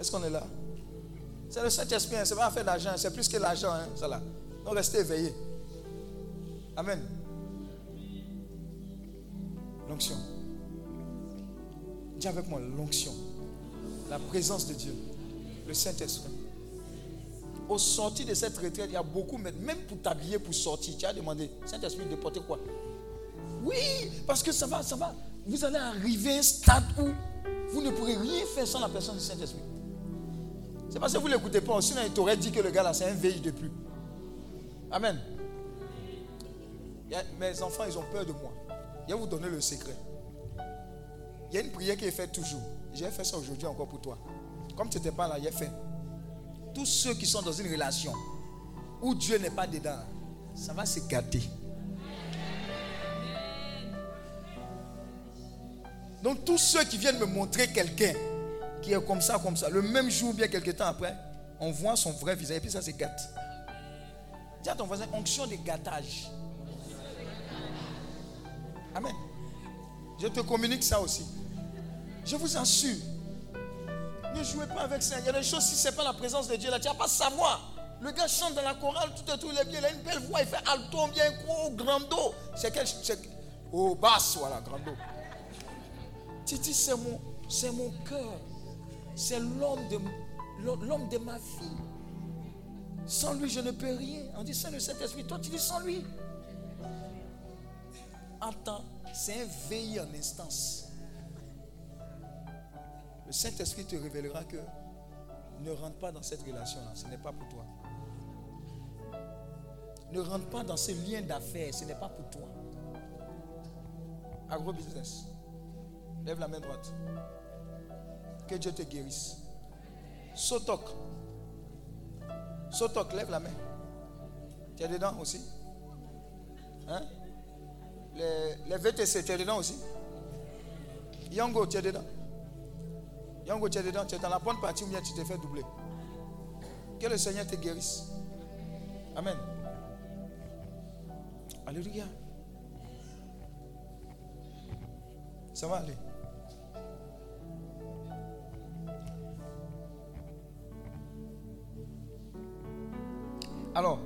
Est-ce qu'on est là? C'est le Saint-Esprit, hein, c'est pas faire d'argent, c'est plus que l'argent, hein, ça là. Donc restez éveillés. Amen. L'onction. Dis avec moi, l'onction. La présence de Dieu. Le Saint-Esprit. Au sorti de cette retraite, il y a beaucoup, même pour t'habiller, pour sortir, tu as demandé, Saint-Esprit, de porter quoi? Oui, parce que ça va, ça va. Vous allez arriver à un stade où vous ne pourrez rien faire sans la personne du Saint-Esprit. C'est parce que vous ne l'écoutez pas. Sinon, il t'aurait dit que le gars là, c'est un veille de plus. Amen. Mes enfants, ils ont peur de moi. Je vais vous donner le secret. Il y a une prière qui est faite toujours. J'ai fait ça aujourd'hui encore pour toi. Comme tu n'étais pas là, j'ai fait. Tous ceux qui sont dans une relation où Dieu n'est pas dedans, ça va se gâter. Donc tous ceux qui viennent me montrer quelqu'un qui est comme ça, comme ça, le même jour, bien quelques temps après, on voit son vrai visage et puis ça se gâte. Dis à ton voisin, onction de gâtage. Amen. Je te communique ça aussi. Je vous assure. Ne jouez pas avec ça. Il y a des choses, si ce n'est pas la présence de Dieu là, tu vas pas savoir. Le gars chante dans la chorale, tout et tout, il est bien, il a une belle voix, il fait alto, bien gros, grando. C'est quel. c'est- Oh, basse, voilà, grando. Titi, c'est mon, c'est mon cœur. C'est l'homme de, ma vie. Sans lui, je ne peux rien. On dit, c'est le Saint-Esprit. Toi, tu dis sans lui. Attends, c'est un veillé en instance. Le Saint-Esprit te révélera que ne rentre pas dans cette relation-là. Ce n'est pas pour toi. Ne rentre pas dans ce lien d'affaires. Ce n'est pas pour toi. Agro-business. Lève la main droite. Dieu te guérisse. Sotok. Sotok, lève la main. Tu es dedans aussi Hein? Les, les VTC, tu es dedans aussi Yango, tu es dedans Yango, tu es dedans Tu es dans la bonne partie ou bien tu te fais doubler Que le Seigneur te guérisse. Amen. Alléluia. Ça va aller. Alors,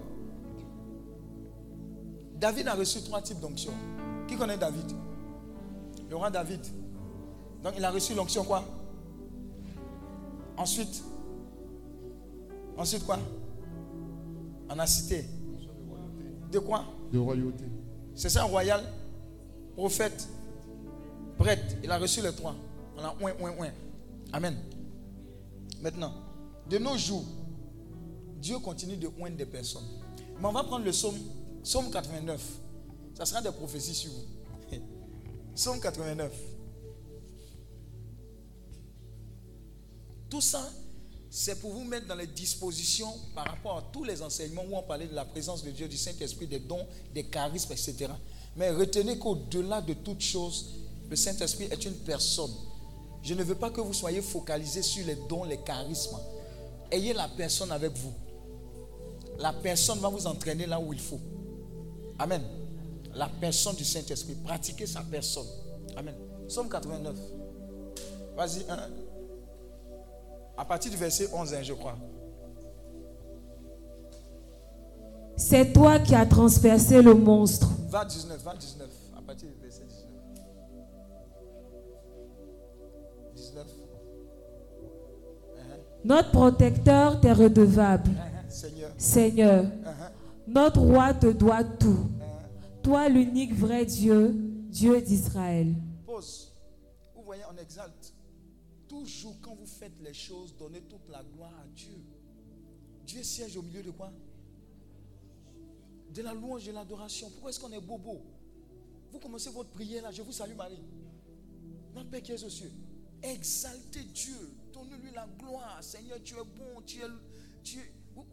David a reçu trois types d'onction. Qui connaît David? Le roi David. Donc il a reçu l'onction quoi? Ensuite, ensuite quoi? On a cité. De quoi? De royauté. C'est ça, royal, prophète, prêtre. Il a reçu les trois. On a ouin, ouin, ouin. Amen. Maintenant, de nos jours, Dieu continue de oindre des personnes. Mais on va prendre le psaume, psaume 89. Ça sera des prophéties sur vous. *laughs* Psaume 89. Tout ça, c'est pour vous mettre dans les dispositions par rapport à tous les enseignements où on parlait de la présence de Dieu, du Saint-Esprit, des dons, des charismes, etc. Mais retenez qu'au-delà de toute chose, le Saint-Esprit est une personne. Je ne veux pas que vous soyez focalisés sur les dons, les charismes. Ayez la personne avec vous. La personne va vous entraîner là où il faut. Amen. La personne du Saint-Esprit. Pratiquez sa personne. Amen. Somme 89. Vas-y, un. À partir du verset 11, hein, je crois. C'est toi qui as transpercé le monstre. Va 19, va 19. À partir du verset 19. 19. Uh-huh, Notre protecteur t'est redevable. uh-huh. Seigneur. Seigneur, Uh-huh, notre roi te doit tout. uh-huh. Toi, l'unique vrai Dieu, Dieu d'Israël. Pause. Vous voyez, on exalte. Toujours quand vous faites les choses, donnez toute la gloire à Dieu. Dieu siège au milieu de quoi? De la louange et de l'adoration. Pourquoi est-ce qu'on est bobo? Vous commencez votre prière là. Je vous salue Marie. Notre Père qui est aux cieux. Exaltez Dieu. Donnez-lui la gloire. Seigneur, tu es bon. Tu es. Tu es- vous,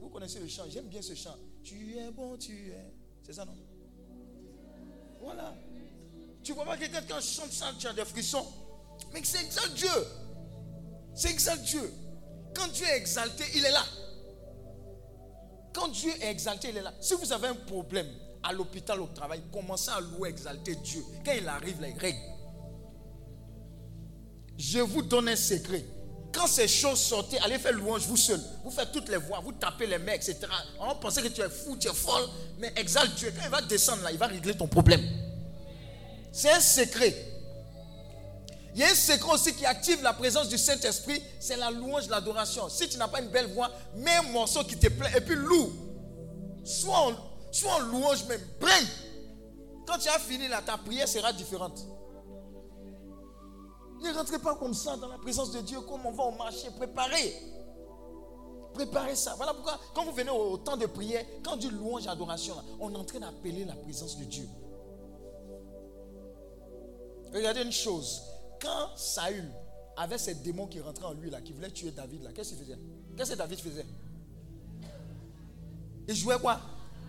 vous connaissez, le chant? J'aime bien ce chant. Tu es bon, tu es. C'est ça, non? Voilà. Tu vois pas que quelqu'un chante ça, tu as des frissons. Mais c'est exalte Dieu. C'est exalte Dieu. Quand Dieu est exalté, il est là. Quand Dieu est exalté, il est là. Si vous avez un problème à l'hôpital, au travail, commencez à louer, exalter Dieu. Quand il arrive, là, il règle. Je vous donne un secret. Quand ces choses sortent, allez faire louange vous seul. Vous faites toutes les voix, vous tapez les mains, etc. On pensait que tu es fou, tu es folle, mais exalte Dieu. Quand il va descendre là, il va régler ton problème. C'est un secret. il y a un secret aussi qui active la présence du Saint-Esprit, c'est la louange, l'adoration. Si tu n'as pas une belle voix, mets un morceau qui te plaît et puis loue. Soit en, louange même. Bring. Quand tu as fini là, ta prière sera différente. Ne rentrez pas comme ça dans la présence de Dieu, comme on va au marché. Préparez. Préparez ça. Voilà pourquoi, quand vous venez au, temps de prière, quand dit louange, adoration, on est en train d'appeler la présence de Dieu. Regardez une chose. Quand Saül avait ces démons qui rentraient en lui, là, qui voulaient tuer David, là, qu'est-ce qu'il faisait? Qu'est-ce que David faisait? Il jouait quoi?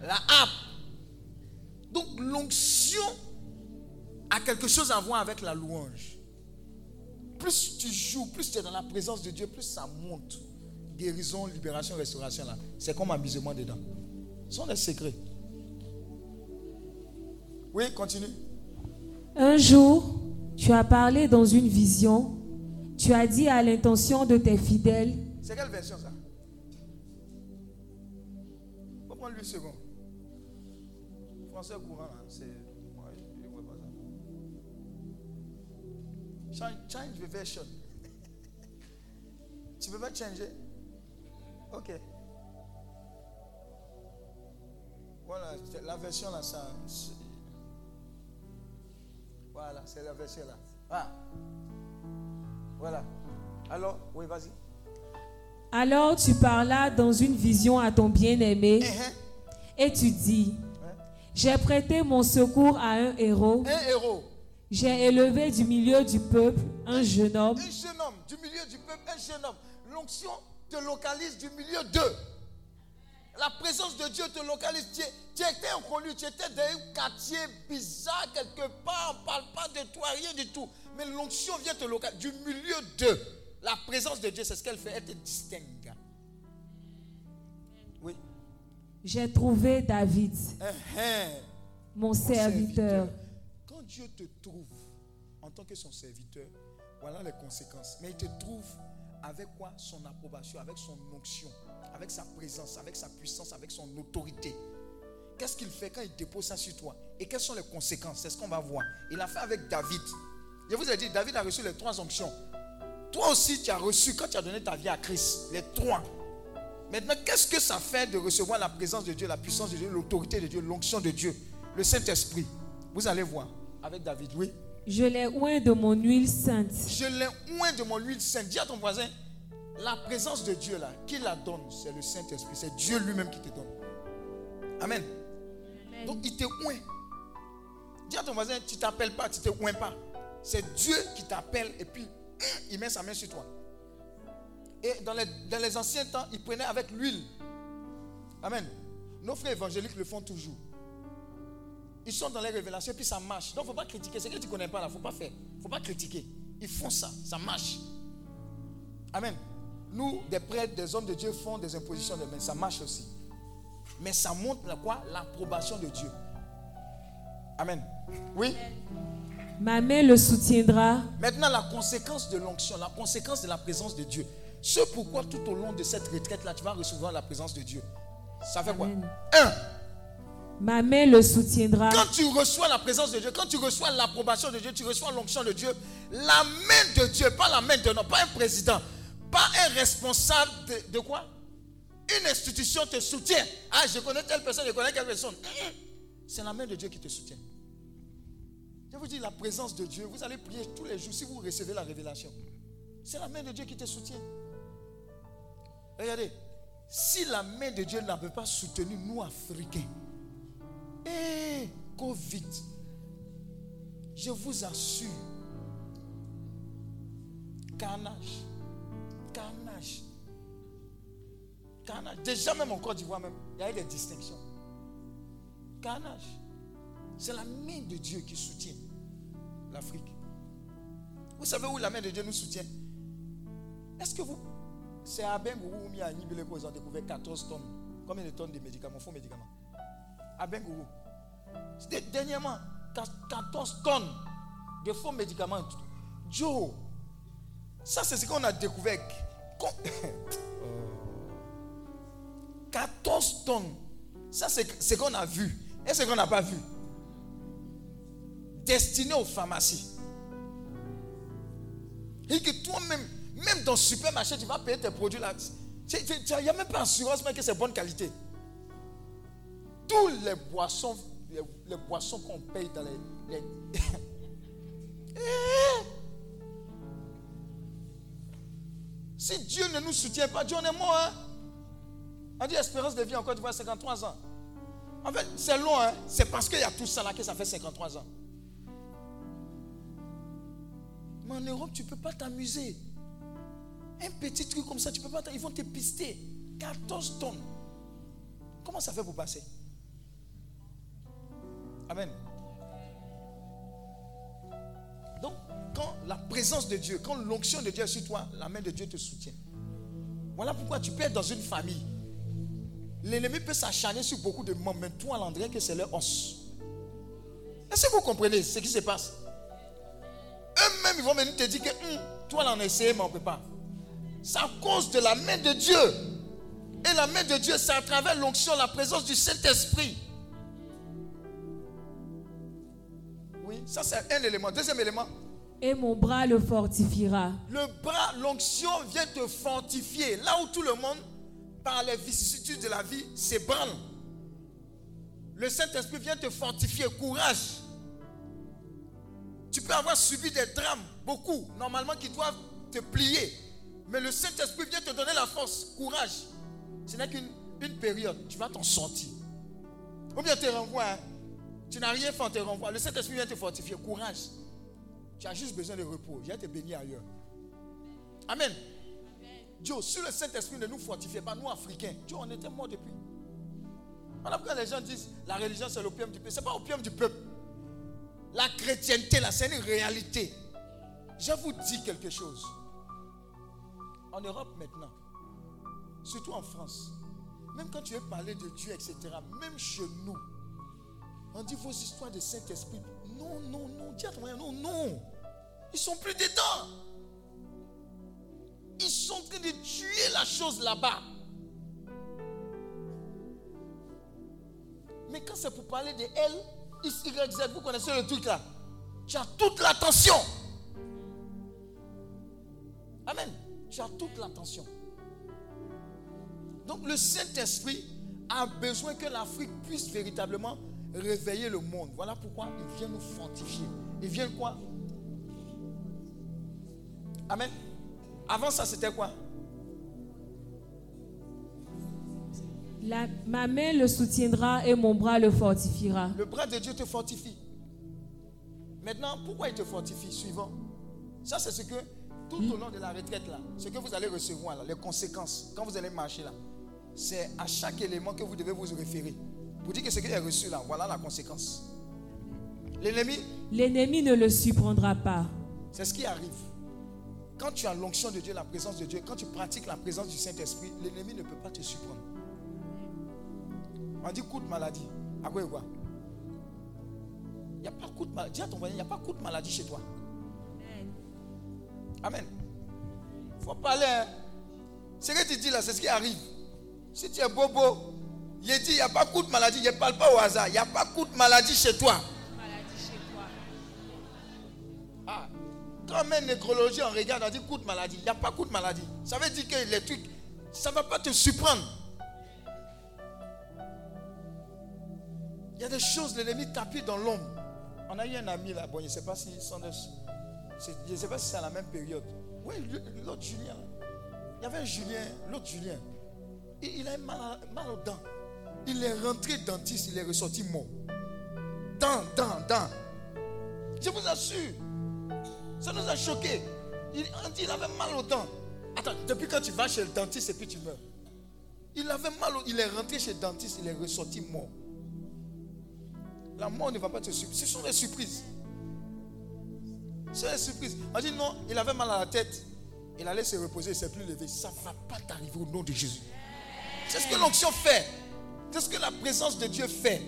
La harpe. Donc l'onction a quelque chose à voir avec la louange. Plus tu joues, plus tu es dans la présence de Dieu, plus ça monte. Guérison, libération, restauration, là. C'est comme amusement dedans. Ce sont des secrets. Oui, continue. Un jour, tu as parlé dans une vision. Tu as dit à l'intention de tes fidèles, C'est quelle version ça? Faut prendre 8 secondes. Français courant, là, c'est. Change, change the version. tu peux pas changer Ok. Voilà, la version là, ça. Voilà, c'est la version là. Ah. Voilà. Alors, oui, vas-y. alors tu parlas dans une vision à ton bien-aimé Eh, hein, et tu dis, j'ai prêté mon secours à un héros, Un héros. J'ai élevé du milieu du peuple un jeune homme. Un jeune homme du milieu du peuple, un jeune homme. L'onction te localise du milieu d'eux. La présence de Dieu te localise. Tu, tu étais inconnu, tu étais dans un quartier bizarre quelque part, on ne parle pas de toi, rien du tout. Mais l'onction vient te localiser du milieu d'eux. La présence de Dieu, c'est ce qu'elle fait, elle te distingue. Oui. J'ai trouvé David, hein. mon Mon serviteur. Dieu te trouve en tant que son serviteur, voilà les conséquences. Mais il te trouve avec quoi? Son approbation, avec son onction, avec sa présence, avec sa puissance, avec son autorité. Qu'est-ce qu'il fait quand il dépose ça sur toi? Et quelles sont les conséquences? C'est ce qu'on va voir. Il a fait avec David. Je vous ai dit, David a reçu les trois onctions. Toi aussi, tu as reçu quand tu as donné ta vie à Christ, les trois. Maintenant, qu'est-ce que ça fait de recevoir la présence de Dieu, la puissance de Dieu, l'autorité de Dieu, l'onction de Dieu, le Saint-Esprit? Vous allez voir avec David, oui. Je l'ai oint de mon huile sainte. Je l'ai oint de mon huile sainte. Dis à ton voisin, la présence de Dieu là, qui la donne, c'est le Saint-Esprit. C'est Dieu lui-même qui te donne. Amen. Donc il te oint. Dis à ton voisin, tu t'appelles pas, tu te oins pas. C'est Dieu qui t'appelle et puis *clears throat* il met sa main sur toi. Et dans les, dans les anciens temps, il prenait avec l'huile. Amen. Nos frères évangéliques le font toujours. Ils sont dans les révélations et puis ça marche. Donc il ne faut pas critiquer. Ce que tu ne connais pas là, il ne faut pas faire. Il ne faut pas critiquer. Ils font ça, ça marche. Amen. Nous, des prêtres, des hommes de Dieu font des impositions de main. Ça marche aussi. Mais ça montre la quoi? L'approbation de Dieu. Amen. Oui? Ma main le soutiendra. Maintenant, la conséquence de l'onction, la conséquence de la présence de Dieu. Ce pourquoi tout au long de cette retraite-là, tu vas recevoir la présence de Dieu. Ça fait quoi? Un, Ma main le soutiendra. quand tu reçois la présence de Dieu, quand tu reçois l'approbation de Dieu, tu reçois l'onction de Dieu, la main de Dieu, pas la main de non, pas un président, pas un responsable de, quoi? Une institution te soutient. Ah, je connais telle personne, je connais telle personne. Hum, hum. C'est la main de Dieu qui te soutient. Je vous dis, la présence de Dieu, vous allez prier tous les jours si vous recevez la révélation. C'est la main de Dieu qui te soutient. Regardez, si la main de Dieu n'avait pas soutenu nous, Africains, eh, Covid, je vous assure, carnage, carnage, carnage. Déjà même en Côte d'Ivoire même, il y a eu des distinctions. Carnage. C'est la main de Dieu qui soutient l'Afrique. Vous savez où la main de Dieu nous soutient? Est-ce que vous... C'est à Bengourou ou à Nibeleko, ils ont découvert 14 tonnes. Combien de tonnes de médicaments, faux médicaments À Bengourou. C'était dernièrement 14 tonnes de faux médicaments. Joe, ça c'est ce qu'on a découvert. Con- 14 tonnes. Ça c'est ce qu'on a vu. Et ce qu'on n'a pas vu? Destiné aux pharmacies. Et que toi-même, même dans le supermarché, tu vas payer tes produits là. Il n'y a même pas assurance que c'est bonne qualité. Tous les boissons, les, boissons qu'on paye dans les. Eh! Si Dieu ne nous soutient pas, Dieu on est mort. Hein? On dit espérance de vie en Côte d'Ivoire 53 ans. En fait, c'est long, hein? c'est parce qu'il y a tout ça là que ça fait 53 ans. Mais en Europe, tu ne peux pas t'amuser. Un petit truc comme ça, tu peux pas. Ils vont te pister. 14 tonnes. Comment ça fait pour passer? Amen. Donc, quand la présence de Dieu, quand l'onction de Dieu est sur toi, la main de Dieu te soutient. Voilà pourquoi tu peux être dans une famille. L'ennemi peut s'acharner sur beaucoup de membres, mais toi, Landré, que c'est leur os. Est-ce que vous comprenez ce qui se passe? Eux-mêmes, ils vont venir te dire que Hum, toi, a essayé, mais on ne peut pas. C'est à cause de la main de Dieu. Et la main de Dieu, c'est à travers l'onction, la présence du Saint-Esprit. Oui, ça c'est un élément. Deuxième élément, Et mon bras le fortifiera. le bras, l'onction vient te fortifier. Là où tout le monde, par les vicissitudes de la vie, s'ébranle. Le Saint-Esprit vient te fortifier. Courage. Tu peux avoir subi des drames, beaucoup, normalement, qui doivent te plier. Mais le Saint-Esprit vient te donner la force. Courage. Ce n'est qu'une une période. Tu vas t'en sortir. Ou bien te renvoie. hein. Tu n'as rien fait, on te renvoie. Le Saint-Esprit vient te fortifier. Courage. Tu as juste besoin de repos. Viens te bénir ailleurs. Amen. Dieu, si le Saint-Esprit ne nous fortifiait pas, nous Africains, Dieu, on était morts depuis. Voilà pourquoi les gens disent la religion c'est l'opium du peuple. Ce n'est pas l'opium du peuple. La chrétienté, là, c'est une réalité. Je vous dis quelque chose. En Europe maintenant, surtout en France, même quand tu veux parler de Dieu, etc., même chez nous, on dit vos histoires de Saint-Esprit. Non, non, non, dis à ton non, non. Ils sont plus dedans. Ils sont en train de tuer la chose là-bas. Mais quand c'est pour parler de elle, X, vous connaissez le truc là. Tu as toute l'attention. Amen. Tu as toute l'attention. Donc le Saint-Esprit a besoin que l'Afrique puisse véritablement réveiller le monde. Voilà pourquoi il vient nous fortifier. Il vient quoi? Amen. Avant ça, c'était quoi? La- ma main le soutiendra et mon bras le fortifiera. Le bras de Dieu te fortifie. Maintenant, pourquoi il te fortifie? Suivant. Ça, c'est ce que, tout au long de la retraite, là, ce que vous allez recevoir, là, les conséquences, quand vous allez marcher, là, c'est à chaque élément que vous devez vous référer. Pour dire que ce qui est reçu, là, voilà la conséquence. L'ennemi, L'ennemi ne le surprendra pas. c'est ce qui arrive. Quand tu as l'onction de Dieu, la présence de Dieu, quand tu pratiques la présence du Saint-Esprit, l'ennemi ne peut pas te surprendre. On dit coup de maladie. À quoi et quoi Il n'y a pas coup de maladie. Dis à ton voisin, il n'y a pas coup de maladie chez toi. Amen. Il faut parler. hein. Ce que tu dis là, c'est ce qui arrive. Si tu es bobo, il dit, il n'y a pas coup de maladie. Je ne parle pas au hasard. Il n'y a pas coup de maladie chez toi. Ah, quand met nécrologie, on regarde, on dit coup de maladie. Il n'y a pas coup de maladie. Ça veut dire que les trucs, ça ne va pas te surprendre. Il y a des choses, l'ennemi tapis dans l'ombre. On a eu un ami là, bon, je ne sais pas si sont de- je ne sais pas si c'est à la même période. Oui, l'autre Julien. Il y avait un Julien, l'autre Julien. Il, il a mal, mal aux dents. Il est rentré dentiste, il est ressorti mort. Dents, dents, dents. Je vous assure. Ça nous a choqués. Il, on dit, il avait mal aux dents. Attends, depuis quand tu vas chez le dentiste et puis tu meurs? Il avait mal, il est rentré chez le dentiste, il est ressorti mort. La mort ne va pas te surprendre. Ce sont des surprises. C'est des surprises. On dit non, il avait mal à la tête. Il allait se reposer, il ne s'est plus levé. Ça ne va pas t'arriver au nom de Jésus. C'est ce que l'onction fait. C'est ce que la présence de Dieu fait.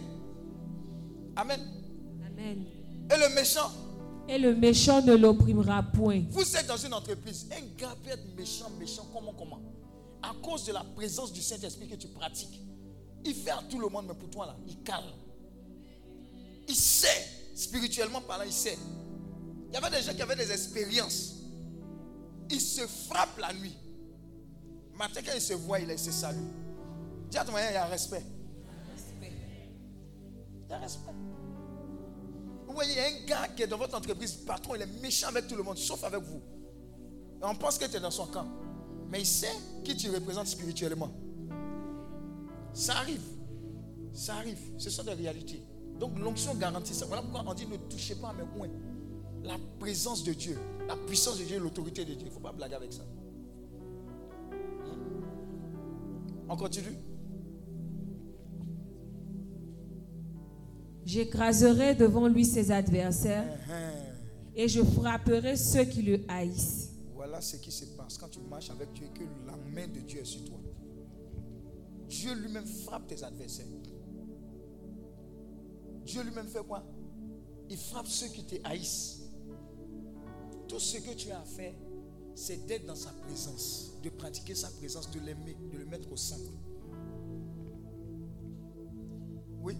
Amen. Amen. Et le méchant, Et le méchant ne l'opprimera point. Vous êtes dans une entreprise. Un gars peut être méchant, méchant, comment, comment? À cause de la présence du Saint-Esprit que tu pratiques. Il fait à tout le monde, mais pour toi, là, il calme. Il sait, spirituellement parlant, il sait. Il y avait des gens qui avaient des expériences. il se frappe la nuit. Matin, quand il se voit, il se salue. Dis à ton moyen, il y a respect. Il y a respect. Vous voyez, il y a un gars qui est dans votre entreprise, patron, il est méchant avec tout le monde, sauf avec vous. Et on pense que tu es dans son camp. Mais il sait qui tu représentes spirituellement. Ça arrive. Ça arrive. Ce sont des réalités. Donc l'onction garantit ça. Voilà pourquoi on dit ne touchez pas à mes coins. La présence de Dieu, la puissance de Dieu, l'autorité de Dieu. Il ne faut pas blaguer avec ça. On continue? J'écraserai devant lui ses adversaires Uh-huh. et je frapperai ceux qui le haïssent. Voilà ce qui se passe quand tu marches avec Dieu et que la main de Dieu est sur toi. Dieu lui-même frappe tes adversaires. Dieu lui-même fait quoi? Il frappe ceux qui te haïssent. Tout ce que tu as à faire, c'est d'être dans sa présence, de pratiquer sa présence, de l'aimer, de le mettre au centre. Oui.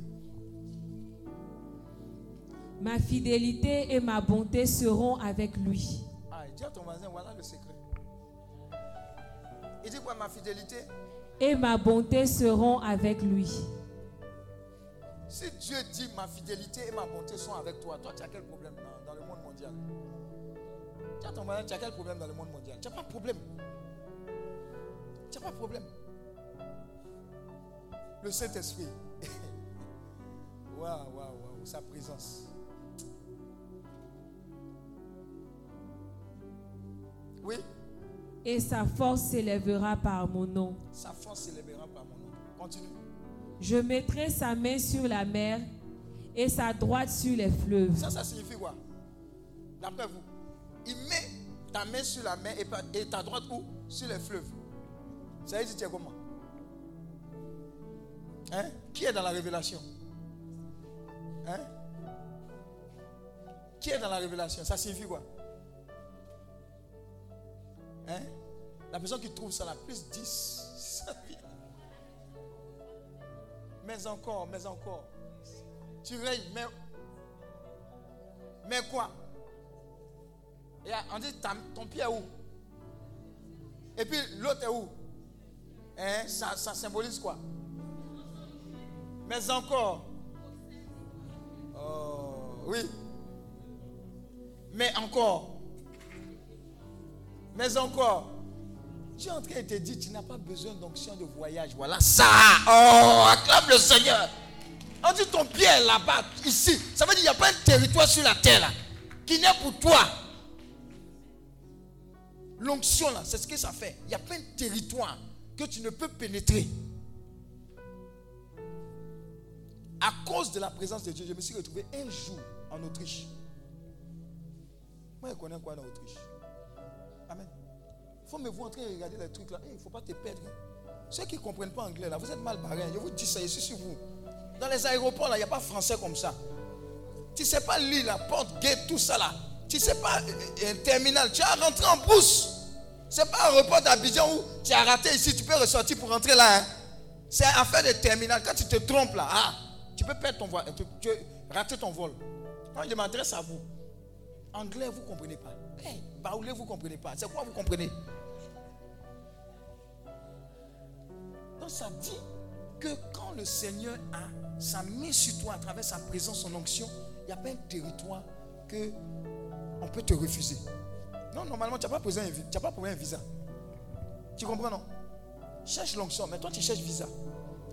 Ma fidélité et ma bonté seront avec lui. Ah, dis à ton voisin, voilà le secret. Il dit quoi, ma fidélité? Et ma bonté seront avec lui. Si Dieu dit ma fidélité et ma bonté sont avec toi, toi tu as quel problème dans, dans le monde mondial? Tu as ton voisin, tu as quel problème dans le monde mondial? Tu n'as pas de problème. Tu n'as pas de problème. Le Saint-Esprit. *laughs* Waouh, waouh, waouh, sa présence. Oui, Et sa force s'élèvera par mon nom. sa force s'élèvera par mon nom. Continue. Je mettrai sa main sur la mer et sa droite sur les fleuves. Ça, ça signifie quoi? D'après vous, il met ta main sur la main et, ta droite où? Sur les fleuves. Ça veut dire comment? Hein? Qui est dans la révélation? Hein? Qui est dans la révélation? Ça signifie quoi? Hein? La personne qui trouve ça la plus 10. ça vient. Mais encore, mais encore. Tu règnes, mais mais quoi? Et on dit ton pied est où? Et puis l'autre est où? Hein, ça, ça symbolise quoi? Mais encore. Oh, oui. Mais encore. Mais encore. Tu es en train de te dire, tu n'as pas besoin d'onction de voyage. Voilà ça. Oh, acclame le Seigneur. On dit ton pied est là-bas, ici. Ça veut dire qu'il n'y a pas un territoire sur la terre là, qui n'est pour toi. L'onction là, c'est ce que ça fait. Il n'y a pas un territoire que tu ne peux pénétrer. À cause de la présence de Dieu, je me suis retrouvé un jour en Autriche. Moi, je connais quoi en Autriche? Faut me voir en train de regarder les trucs là. Eh, Il ne faut pas te perdre. Ceux qui ne comprennent pas anglais là, vous êtes mal barrés. Je vous dis ça, suis sur vous. Dans les aéroports là, il n'y a pas français comme ça. Tu ne sais pas lire la porte, gate, tout ça là. Tu ne sais pas euh, un terminal. Tu as rentré en brousse. Ce n'est pas un report d'Abidjan où tu as raté ici, tu peux ressortir pour rentrer là. hein. C'est affaire de terminal. Quand tu te trompes là, ah, tu peux perdre ton vol. Tu, tu rater ton vol. Moi, je m'adresse à vous. Anglais, vous ne comprenez pas. Hey, baoulé, vous ne comprenez pas. C'est quoi vous comprenez? Ça dit que quand le Seigneur a sa main sur toi à travers sa présence, son onction, il n'y a pas un territoire que on peut te refuser. Non, normalement, tu n'as pas, besoin pas d'un visa. Tu comprends, non? Cherche l'onction, mais toi, tu cherches visa.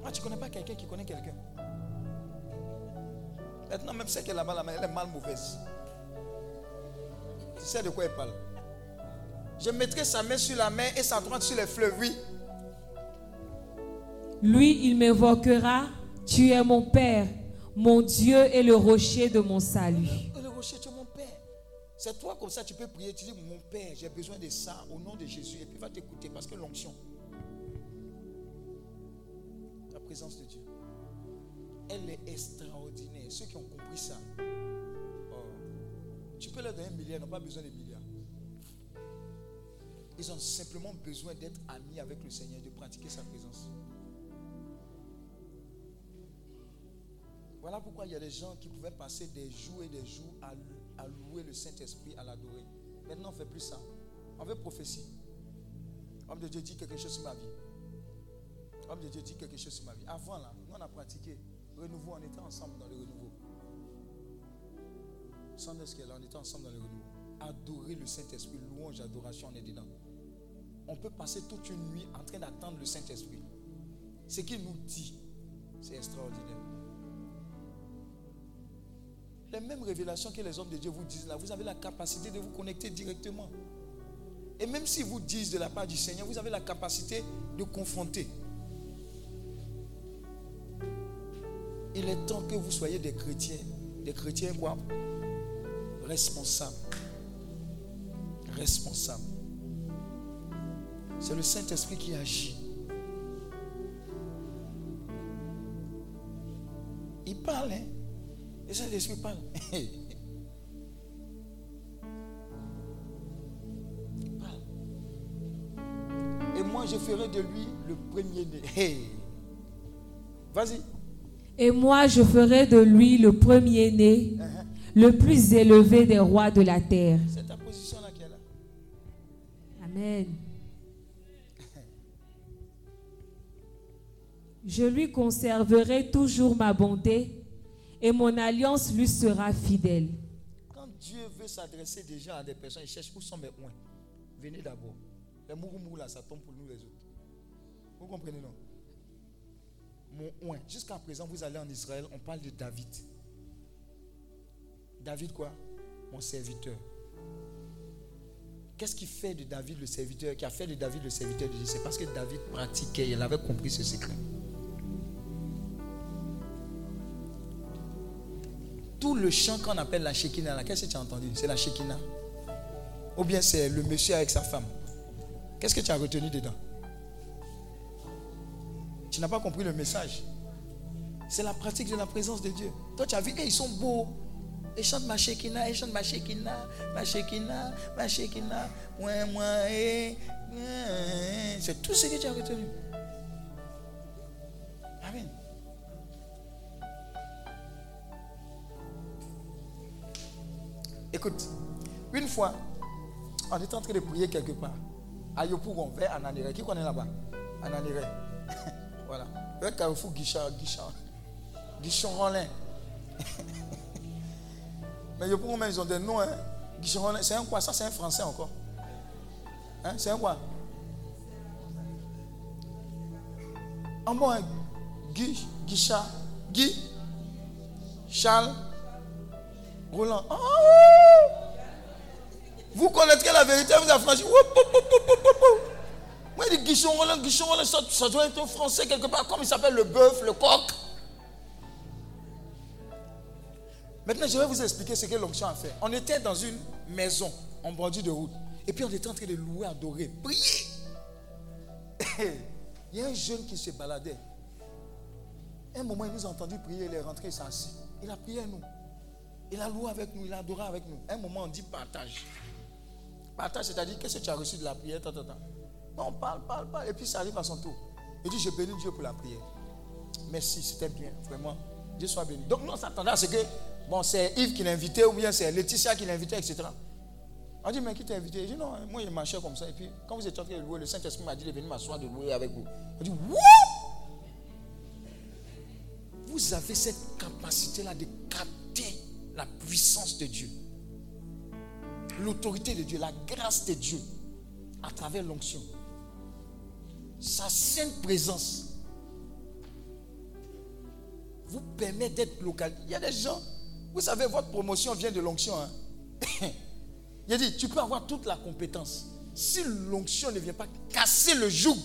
Ah, tu ne connais pas quelqu'un qui connaît quelqu'un. Maintenant, même celle qui est là-bas, là, elle est mal mauvaise. Tu sais de quoi elle parle? Je mettrai sa main sur la main et sa droite sur les fleuves, oui. Lui, il m'évoquera, tu es mon Père, mon Dieu et le rocher de mon salut. Le rocher, tu es mon Père. C'est toi comme ça, tu peux prier. Tu dis, mon Père, j'ai besoin de ça au nom de Jésus. Et puis il va t'écouter parce que l'onction. La présence de Dieu. Elle est extraordinaire. Ceux qui ont compris ça. oh, tu peux leur donner un milliard, ils n'ont pas besoin de milliards. Ils ont simplement besoin d'être amis avec le Seigneur, de pratiquer sa présence. Voilà pourquoi il y a des gens qui pouvaient passer des jours et des jours à, louer le Saint-Esprit, à l'adorer. Maintenant, on ne fait plus ça. On veut prophétie. Homme de Dieu dit quelque chose sur ma vie. Homme de Dieu dit quelque chose sur ma vie. Avant là, nous on a pratiqué. Renouveau, on était ensemble dans le renouveau. Sans qu'elle on était ensemble dans le renouveau. Adorer le Saint-Esprit, louange, adoration, on est dedans. On peut passer toute une nuit en train d'attendre le Saint-Esprit. Ce qu'il nous dit, c'est extraordinaire. Les mêmes révélations que les hommes de Dieu vous disent là, vous avez la capacité de vous connecter directement. Et même si vous disent de la part du Seigneur, vous avez la capacité de confronter. Il est temps que vous soyez des chrétiens. Des chrétiens quoi? Responsables. Responsables. C'est le Saint-Esprit qui agit. Le Saint-Esprit parle. Il parle. Et moi, je ferai de lui le premier-né. Hey. Vas-y. Et moi, je ferai de lui le premier-né, Uh-huh. le plus élevé des rois de la terre. C'est ta position là est là. Amen. Je lui conserverai toujours ma bonté et mon alliance lui sera fidèle. Quand Dieu veut s'adresser déjà à des personnes, il cherche où sont mes oins. Venez d'abord. Les mourou là, ça tombe pour nous les autres. Vous comprenez, non? Mon oin. Jusqu'à présent, vous allez en Israël, on parle de David. David quoi? Mon serviteur. Qu'est-ce qui fait de David le serviteur Qui a fait de David le serviteur de Dieu? C'est parce que David pratiquait, il avait compris ce secret. Tout le chant qu'on appelle la Shekinah, qu'est-ce que tu as entendu? C'est la Shekinah. Ou bien c'est le monsieur avec sa femme. Qu'est-ce que tu as retenu dedans? Tu n'as pas compris le message. C'est la pratique de la présence de Dieu. Toi, tu as vu, eh, ils sont beaux. Ils chantent ma Shekinah, ils chantent ma Shekinah, ma Shekinah, ma Shekinah. Eh. C'est tout ce que tu as retenu. Écoute, une fois, on était en train de prier quelque part. À Yopougon, vers Ananire. Qui connaît là-bas? Ananire. *laughs* voilà. Vers Carrefour Guichard, Guichard. Guichon Rollin. *laughs* Mais Yopougon, ils ont des noms. Hein. Guichon Rollin, c'est un quoi? Ça, c'est un français encore. Hein? C'est un quoi? En bon, hein? Guy, Guichard, Guy, Charles, Oh! Vous connaîtrez la vérité, vous affranchissez. Moi, je dis Guichon Roland, Guichon Roland, ça, ça doit être un français quelque part, comme il s'appelle le bœuf, le coq. Maintenant, je vais vous expliquer ce que l'onction a fait. On était dans une maison en bordure de route. Et puis, on était en train de louer, adorer, prier. *coughs* Il y a un jeune qui se baladait. Un moment, il nous a entendu prier, il est rentré, il s'est assis. Il a prié à nous. Il a loué avec nous, il a adoré avec nous. Un moment, on dit partage. Partage, c'est-à-dire, qu'est-ce que tu as reçu de la prière tant. Non, parle, parle, parle. Et puis, ça arrive à son tour. Il dit, je bénis Dieu pour la prière. Merci, c'était bien, vraiment. Dieu soit béni. Donc, nous, on s'attendait à ce que, bon, c'est Yves qui l'a invité, ou bien c'est Laetitia qui l'a invité, etc. On dit, mais qui t'a invité? Il dit, non, moi, il marchait comme ça. Et puis, quand vous étiez en train de louer, le Saint-Esprit m'a dit de venir m'asseoir, de louer avec vous. On dit, Wouh Vous avez cette capacité-là de capter la puissance de Dieu, l'autorité de Dieu, la grâce de Dieu à travers l'onction. Sa sainte présence vous permet d'être local. Il y a des gens, vous savez, votre promotion vient de l'onction. Hein? *coughs* Il a dit, tu peux avoir toute la compétence. Si l'onction ne vient pas casser le joug,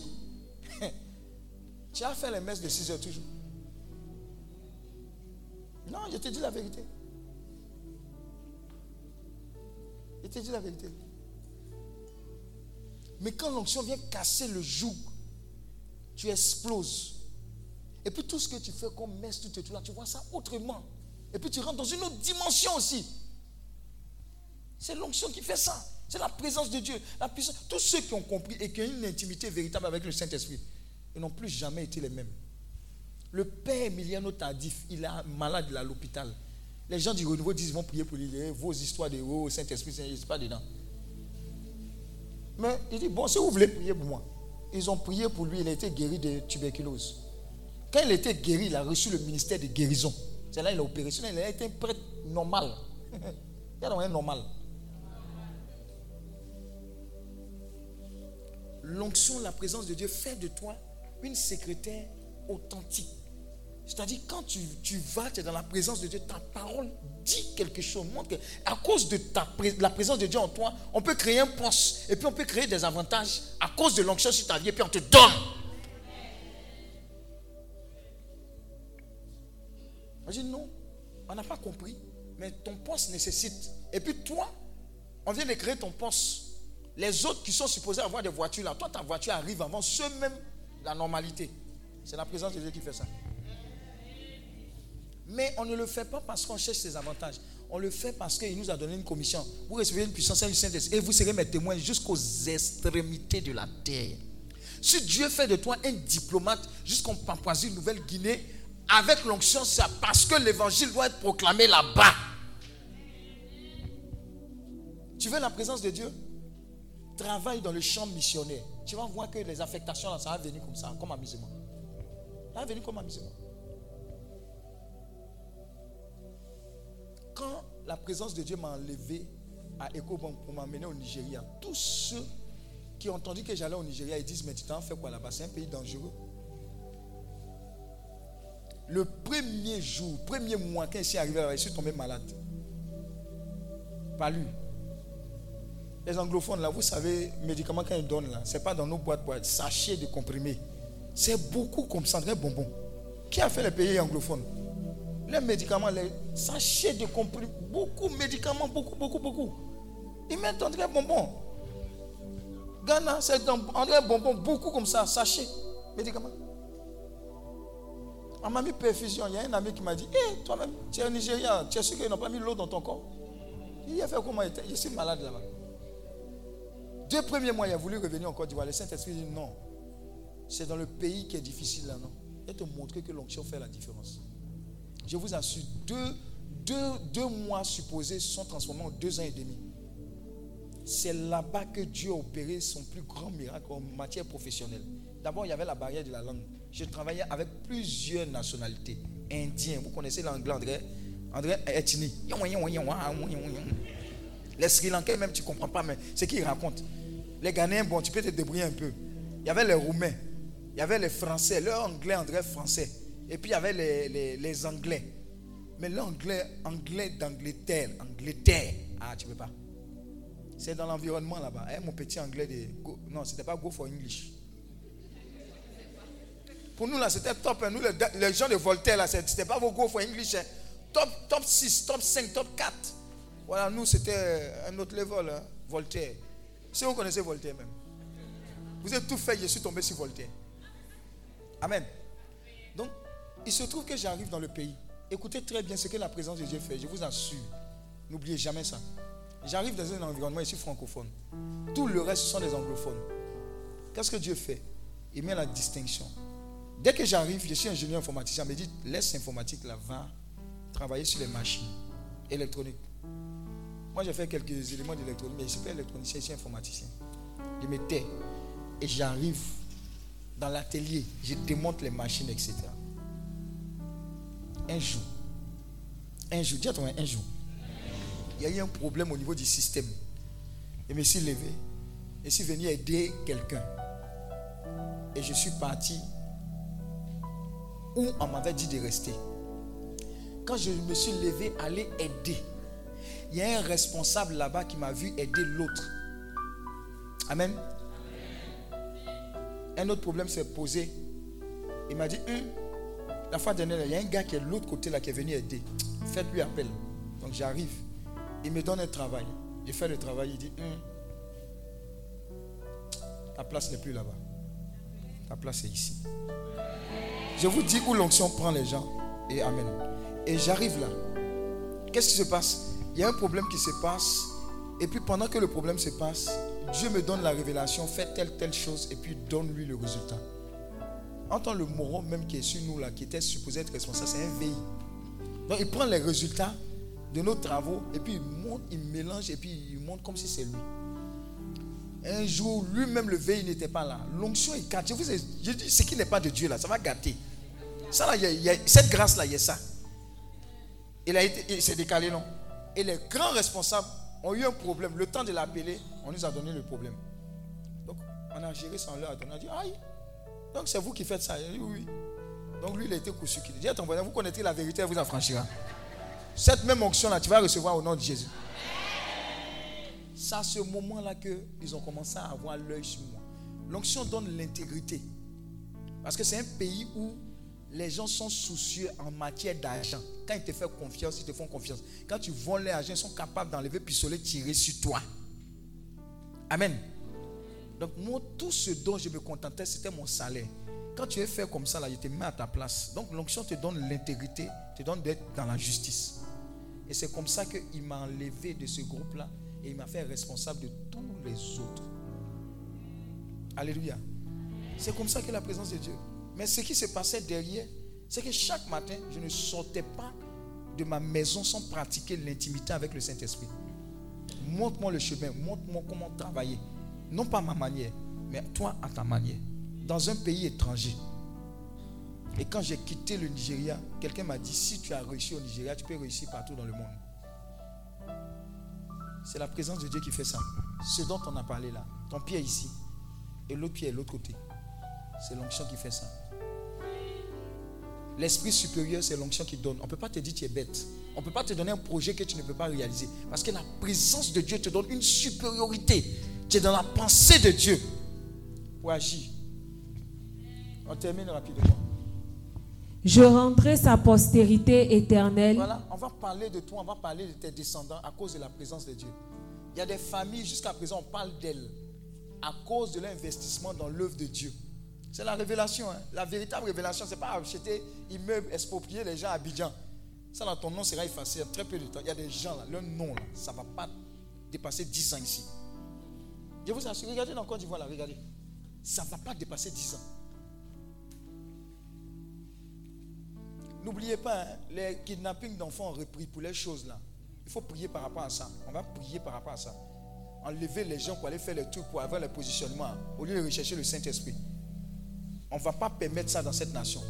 *coughs* tu as fait les messes de 6 heures toujours. Non, je te dis la vérité. Je te dis la vérité. Mais quand l'onction vient casser le joug, tu exploses. Et puis tout ce que tu fais comme messe, tout et tout là, tu vois ça autrement. Et puis tu rentres dans une autre dimension aussi. C'est l'onction qui fait ça. C'est la présence de Dieu. La puissance. Tous ceux qui ont compris et qui ont une intimité véritable avec le Saint-Esprit, ils n'ont plus jamais été les mêmes. Le père Emiliano Tardif, il est malade, à l'hôpital. Les gens du renouveau disent vont prier pour lui. Vos histoires de oh, Saint-Esprit, suis pas dedans. Mais il dit, bon, si vous voulez prier pour moi. Ils ont prié pour lui, il a été guéri de tuberculose. Quand il était guéri, il a reçu le ministère de guérison. C'est là qu'il a opéré. Il a été un prêtre normal. *laughs* il a un normal. L'onction, la présence de Dieu fait de toi une secrétaire authentique. C'est-à-dire, quand tu, tu vas, tu es dans la présence de Dieu, ta parole dit quelque chose. Montre que, à cause de ta, la présence de Dieu en toi, on peut créer un poste et puis on peut créer des avantages à cause de l'onction sur ta vie et puis on te donne. On dit non, on n'a pas compris, mais ton poste nécessite. Et puis toi, on vient de créer ton poste. Les autres qui sont supposés avoir des voitures là, toi ta voiture arrive avant ceux même la normalité. C'est la présence de Dieu qui fait ça. Mais on ne le fait pas parce qu'on cherche ses avantages. On le fait parce qu'il nous a donné une commission. Vous recevez une puissance et une et vous serez mes témoins jusqu'aux extrémités de la terre. Si Dieu fait de toi un diplomate jusqu'en Papouasie Nouvelle-Guinée, avec l'onction, c'est parce que l'évangile doit être proclamé là-bas. Tu veux la présence de Dieu? Travaille dans le champ missionnaire. Tu vas voir que les affectations, ça va venir comme ça, comme amusement. Ça va venir comme amusement. Quand la présence de Dieu m'a enlevé à Ecobank pour m'amener au Nigeria, tous ceux qui ont entendu que j'allais au Nigeria, ils disent, mais tu t'en fais quoi là-bas? C'est un pays dangereux. Le premier jour, premier mois, quand je suis arrivé là-bas, je suis tombé malade. Pas lui. Les anglophones, là, vous savez, médicaments quand ils donnent, là, c'est pas dans nos boîtes, boîtes, sachets de comprimés. C'est beaucoup comme ça, bonbon. Qui a fait les pays anglophones Les médicaments, les sachets de comprimés, beaucoup de médicaments, beaucoup, beaucoup, beaucoup. Ils mettent André bonbon. Ghana, c'est André bonbon, beaucoup comme ça, sachets, médicaments. On m'a mis perfusion. Il y a un ami qui m'a dit Hé, toi-même, tu es au Nigeria, tu es sûr qu'ils n'ont pas mis l'eau dans ton corps? Il a fait comment il Je suis malade là-bas. Deux premiers mois, il a voulu revenir en Côte d'Ivoire. Le Saint-Esprit dit non. C'est dans le pays qui est difficile là, non Et te montrer que l'onction fait la différence. Je vous assure, deux, mois supposés sont transformés en deux ans et demi. C'est là-bas que Dieu a opéré son plus grand miracle en matière professionnelle. D'abord, il y avait la barrière de la langue. Je travaillais avec plusieurs nationalités. Indiens, vous connaissez l'anglais, André? André ethnie. Les Sri Lankais, même, tu ne comprends pas, mais ce qu'ils racontent. Les Ghanéens, bon, tu peux te débrouiller un peu. Il y avait les Roumains, il y avait les Français, leur anglais, André français. Et puis il y avait les, les, Anglais. Mais l'anglais, anglais d'Angleterre, Angleterre, ah, tu ne peux pas. C'est dans l'environnement là-bas. Eh, mon petit anglais de. Go- non, c'était pas Go for English. Pour nous là, c'était top. hein. Nous, les, gens de Voltaire là, c'était pas vos Go for English. hein. Top, top 6, top 5, top 4. Voilà, nous, c'était un autre level. hein, Voltaire. Si vous connaissez Voltaire même. Vous avez tout fait, je suis tombé sur Voltaire. Amen. Il se trouve que j'arrive dans le pays. Écoutez très bien ce que la présence de Dieu fait. Je vous assure. N'oubliez jamais ça. J'arrive dans un environnement ici francophone. Tout le reste sont des anglophones. Qu'est-ce que Dieu fait? Il met la distinction. Dès que j'arrive, je suis ingénieur informaticien. Me dit laisse l'informatique là, va travailler sur les machines électroniques. Moi, j'ai fait quelques éléments d'électronique, mais je ne suis pas électronicien, je suis informaticien. Je me tais et j'arrive dans l'atelier, je démonte les machines, etc. Un jour, un jour, dis à ton un jour, il y a eu un problème au niveau du système. Je me suis levé, je suis venu aider quelqu'un. Et je suis parti où on m'avait dit de rester. Quand je me suis levé, aller aider, il y a un responsable là-bas qui m'a vu aider l'autre. Amen. Un autre problème s'est posé. Il m'a dit, Hum, la fois dernière, il y a un gars qui est de l'autre côté là qui est venu aider. Faites-lui appel. Donc j'arrive. Il me donne un travail. Je fais le travail. Il dit, Hum, ta place n'est plus là-bas. Ta place est ici. Je vous dis où l'onction prend les gens. Et Amen. Et j'arrive là. Qu'est-ce qui se passe? Il y a un problème qui se passe. Et puis pendant que le problème se passe, Dieu me donne la révélation, fais telle, telle chose, et puis donne-lui le résultat. Entends le moron même qui est sur nous là, qui était supposé être responsable, c'est un VI. Donc il prend les résultats de nos travaux, et puis il monte, il mélange, et puis il montre comme si c'est lui. Un jour, lui-même, le il n'était pas là. L'onction est gâtée. Je vous je dis, ce qui n'est pas de Dieu, là, ça va gâter. Ça, là, y y a- cette grâce-là, il y a ça. Il, a été, il s'est décalé, non? Et les grands responsables ont eu un problème. Le temps de l'appeler, on nous a donné le problème. Donc, on a géré on leur a donné. On a dit, aïe, donc c'est vous qui faites ça. Dit, oui. Donc, lui, il a été cousu. Il dit, à ton voisin, vous connaîtrez la vérité, elle vous affranchira. Cette même onction-là, tu vas recevoir au nom de Jésus. C'est à ce moment-là qu'ils ont commencé à avoir l'œil sur moi. L'onction donne l'intégrité. Parce que c'est un pays où les gens sont soucieux en matière d'argent. Quand ils te font confiance, ils te font confiance. Quand tu voles l'argent, ils sont capables d'enlever pistolet, tirer sur toi. Amen. Donc moi, tout ce dont je me contentais, c'était mon salaire. Quand tu es fait comme ça, là, je te mets à ta place. Donc l'onction te donne l'intégrité, te donne d'être dans la justice. Et c'est comme ça qu'il m'a enlevé de ce groupe-là et il m'a fait responsable de tous les autres. Alléluia. C'est comme ça que la présence de Dieu. Mais ce qui se passait derrière, c'est que chaque matin, je ne sortais pas de ma maison sans pratiquer l'intimité avec le Saint-Esprit. Montre-moi le chemin, montre-moi comment travailler. Non pas ma manière, mais toi à ta manière. Dans un pays étranger. Et quand j'ai quitté le Nigeria, quelqu'un m'a dit, si tu as réussi au Nigeria, tu peux réussir partout dans le monde. C'est la présence de Dieu qui fait ça. Ce dont on a parlé là. Ton pied est ici. Et l'autre pied est de l'autre côté. C'est l'onction qui fait ça. L'esprit supérieur, c'est l'onction qui donne. On ne peut pas te dire que tu es bête. On ne peut pas te donner un projet que tu ne peux pas réaliser. Parce que la présence de Dieu te donne une supériorité. Tu es dans la pensée de Dieu pour agir. On termine rapidement. Je rendrai sa postérité éternelle. Voilà, on va parler de toi, on va parler de tes descendants à cause de la présence de Dieu. Il y a des familles, jusqu'à présent, on parle d'elles à cause de l'investissement dans l'œuvre de Dieu. C'est la révélation. hein. La véritable révélation, ce n'est pas acheter immeuble, exproprier les gens à Abidjan. Ça, là, ton nom sera effacé en très peu de temps. Il y a des gens, là, leur nom, là, ça ne va pas dépasser 10 ans ici. Je vous assure, regardez dans Côte d'Ivoire, regardez. Ça ne va pas dépasser 10 ans. N'oubliez pas, hein, les kidnappings d'enfants ont repris pour les choses là. Il faut prier par rapport à ça. On va prier par rapport à ça. Enlever les gens pour aller faire les trucs, pour avoir le positionnement, au lieu de rechercher le Saint-Esprit. On ne va pas permettre ça dans cette nation.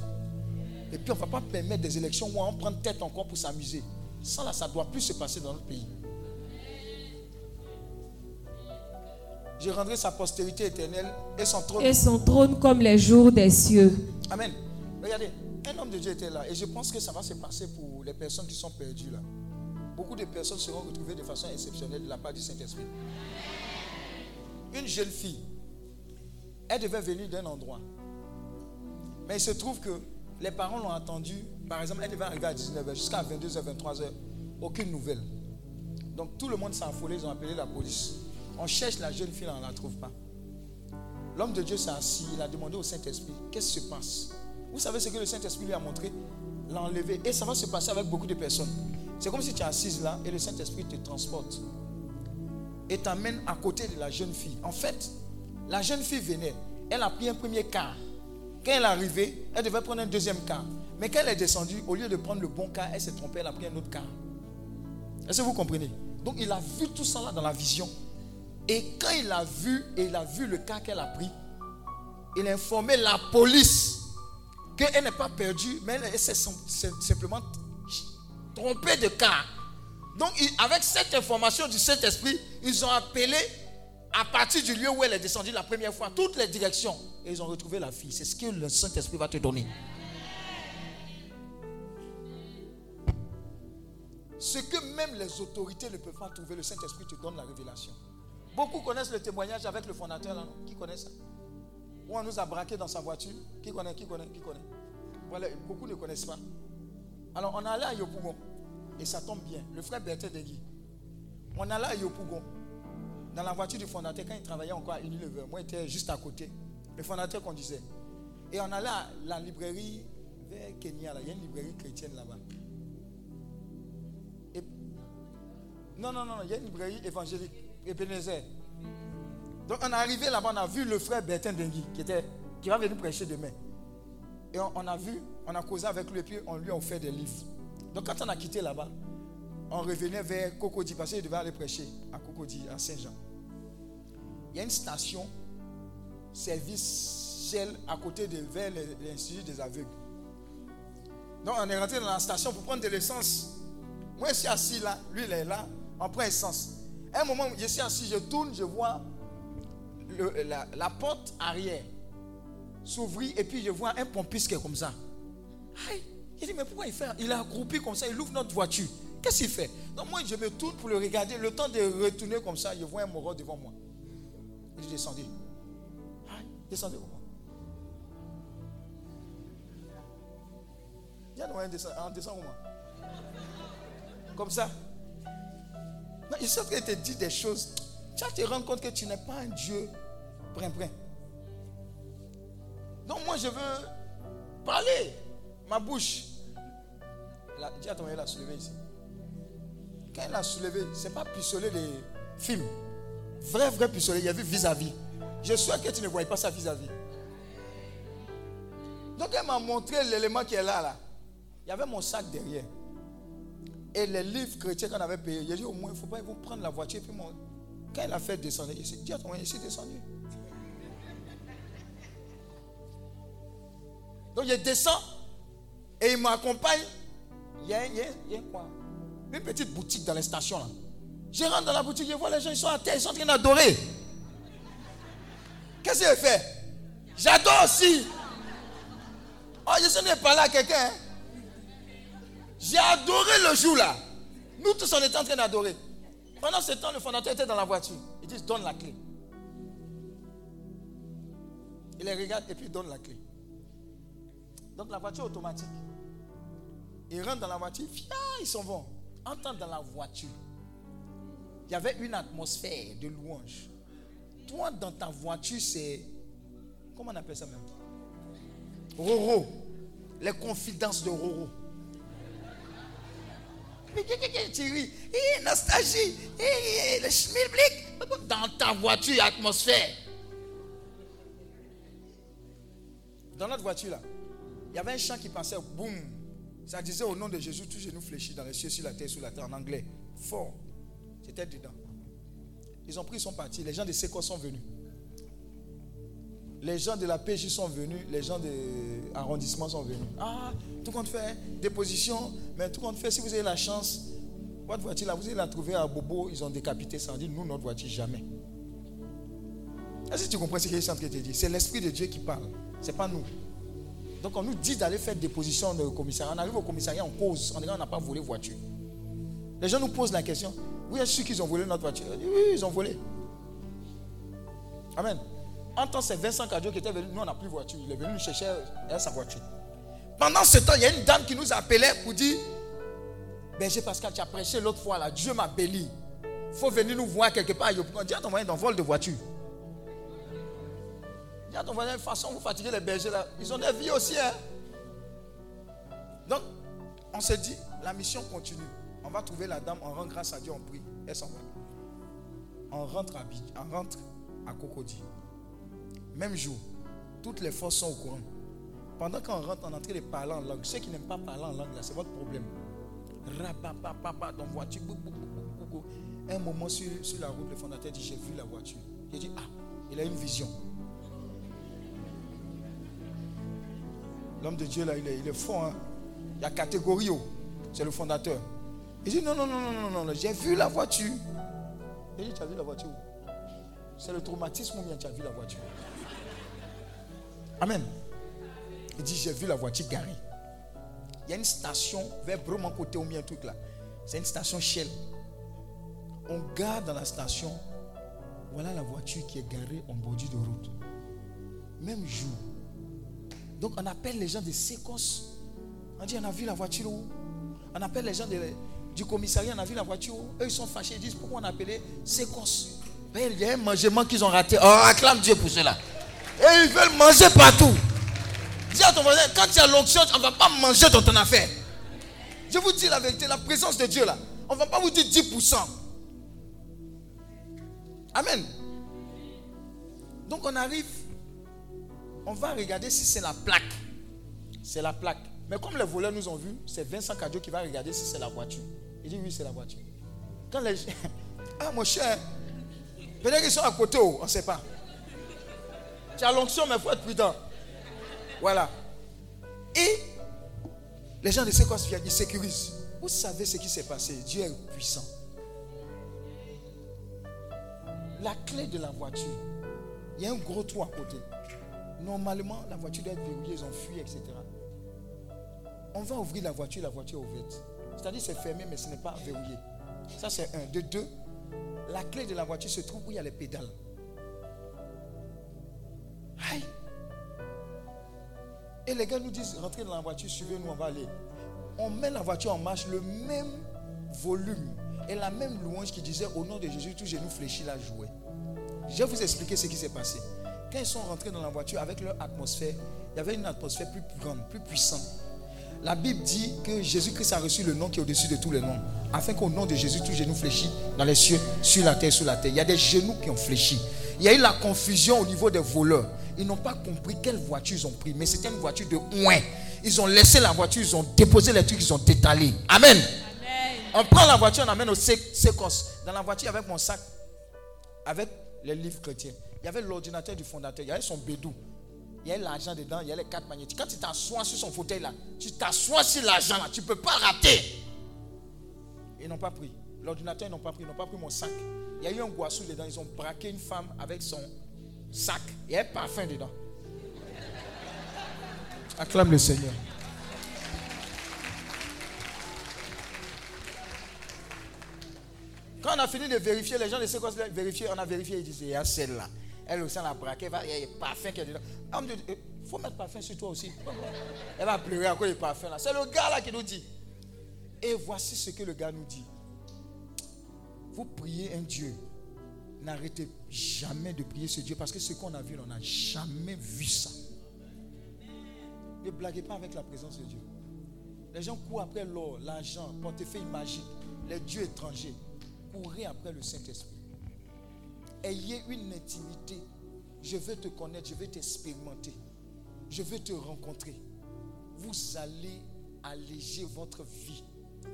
Et puis on ne va pas permettre des élections où on prend tête encore pour s'amuser. Ça là, ça ne doit plus se passer dans notre pays. Je rendrai sa postérité éternelle et son trône Et son trône comme les jours des cieux. Amen. Regardez, un homme de Dieu était là et je pense que ça va se passer pour les personnes qui sont perdues là. Beaucoup de personnes seront retrouvées de façon exceptionnelle de la part du Saint-Esprit. Une jeune fille, elle devait venir d'un endroit. Mais il se trouve que les parents l'ont attendue. Par exemple, elle devait arriver à 19h jusqu'à 22h, 23h. Aucune nouvelle. Donc tout le monde s'est affolé, ils ont appelé la police. On cherche la jeune fille, on ne la trouve pas. L'homme de Dieu s'est assis, il a demandé au Saint-Esprit, qu'est-ce qui se passe? Vous savez ce que le Saint-Esprit lui a montré? L'a enlevé. Et ça va se passer avec beaucoup de personnes. C'est comme si tu es assise là et le Saint-Esprit te transporte. Et t'amène à côté de la jeune fille. En fait, la jeune fille venait, elle a pris un premier car. Quand elle est arrivée, elle devait prendre un deuxième car. Mais quand elle est descendue, au lieu de prendre le bon car, elle s'est trompée, elle a pris un autre car. Est-ce que vous comprenez? Donc il a vu tout ça là dans la vision. Et quand il a vu, il a vu le cas qu'elle a pris, il a informé la police qu'elle n'est pas perdue, mais elle s'est sim- sim- simplement trompée de cas. Donc, avec cette information du Saint-Esprit, ils ont appelé à partir du lieu où elle est descendue la première fois, toutes les directions. Et ils ont retrouvé la fille. C'est ce que le Saint-Esprit va te donner. Ce que même les autorités ne peuvent pas trouver, le Saint-Esprit te donne la révélation. Beaucoup connaissent le témoignage avec le fondateur là, Qui connaît ça? Où on nous a braqué dans sa voiture. Qui connaît Qui connaît Qui connaît? Voilà, beaucoup ne connaissent pas. Alors on allé à Yopougon. Et ça tombe bien. Le frère Bertrand Degui. On allé à Yopougon. Dans la voiture du fondateur, quand il travaillait encore à Unilever, moi j'étais juste à côté. Le fondateur conduisait. Et on allait à la librairie vers Kenya. Là. Il y a une librairie chrétienne là-bas. Non, non, non, il y a une librairie évangélique, Donc on est arrivé là-bas, on a vu le frère Bertin Dengui qui, était, qui va venir prêcher demain. Et on, a vu, on a causé avec lui puis on lui a offert des livres. Donc quand on a quitté là-bas, on revenait vers Cocody parce qu'il devait aller prêcher à Cocody, à Saint-Jean. il y a une station service Shell à côté de vers l'Institut des aveugles. Donc on est rentré dans la station pour prendre de l'essence. Moi je suis assis là, lui il est là, on prend essence. Un moment, je suis assis, je tourne, je vois la, porte arrière s'ouvrir et puis je vois un pompiste qui est comme ça. Aïe, il dit mais pourquoi il fait? Il est accroupi comme ça, il ouvre notre voiture. Qu'est-ce qu'il fait? Donc moi je me tourne pour le regarder, le temps de retourner comme ça, je vois un moro devant moi. Il dit descendez. Aïe, descendez comment Viens on descend comment Comme ça. Non, il suis en te dire des choses. Tu vas te rendre compte que tu n'es pas un Dieu brin-brin. Donc moi je veux parler. Ma bouche. La, dis à ton mari, il a soulevé ici. Quand il a soulevé, ce n'est pas pistolet de film. Vrai, vrai pistolet. Il y avait vis-à-vis. Je souhaite que tu ne voyais pas ça vis-à-vis. Donc elle m'a montré l'élément qui est là, là. Il y avait mon sac derrière. Et les livres chrétiens qu'on avait payés. J'ai dit au moins, il ne faut pas ils vont prendre la voiture. Puis mon- Quand il a fait descendre, il s'est dit mari, il s'est descendu. Donc je descends et il m'accompagne. Il y a, y a- y a quoi Une petite boutique dans la station là. Je rentre dans la boutique, je vois les gens, ils sont à terre, ils sont en train d'adorer. Qu'est-ce qu'il fait J'adore aussi. Oh, je suis venu parler à quelqu'un. hein. J'ai adoré le jour là. Nous tous, on était en train d'adorer. Pendant ce temps, le fondateur était dans la voiture. Il dit, donne la clé. Il les regarde et puis donne la clé. Donc la voiture automatique. Ils rentrent dans la voiture, fia, ils s'en vont. Entendre dans la voiture. Il y avait une atmosphère de louange. Toi, dans ta voiture, c'est. Comment on appelle ça même? Roro. Les confidences de Roro. Ris Hé, nostalgie. Hé, le schmilblick. Dans ta voiture, atmosphère. Dans notre voiture, là, il y avait un chant qui passait, boum. Ça disait au nom de Jésus, tous genoux fléchis dans les cieux, sur la terre, sous la terre, en anglais. Fort. C'était dedans. Ils ont pris, ils sont partis. Les gens de Seco sont venus. Les gens de la PJ sont venus. Les gens de arrondissement sont venus. Ah, tout compte fait, déposition. Mais tout compte fait, si vous avez la chance, votre voiture là, vous allez la trouver à Bobo, ils ont décapité ça. On dit, nous, notre voiture, jamais. Est-ce que tu comprends ce que je suis en de te dire? C'est l'Esprit de Dieu qui parle. Ce n'est pas nous. Donc on nous dit d'aller faire déposition au commissariat. On arrive au commissariat, on cause. On dit on n'a pas volé voiture. Les gens nous posent la question. Êtes sûr qu'ils ont volé notre voiture? Oui, ils ont volé. Amen. En temps, c'est Vincent Cadio qui était venu. Nous, on n'a plus voiture. Il est venu nous chercher a sa voiture. Pendant ce temps, il y a une dame qui nous appelait pour dire Berger Pascal, tu as prêché l'autre fois là. Dieu m'a béni. Il faut venir nous voir quelque part. On dit à ton moyen d'un vol de voiture. Dis à ton voisin, de toute façon, vous fatiguez les bergers là. Ils ont des vies aussi. Hein? Donc, on se dit, la mission continue. On va trouver la dame, on rend grâce à Dieu, on prie. Elle s'en va. On rentre à, on rentre à Cocody. Même jour, toutes les forces sont au courant. Pendant qu'on rentre, en train de parler en langue. Ceux qui n'aiment pas parler en langue, là, c'est votre problème. Rapapapapa, dans voiture. bou, bou, bou. Un moment sur, sur la route, le fondateur dit J'ai vu la voiture. J'ai dit Ah, il a une vision. L'homme de Dieu, là, il est, il est fort. hein. Il y a catégorie. oh. C'est le fondateur. Il dit Non, non, non, non, non, non, j'ai vu la voiture. Il dit Tu as vu la voiture C'est le traumatisme ou bien tu as vu la voiture? Amen. Il dit J'ai vu la voiture garée. Il y a une station vers Broman côté au un truc là. C'est une station Shell. On garde dans la station. Voilà la voiture qui est garée en bordure de route. Même jour. Donc on appelle les gens de Sécos. On dit on a vu la voiture où? On appelle les gens du commissariat, on a vu la voiture où? Eux ils sont fâchés, ils disent pourquoi on a appelé Sécos Ben, Il y a un mangement qu'ils ont raté. Oh, acclame Dieu pour cela. Et ils veulent manger partout. Dis à ton voisin, quand tu as l'onction, on ne va pas manger dans ton affaire. Je vous dis la vérité, la présence de Dieu là, on ne va pas vous dire 10%. Amen. Donc on arrive, on va regarder si c'est la plaque. C'est la plaque. Mais comme les voleurs nous ont vus, c'est Vincent Cadio qui va regarder si c'est la voiture. Il dit oui, c'est la voiture. Quand les *laughs* Ah mon cher, Peut-être qu'ils sont à côté, oh, on ne sait pas. Tu as l'onction, mais il faut être prudent. Voilà. Et les gens de Séquence viennent, ils sécurisent. Vous savez ce qui s'est passé. Dieu est puissant. La clé de la voiture, il y a un gros trou à côté. Normalement, la voiture doit être verrouillée, ils ont fui, etc. On va ouvrir la voiture, la voiture est ouverte. C'est-à-dire c'est fermé, mais ce n'est pas verrouillé. Ça, c'est un. De deux, la clé de la voiture se trouve où il y a les pédales. Aïe. Et les gars nous disent, rentrez dans la voiture, suivez-nous, on va aller. On met la voiture en marche, le même volume et la même louange qui disait au nom de Jésus, tout genou fléchi la jouait. Je vais vous expliquer ce qui s'est passé. Quand ils sont rentrés dans la voiture avec leur atmosphère, il y avait une atmosphère plus grande, plus puissante. La Bible dit que Jésus-Christ a reçu le nom qui est au-dessus de tous les noms. Afin qu'au nom de Jésus, tout genou fléchit dans les cieux, sur la terre, sous la terre. Il y a des genoux qui ont fléchi. Il y a eu la confusion au niveau des voleurs. Ils n'ont pas compris quelle voiture ils ont pris. Mais c'était une voiture de ouin. Ils ont laissé la voiture, ils ont déposé les trucs, ils ont détalé. Amen. On prend la voiture, on amène au sécos. Dans la voiture, avec mon sac, avec les livres chrétiens. Il y avait l'ordinateur du fondateur, il y avait son bédou. Il y a l'argent dedans, il y a les quatre magnétiques. Quand tu t'assois sur son fauteuil là, tu t'assois sur l'argent là, tu ne peux pas rater. Ils n'ont pas pris. L'ordinateur, ils n'ont pas pris. Ils n'ont pas pris mon sac. Il y a eu un goissou dedans. Ils ont braqué une femme avec son sac. Il y a un parfum dedans. Acclame le Seigneur. Quand on a fini de vérifier, les gens savent quoi vérifier. On a vérifié, ils disent, il y a celle-là. Elle aussi, elle a braqué, il y a un parfum qui est dedans. On dit, il faut mettre parfum sur toi aussi. Elle va pleurer à cause du parfum là. C'est le gars là qui nous dit. Et voici ce que le gars nous dit. Vous priez un Dieu. N'arrêtez jamais de prier ce Dieu parce que ce qu'on a vu, on n'a jamais vu ça. Ne blaguez pas avec la présence de Dieu. Les gens courent après l'or, l'argent, portefeuille magique, les dieux étrangers. Courez après le Saint-Esprit. Ayez une intimité. Je veux te connaître, je veux t'expérimenter. Je veux te rencontrer. Vous allez alléger votre vie.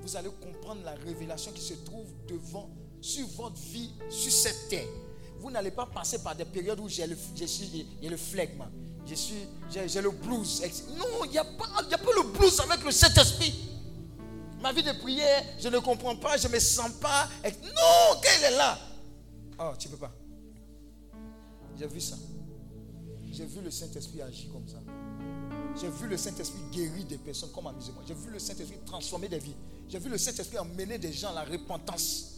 Vous allez comprendre la révélation qui se trouve devant, sur votre vie, sur cette terre. Vous n'allez pas passer par des périodes où j'ai le, le flegme. Suis, j'ai, le blues. Non, il n'y a, a pas le blues avec le Saint-Esprit. Ma vie de prière, je ne comprends pas, je ne me sens pas. Non, qu'elle est là. Oh, tu ne peux pas. J'ai vu ça. J'ai vu le Saint-Esprit agir comme ça. J'ai vu le Saint-Esprit guérir des personnes comme amusez-moi. J'ai vu le Saint-Esprit transformer des vies. J'ai vu le Saint-Esprit emmener des gens à la repentance.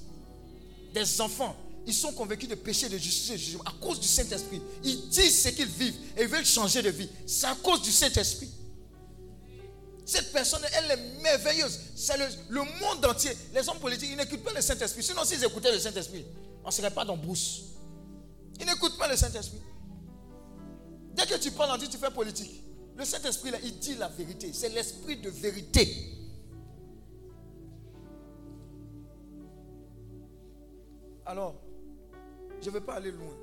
Des enfants. Ils sont convaincus de péché, de justice de jugement à cause du Saint-Esprit. Ils disent ce qu'ils vivent et ils veulent changer de vie. C'est à cause du Saint-Esprit. Cette personne, elle est merveilleuse. C'est le, monde entier. Les hommes politiques, ils n'écoutent pas le Saint-Esprit. Sinon, s'ils écoutaient le Saint-Esprit, on ne serait pas dans brousse. Ils n'écoutent pas le Saint-Esprit. Dès que tu parles, on dit tu fais politique. Le Saint-Esprit, là, il dit la vérité. C'est l'esprit de vérité. Alors, je ne vais pas aller loin.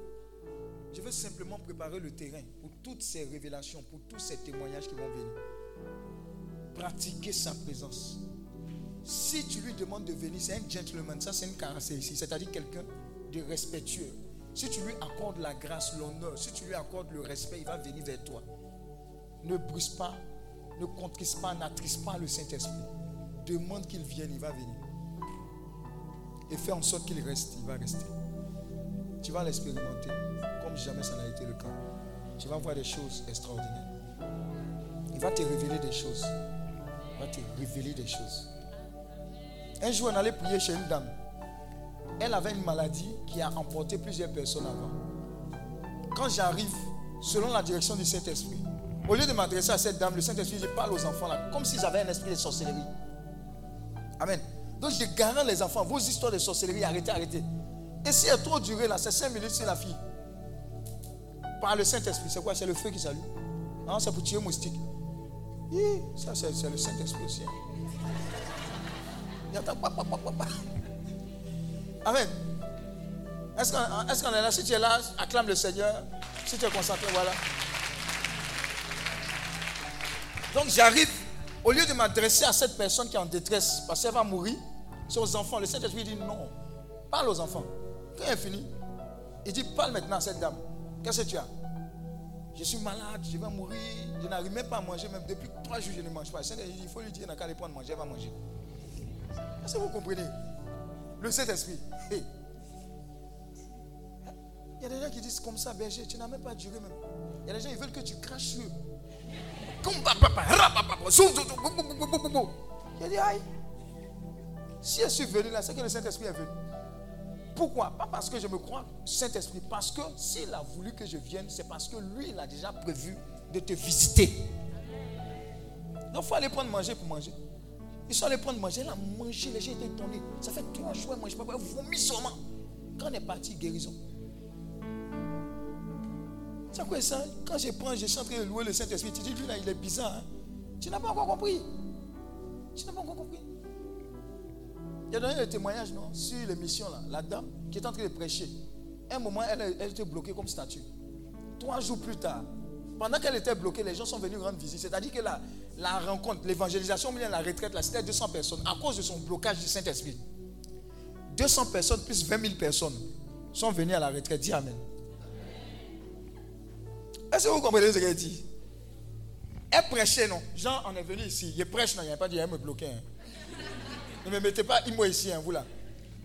Je veux simplement préparer le terrain pour toutes ces révélations, pour tous ces témoignages qui vont venir. Pratiquer sa présence. Si tu lui demandes de venir, c'est un gentleman, ça c'est une caractéristique, c'est-à-dire quelqu'un de respectueux. Si tu lui accordes la grâce, l'honneur, si tu lui accordes le respect, il va venir vers toi. Ne brise pas, ne contriste pas, n'attriste pas le Saint-Esprit. Demande qu'il vienne, il va venir. Et fais en sorte qu'il reste, il va rester. Tu vas l'expérimenter comme jamais ça n'a été le cas. Tu vas voir des choses extraordinaires. Il va te révéler des choses. Il va te révéler des choses. Un jour, on allait prier chez une dame. Elle avait une maladie qui a emporté plusieurs personnes avant. Quand j'arrive, selon la direction du Saint-Esprit, au lieu de m'adresser à cette dame, le Saint-Esprit, je parle aux enfants là, comme s'ils avaient un esprit de sorcellerie. Amen. Donc je garantis les enfants, vos histoires de sorcellerie, arrêtez, arrêtez. Et si elle trop duré là, c'est 5 minutes, c'est la fille. Par le Saint-Esprit, c'est quoi? C'est le feu qui salue. Non, c'est pour tuer moustique. Ça c'est le Saint-Esprit aussi. Hein. Amen. Est-ce qu'on est, là? Si tu es là, acclame le Seigneur. Si tu es concentré, voilà. Donc j'arrive, au lieu de m'adresser à cette personne qui est en détresse, parce qu'elle va mourir, c'est aux enfants. Le Saint-Esprit dit non. Parle aux enfants. Quand il est fini, Il dit, parle maintenant à cette dame. Qu'est-ce que tu as? Je suis malade, je vais mourir. Je n'arrive même pas à manger. Même depuis trois jours, je ne mange pas. Il dit, il faut lui dire, il n'a qu'à aller prendre manger, elle va manger. Est-ce que vous comprenez? Le Saint-Esprit. Il y a des gens qui disent comme ça, berger, tu n'as même pas duré même. Il y a des gens qui veulent que tu craches sur eux. A dit, aïe. Si je suis venu là, c'est que le Saint-Esprit est venu. Pourquoi? Pas parce que je me crois Saint-Esprit. Parce que s'il a voulu que je vienne, c'est parce que lui, il a déjà prévu de te visiter. Donc il faut aller prendre manger pour manger. Ils sont allés prendre manger, il a mangé, les gens étaient étonnés. Ça fait trois jours, je ne pas, vomi seulement. Quand on est parti, guérison. C'est quoi ça Quand je prends, je suis en train de louer le Saint-Esprit, tu dis, lui là, il est bizarre. Hein? Tu n'as pas encore compris. Tu n'as pas encore compris. Il a donné le témoignage, non Sur l'émission, là. La dame qui est en train de prêcher. un moment, elle, elle était bloquée comme statue. Trois jours plus tard, pendant qu'elle était bloquée, les gens sont venus rendre visite. C'est-à-dire que la, la rencontre, l'évangélisation, la retraite, c'était 200 personnes à cause de son blocage du Saint-Esprit. 200 personnes plus 20 000 personnes sont venues à la retraite. Dis Amen. Est-ce que vous comprenez ce qu'elle dit? Elle prêchait, non? Jean, on est venu ici. Il prêche, non Il n'y a pas dit, elle me bloquer. Hein. Ne me mettez pas moi ici, hein, vous là.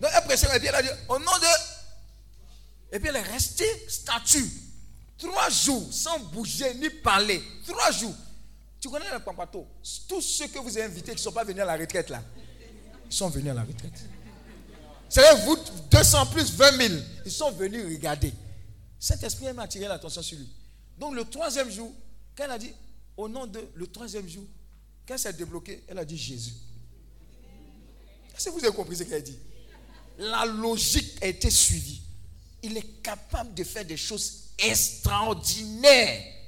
Donc elle prêchait, et puis elle a dit, au nom de. Et puis elle est restée statue. Trois jours sans bouger ni parler. Trois jours. Tu connais le Pampato? Tous ceux que vous avez invités qui ne sont pas venus à la retraite là, ils sont venus à la retraite. C'est vous, 200 plus 20 000, ils sont venus regarder. Cet esprit m'a attiré l'attention sur lui. Donc le troisième jour, quand elle a dit, au nom de le troisième jour, quand s'est débloquée, elle a dit Jésus. Est-ce que vous avez compris ce qu'elle a dit? La logique a été suivie. Il est capable de faire des choses extraordinaires.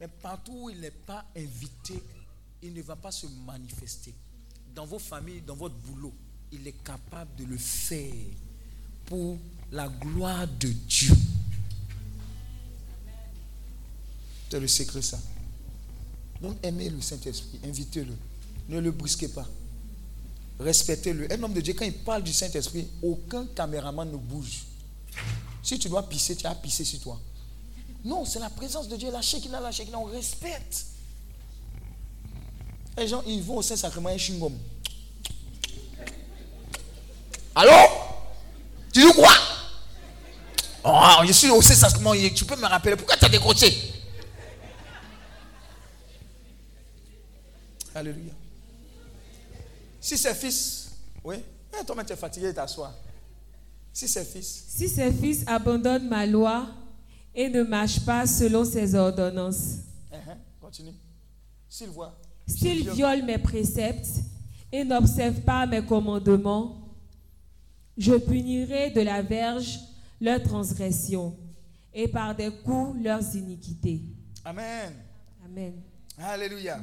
Mais partout où il n'est pas invité, il ne va pas se manifester. Dans vos familles, dans votre boulot, il est capable de le faire pour la gloire de Dieu. C'est le secret, ça. Donc, aimez le Saint-Esprit, invitez-le. Ne le brusquez pas. Respectez-le. Un homme de Dieu, quand il parle du Saint-Esprit, aucun caméraman ne bouge. Si tu dois pisser, tu as pissé sur toi. Non, c'est la présence de Dieu, la a la a on respecte. Les gens, ils vont au Saint-Sacrement et chingom. Allô? Tu dis quoi? Oh, Je suis au Saint-Sacrement, tu peux me rappeler. Pourquoi tu as décroché? Alléluia. Si c'est fils, oui, eh, toi tu es fatigué, t'assois. Si c'est fils. Si ses fils abandonnent ma loi et ne marchent pas selon ses ordonnances. Uh-huh. Continue. S'ils voient. S'ils violent mes préceptes et n'observent pas mes commandements, je punirai de la verge leurs transgressions et par des coups leurs iniquités. Amen. Amen. Alléluia.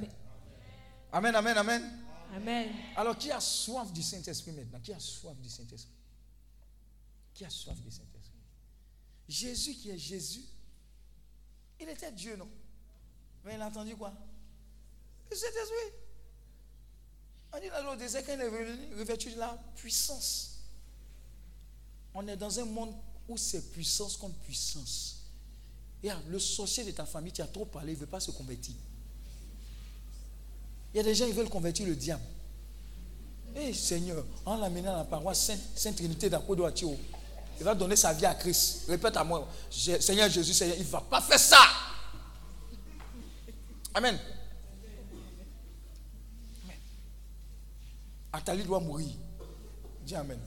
Amen, amen, amen. Amen. Alors, qui a soif du Saint-Esprit maintenant? Qui a soif du Saint-Esprit? Qui a soif du Saint-Esprit? Jésus qui est Jésus, il était Dieu, non? Mais il a entendu quoi? Le Saint-Esprit. On dit dans le désert, quand il est revêtu de la puissance. On est dans un monde où c'est puissance contre puissance. Et le sorcier de ta famille, tu as trop parlé, il ne veut pas se convertir. Il y a des gens qui veulent convertir le diable. Eh Seigneur, en l'amenant à la paroisse Sainte, Trinité d'Apodoatio, il va donner sa vie à Christ. Répète à moi, Seigneur Jésus, Seigneur, il ne va pas faire ça. Amen. Atali doit mourir. Dis Amen.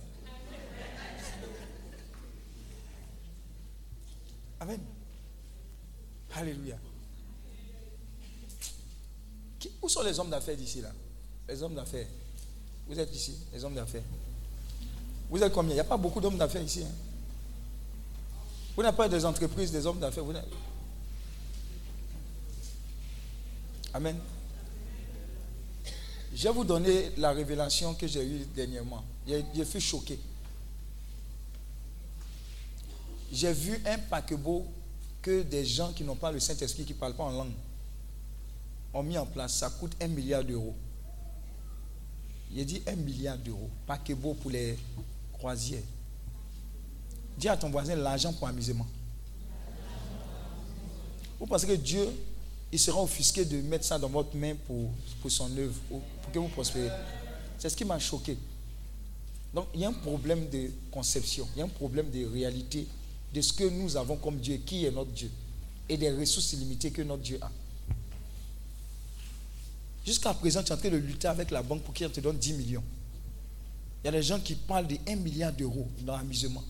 Amen. Alléluia. Où sont les hommes d'affaires d'ici là? Les hommes d'affaires. Vous êtes ici, les hommes d'affaires. Vous êtes combien? Il n'y a pas beaucoup d'hommes d'affaires ici. Hein. Vous n'avez pas des entreprises, des hommes d'affaires. Amen. Je vais vous donner la révélation que j'ai eue dernièrement. Je fui choqué. J'ai vu un paquebot que des gens qui n'ont pas le Saint-Esprit, qui ne parlent pas en langue, ont mis en place, ça coûte un milliard d'euros. Il dit un milliard d'euros, paquebot pour les croisières. Dis à ton voisin l'argent pour amusement. Vous pensez que Dieu, il sera offusqué de mettre ça dans votre main pour, pour son œuvre, ou pour que vous prospérez. C'est ce qui m'a choqué. Donc, il y a un problème de conception, il y a un problème de réalité de ce que nous avons comme Dieu, qui est notre Dieu, et des ressources illimitées que notre Dieu a. Jusqu'à présent, tu es en train de lutter avec la banque pour qu'elle te donne 10 millions. Il y a des gens qui parlent de 1 milliard d'euros dans l'amusement.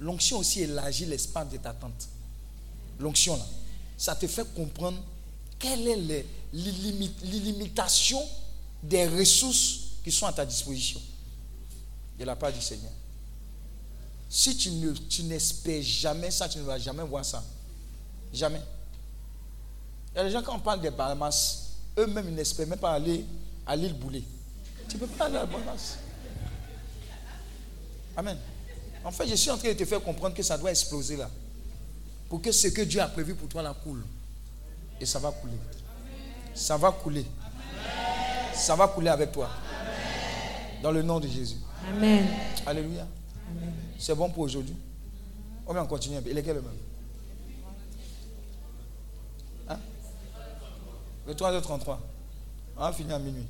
L'onction aussi élargit l'espace de ta tente. L'onction, là, ça te fait comprendre quelle est l'illimitation des ressources qui sont à ta disposition. De la part du Seigneur. Si tu ne tu n'espères jamais ça, tu ne vas jamais voir ça. Jamais. Il y a des gens, quand on parle des Bahamas, eux-mêmes, ils n'espèrent même pas aller à l'île Boulay. Tu ne peux pas aller à Bahamas. Amen. En fait, je suis en train de te faire comprendre que ça doit exploser là. Pour que ce que Dieu a prévu pour toi là coule. Et ça va couler. Ça va couler. Ça va couler avec toi. Dans le nom de Jésus. Amen. Alléluia. C'est bon pour aujourd'hui. On va continuer un peu. Il est quel le même? Hein? Le 3h33. On va finir à minuit.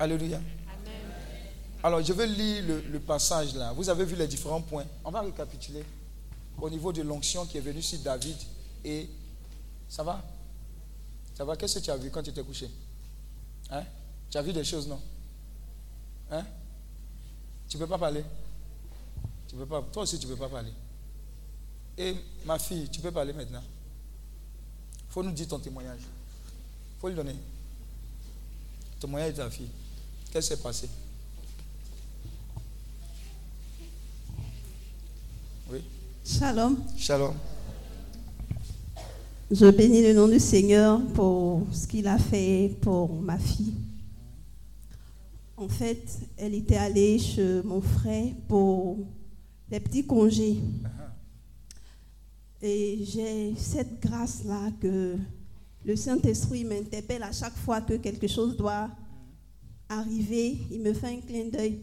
Alléluia. Alors, je vais lire le, le passage là. Vous avez vu les différents points. On va récapituler au niveau de l'onction qui est venue sur David. Et ça va? Ça va? Qu'est-ce que tu as vu quand tu t'es couché? Hein? Tu as vu des choses, non? Hein? Tu ne peux pas parler Tu peux pas. Toi aussi, tu ne peux pas parler. Et ma fille, tu peux parler maintenant. Il faut nous dire ton témoignage. Il faut lui donner. Témoignage de ta fille. Qu'est-ce qui s'est passé? Oui. Shalom. Shalom. Je bénis le nom du Seigneur pour ce qu'il a fait pour ma fille. En fait, elle était allée chez mon frère pour les petits congés. Et j'ai cette grâce-là que le Saint-Esprit m'interpelle à chaque fois que quelque chose doit arriver. Il me fait un clin d'œil.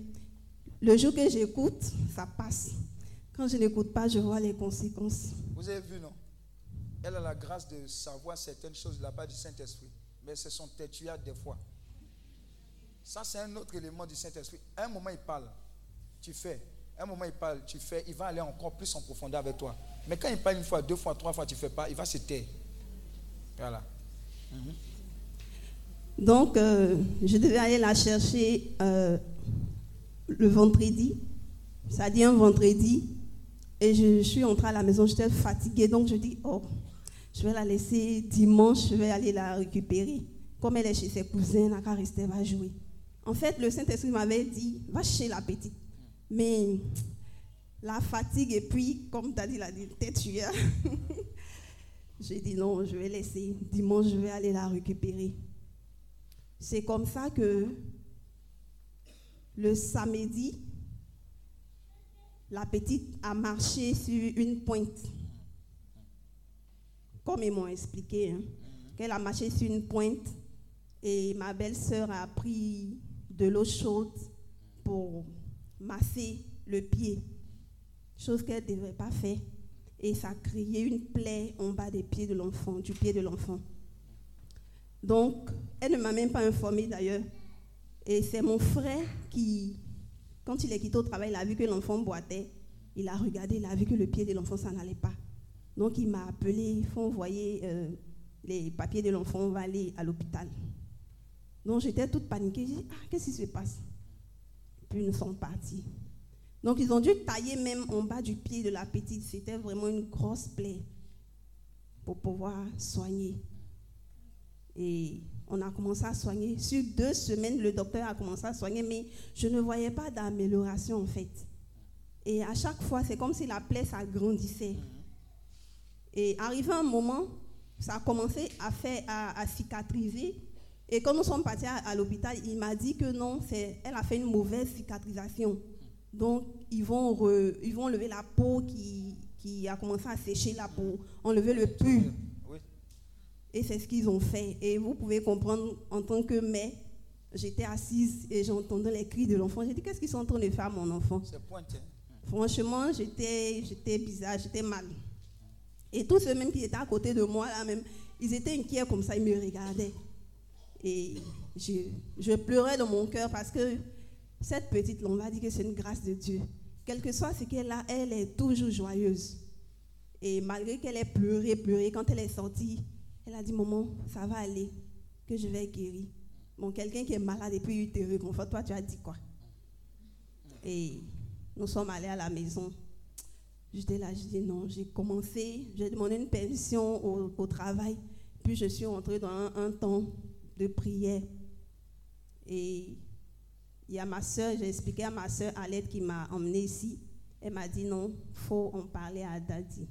Le jour que j'écoute, ça passe. Quand je n'écoute pas, je vois les conséquences. Vous avez vu, non? Elle a la grâce de savoir certaines choses part du Saint-Esprit. Mais c'est son têtuard des fois. Ça, c'est un autre élément du Saint-Esprit. Un moment, il parle, tu fais. Un moment, il parle, tu fais. Il va aller encore plus en profondeur avec toi. Mais quand il parle une fois, deux fois, trois fois, tu ne fais pas, il va se taire. Voilà. Donc, euh, je devais aller la chercher euh, le vendredi. Ça dit un vendredi. Et je suis entrée à la maison, j'étais fatiguée. Donc, je dis, oh, je vais la laisser dimanche, je vais aller la récupérer. Comme elle est chez ses cousins, qu'à rester, va jouer. En fait, le Saint-Esprit m'avait dit, va chez la petite. Mais la fatigue, et puis, comme tu as dit, la tête, tu as. *laughs* J'ai dit non, je vais laisser. Dimanche, je vais aller la récupérer. C'est comme ça que le samedi, la petite a marché sur une pointe. Comme ils m'ont expliqué, hein, qu'elle a marché sur une pointe et ma belle-sœur a pris de l'eau chaude pour masser le pied, chose qu'elle ne devait pas faire. Et ça a créé une plaie en bas des pieds de l'enfant, du pied de l'enfant. Donc, elle ne m'a même pas informée d'ailleurs. Et c'est mon frère qui, quand il est quitté au travail, il a vu que l'enfant boitait. Il a regardé, il a vu que le pied de l'enfant, ça n'allait pas. Donc, il m'a appelé, il faut envoyer euh, les papiers de l'enfant, on va aller à l'hôpital. Donc, j'étais toute paniquée. J'ai dit, ah, qu'est-ce qui se passe? Puis, nous sommes partis. Donc, ils ont dû tailler même en bas du pied de la petite. C'était vraiment une grosse plaie pour pouvoir soigner. Et on a commencé à soigner. Sur deux semaines, le docteur a commencé à soigner, mais je ne voyais pas d'amélioration en fait. Et à chaque fois, c'est comme si la plaie s'agrandissait. Et arrivé un moment, ça a commencé à, faire, à, cicatriser. Et quand nous sommes partis à, l'hôpital, il m'a dit que non, elle a fait une mauvaise cicatrisation. Donc, ils vont, re- ils vont enlever la peau qui, qui a commencé à sécher la peau, enlever le pus. Et c'est ce qu'ils ont fait. Et vous pouvez comprendre en tant que mère j'étais assise et j'entendais les cris de l'enfant. J'ai dit, qu'est-ce qu'ils sont en train de faire mon enfant C'est pointé. Franchement, j'étais, j'étais bizarre, j'étais mal. Et tous ceux même qui étaient à côté de moi, là même, ils étaient inquiets comme ça, ils me regardaient. Et je, je pleurais dans mon cœur parce que cette petite, on va dire que c'est une grâce de Dieu. Quel que soit ce qu'elle a, elle est toujours joyeuse. Et malgré qu'elle ait pleuré, pleuré, quand elle est sortie, elle a dit, maman, ça va aller, que je vais guérir. Bon, quelqu'un qui est malade et puis il te réconforte, toi tu as dit quoi? Et nous sommes allés à la maison. J'étais là, je dis non, j'ai commencé, j'ai demandé une pension au, travail, puis je suis entrée dans un, un temps de prière. Et il y a ma soeur, j'ai expliqué à ma soeur Alette qui m'a emmenée ici. Elle m'a dit non, faut en parler à Daddy.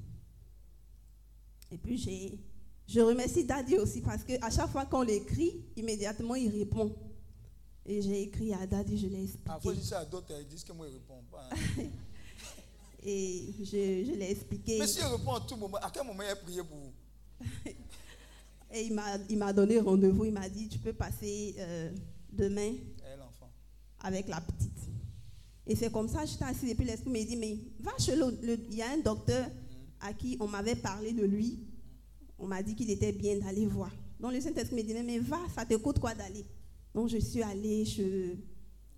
Et puis j'ai, je remercie Daddy aussi parce qu'à chaque fois qu'on l'écrit, immédiatement il répond. Et j'ai écrit à Daddy, je l'ai expliqué. Faut dire ça à d'autres, ils disent que moi, je ne réponds pas. hein. *laughs* Et je, je l'ai expliqué. Mais si je réponds à tout moment, à quel moment il a prié pour vous? *laughs* Et il m'a, il donné rendez-vous. Il m'a dit, tu peux passer euh, demain avec la petite. Et c'est comme ça, j'étais assise et puis l'esprit m'a dit, mais va chez le, le- Il y a un docteur à qui on m'avait parlé de lui. On m'a dit qu'il était bien d'aller voir. Donc le Saint-Esprit me dit, mais va, ça te coûte quoi d'aller? Donc je suis allée chez,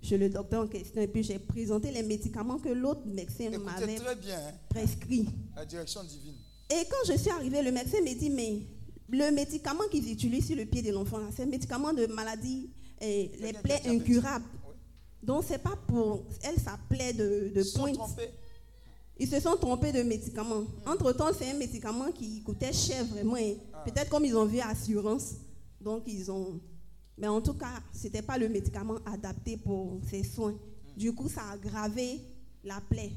chez le docteur en question et puis j'ai présenté les médicaments que l'autre médecin m'avait hein, prescrits. la direction divine. Et quand je suis arrivée, le médecin me dit, mais le médicament qu'ils utilisent sur le pied de l'enfant, c'est un médicament de maladie, eh, les plaies incurables. Oui. Donc, c'est pas pour elle, ça plaît de, de pointe. trompés. Ils se sont trompés de médicament. Entre-temps, c'est un médicament qui coûtait cher vraiment. Et Ah. Peut-être comme ils ont vu assurance, donc ils ont... Mais en tout cas, ce n'était pas le médicament adapté pour ces soins. Du coup, ça a aggravé la plaie.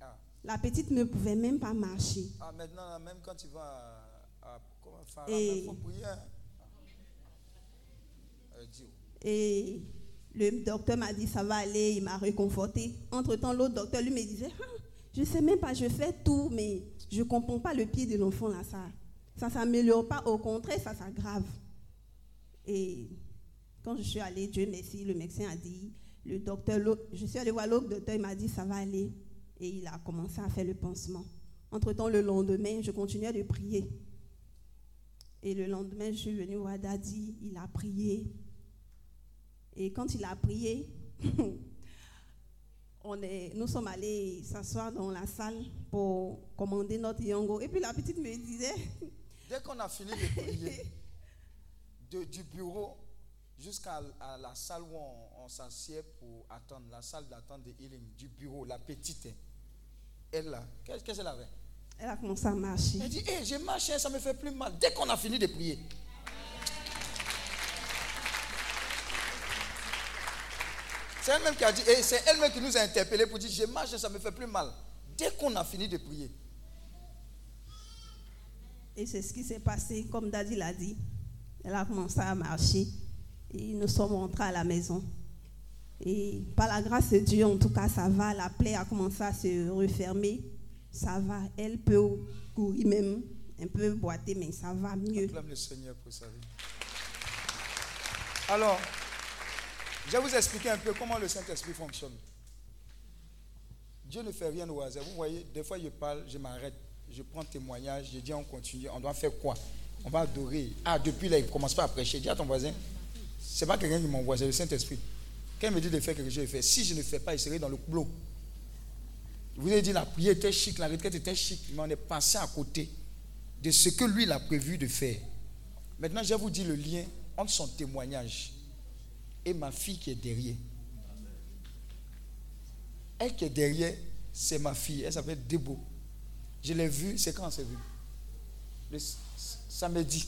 Ah. La petite ne pouvait même pas marcher. Ah, maintenant, même quand tu vas à, à comment, Farah, Et- il faut prier. hein. Euh. Et le docteur m'a dit ça va aller, il m'a réconforté. Entre-temps, l'autre docteur lui me disait, Ah, je sais même pas, je fais tout, mais je comprends pas le pied de l'enfant là, ça ça s'améliore pas, au contraire, ça s'aggrave. Et quand je suis allée, Dieu merci, le médecin a dit, le docteur, je suis allée voir l'autre docteur, il m'a dit ça va aller. Et il a commencé à faire le pansement. Entre-temps, le lendemain, je continuais de prier. Et le lendemain, je suis venue voir Daddy, il a prié. Et quand il a prié, *laughs* on est, nous sommes allés s'asseoir dans la salle pour commander notre yango. Et puis la petite me disait, *laughs* Dès qu'on a fini de prier, *laughs* de- du bureau jusqu'à à la salle où on, on s'assied pour attendre, la salle d'attente de healing, du bureau, la petite, elle là, qu'est-ce qu'elle avait? Elle a commencé à marcher. Elle dit, hé, j'ai marché, ça me fait plus mal. Dès qu'on a fini de prier. C'est elle-même qui a dit, et c'est elle-même qui nous a interpellés pour dire, j'ai marché, ça me fait plus mal. Dès qu'on a fini de prier. Et c'est ce qui s'est passé, comme Daddy l'a dit. Elle a commencé à marcher. Et nous sommes rentrés à la maison. Et par la grâce de Dieu, en tout cas, ça va. La plaie a commencé à se refermer. Ça va. Elle peut courir même, un peu boiter, mais ça va mieux. Acclame le Seigneur pour sa vie. Alors, je vais vous expliquer un peu comment le Saint-Esprit fonctionne. Dieu ne fait rien au hasard. Vous voyez, des fois je parle, je m'arrête, je prends témoignage, je dis on continue, on doit faire quoi? On va adorer. Ah, depuis là, il ne commence pas à prêcher. Dis à ton voisin, c'est pas quelqu'un qui m'envoie, c'est le Saint-Esprit. Quand il me dit de faire quelque chose, je fais. Si je ne fais pas, il serait dans le boulot. Vous ai dit, la prière était chic, la retraite était chic, mais on est passé à côté de ce que lui il a prévu de faire. Maintenant, je vais vous dire le lien entre son témoignage et ma fille qui est derrière. Elle qui est derrière, c'est ma fille. Elle s'appelle Debo. Je l'ai vue, c'est quand on s'est vu samedi.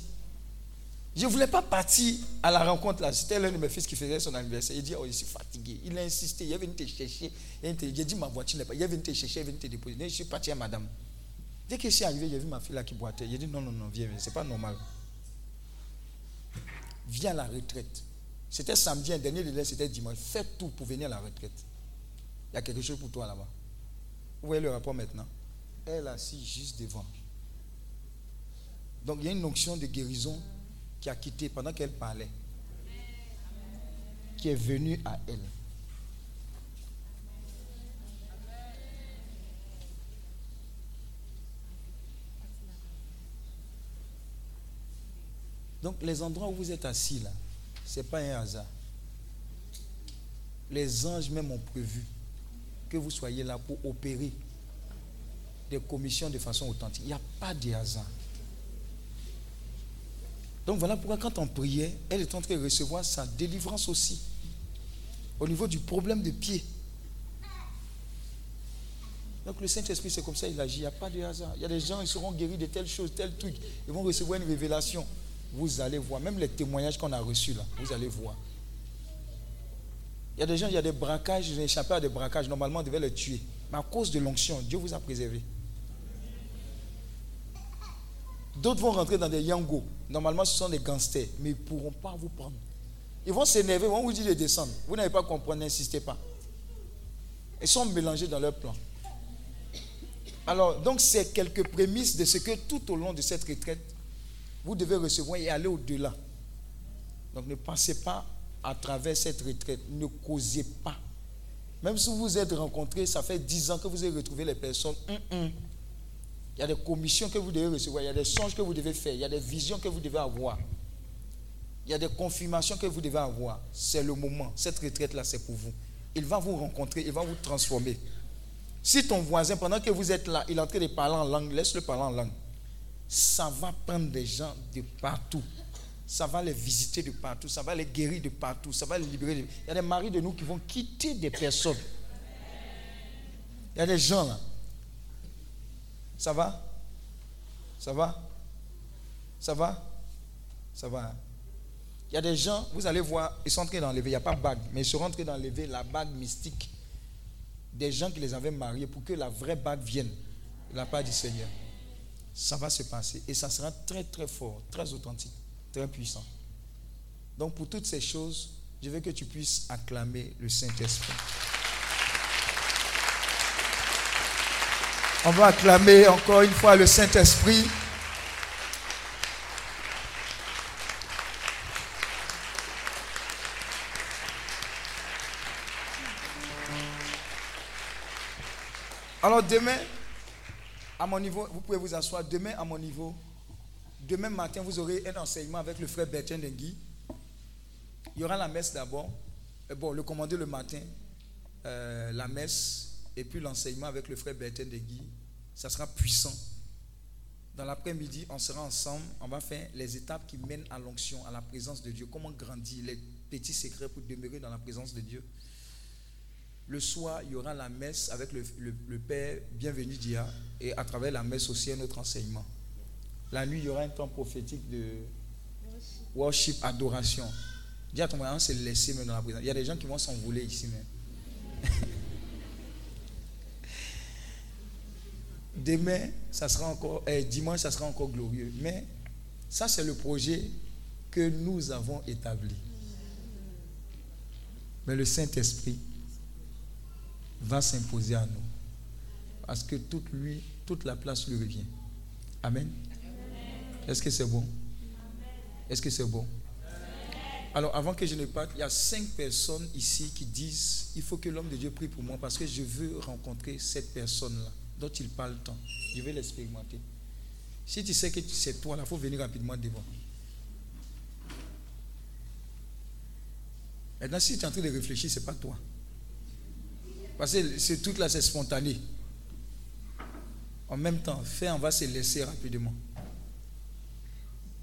Je ne voulais pas partir à la rencontre là. C'était l'un de mes fils qui faisait son anniversaire. Il dit Oh, je suis fatigué. Il a insisté. Il est venu te chercher. J'ai dit Ma voiture n'est pas. Il est venu te chercher. Il est venu te déposer. Je suis parti à madame. Dès que je suis arrivé, j'ai vu ma fille là qui boitait. J'ai dit Non, non, non, viens, c'est pas normal. Viens à la retraite. C'était samedi, un dernier délai, c'était dimanche. Fais tout pour venir à la retraite. Il y a quelque chose pour toi là-bas. Vous voyez le rapport maintenant? Elle est assise juste devant. Donc il y a une onction de guérison qui a quitté pendant qu'elle parlait. qui est venu à elle. Donc les endroits où vous êtes assis là, ce n'est pas un hasard. Les anges même ont prévu que vous soyez là pour opérer des commissions de façon authentique. Il n'y a pas de hasard. Donc voilà pourquoi quand on priait, elle est en train de recevoir sa délivrance aussi. Au niveau du problème de pied. Donc le Saint-Esprit, c'est comme ça, il agit. Il n'y a pas de hasard. Il y a des gens, ils seront guéris de telle chose, tel truc. Ils vont recevoir une révélation. Vous allez voir. Même les témoignages qu'on a reçus là, vous allez voir. Il y a des gens, il y a des braquages, ont échappé à des braquages. Normalement, on devait les tuer. Mais à cause de l'onction, Dieu vous a préservé. D'autres vont rentrer dans des yangos. Normalement, ce sont des gangsters, mais ils ne pourront pas vous prendre. Ils vont s'énerver, ils vont vous dire de descendre. Vous n'avez pas compris, n'insistez pas. Ils sont mélangés dans leur plan. Alors, donc, c'est quelques prémices de ce que tout au long de cette retraite, vous devez recevoir et aller au-delà. Donc, ne passez pas à travers cette retraite. Ne causez pas. Même si vous êtes rencontrés, ça fait dix ans que vous avez retrouvé les personnes. Hum, hum. Il y a des commissions que vous devez recevoir, il y a des songes que vous devez faire, il y a des visions que vous devez avoir. Il y a des confirmations que vous devez avoir. C'est le moment. Cette retraite-là, c'est pour vous. Il va vous rencontrer, il va vous transformer. Si ton voisin, pendant que vous êtes là, il est en train de parler en langue, laisse-le parler en langue. Ça va prendre des gens de partout. Ça va les visiter de partout. Ça va les guérir de partout. Ça va les libérer. Il y a des maris de nous qui vont quitter des personnes. Il y a des gens là. Ça va? Ça va? Ça va? Ça va. Il y a des gens, vous allez voir, ils sont en train d'enlever, il n'y a pas de bague, mais ils sont en train d'enlever la bague mystique des gens qui les avaient mariés pour que la vraie bague vienne de la part du Seigneur. Ça va se passer et ça sera très très fort, très authentique, très puissant. Donc pour toutes ces choses, je veux que tu puisses acclamer le Saint-Esprit. On va acclamer encore une fois le Saint-Esprit. Alors demain, à mon niveau, vous pouvez vous asseoir. Demain, à mon niveau, demain matin, vous aurez un enseignement avec le frère Bertrand Dengui. Il y aura la messe d'abord. Euh, Bon, le commander le matin, euh, la messe, et puis l'enseignement avec le frère Bertrand Dengui. Ça sera puissant. Dans l'après-midi, on sera ensemble. On va faire les étapes qui mènent à l'onction, à la présence de Dieu. Comment grandir, les petits secrets pour demeurer dans la présence de Dieu. Le soir, il y aura la messe avec le, Père Bienvenu Dia et à travers la messe aussi un autre enseignement. La nuit, il y aura un temps prophétique de worship, adoration. Dis à ton voisin, c'est laissé même dans la présence. Il y a des gens qui vont s'envoler ici même. *laughs* Demain, ça sera encore, eh, dimanche, ça sera encore glorieux. Mais ça, c'est le projet que nous avons établi. Mais le Saint-Esprit va s'imposer à nous. Parce que toute, lui, toute la place lui revient. Amen. Est-ce que c'est bon? Est-ce que c'est bon? Alors, avant que je ne parte, il y a cinq personnes ici qui disent il faut que l'homme de Dieu prie pour moi parce que je veux rencontrer cette personne-là dont il parle tant. Je vais l'expérimenter. Si tu sais que c'est toi, il faut venir rapidement devant. Maintenant, si tu es en train de réfléchir, ce n'est pas toi. Parce que ce truc-là, c'est spontané. En même temps, fait, on va se laisser rapidement.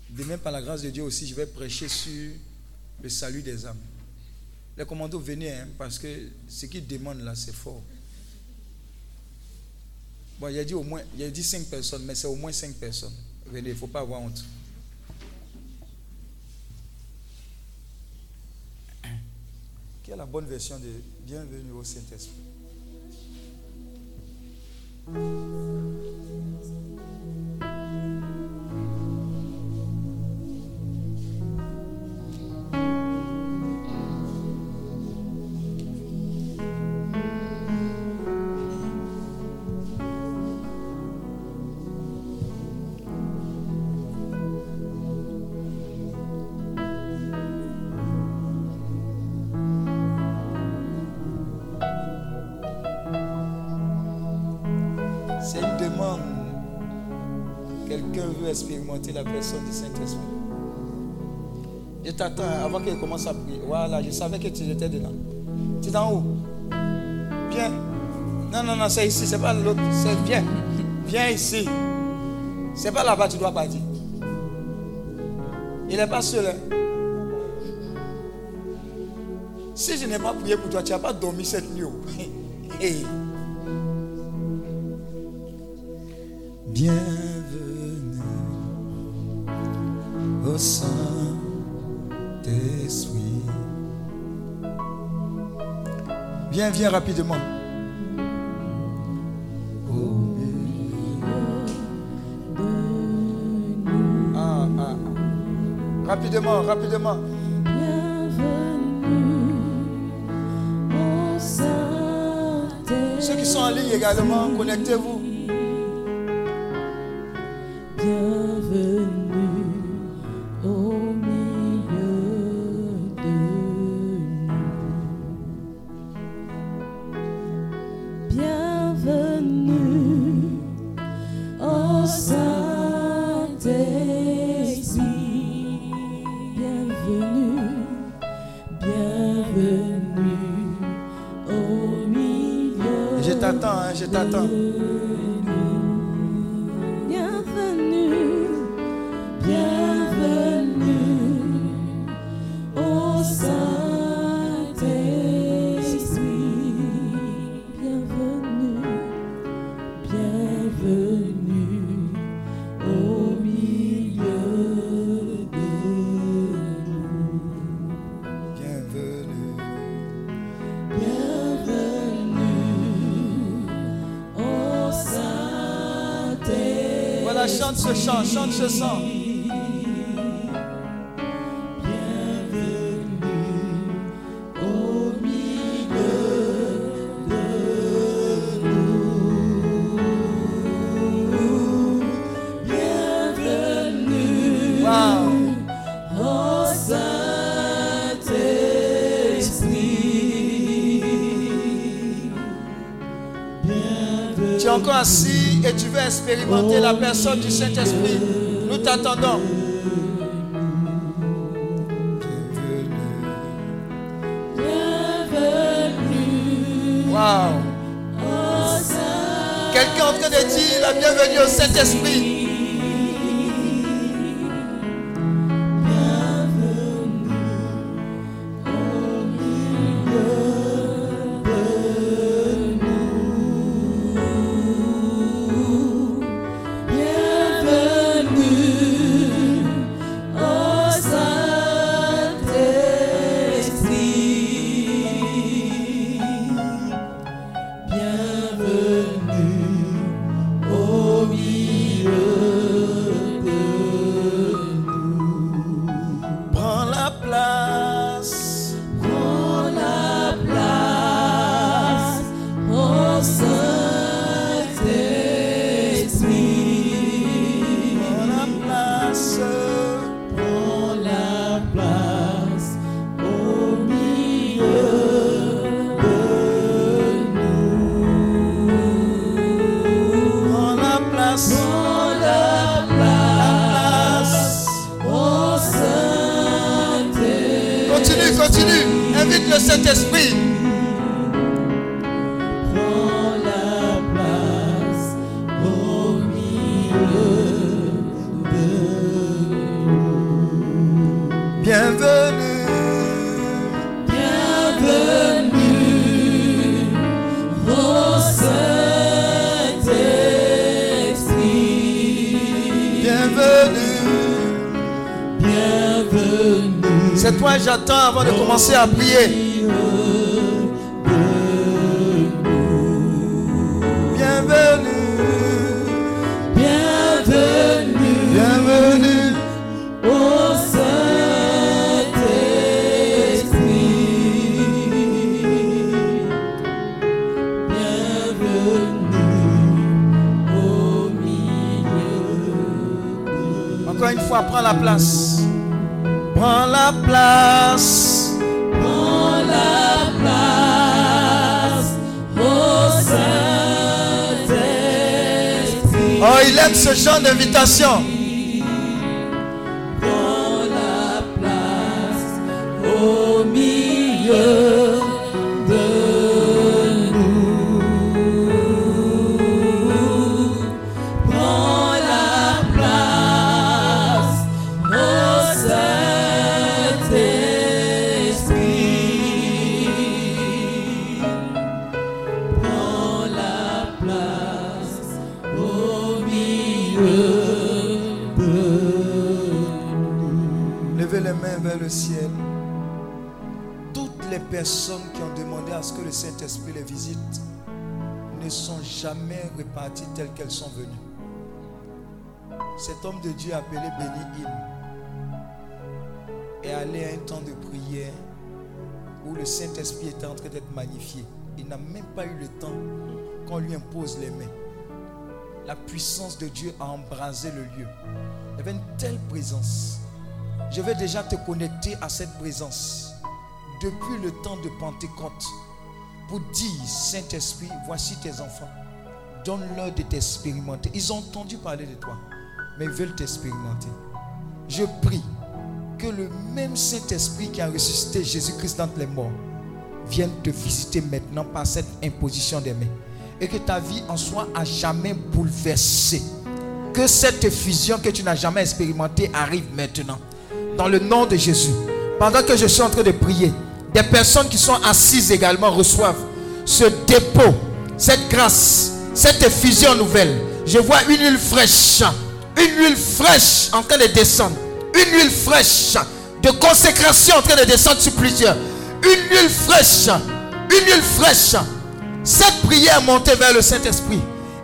Demain, par la grâce de Dieu aussi, je vais prêcher sur le salut des âmes. Les commandos, venez, hein, parce que ce qu'ils demandent là, c'est fort. Bon, il a dit au moins, il a dit cinq personnes, mais c'est au moins cinq personnes. Venez, il ne faut pas avoir honte. Qui est la bonne version de Bienvenue au Saint-Esprit? Thank you. La personne du Saint-Esprit. Je t'attends avant qu'elle commence à prier. Voilà, je savais que tu étais dedans. Tu es en haut. Viens. Non, non, non, c'est ici, c'est pas l'autre. Viens. Viens ici. C'est pas là-bas, tu dois partir. Il n'est pas seul. hein. Si je n'ai pas prié pour toi, tu n'as pas dormi cette nuit. oh. *laughs* Hey. Bienvenue Saint-Esprit. Viens, viens rapidement. Ah, ah. Rapidement, rapidement. Ceux qui sont en ligne également, connectez-vous. Personne du Saint-Esprit. Nous t'attendons. Reparties telles qu'elles sont venues. Cet homme de Dieu appelé Béni Hinn est allé à un temps de prière où le Saint-Esprit était en train d'être magnifié. Il n'a même pas eu le temps qu'on lui impose les mains. La puissance de Dieu a embrasé le lieu. Il y avait une telle présence. Je vais déjà te connecter à cette présence depuis le temps de Pentecôte pour dire, Saint-Esprit, voici tes enfants. Donne-leur de t'expérimenter. Ils ont entendu parler de toi, mais ils veulent t'expérimenter. Je prie que le même Saint-Esprit qui a ressuscité Jésus-Christ d'entre les morts vienne te visiter maintenant par cette imposition des mains. Et que ta vie en soit à jamais bouleversée. Que cette fusion que tu n'as jamais expérimentée arrive maintenant. Dans le nom de Jésus. Pendant que je suis en train de prier, des personnes qui sont assises également reçoivent ce dépôt, cette grâce, cette effusion nouvelle. Je vois une huile fraîche, une huile fraîche en train de descendre, une huile fraîche de consécration en train de descendre sur plusieurs, une huile fraîche, une huile fraîche. Cette prière montée vers le Saint-Esprit.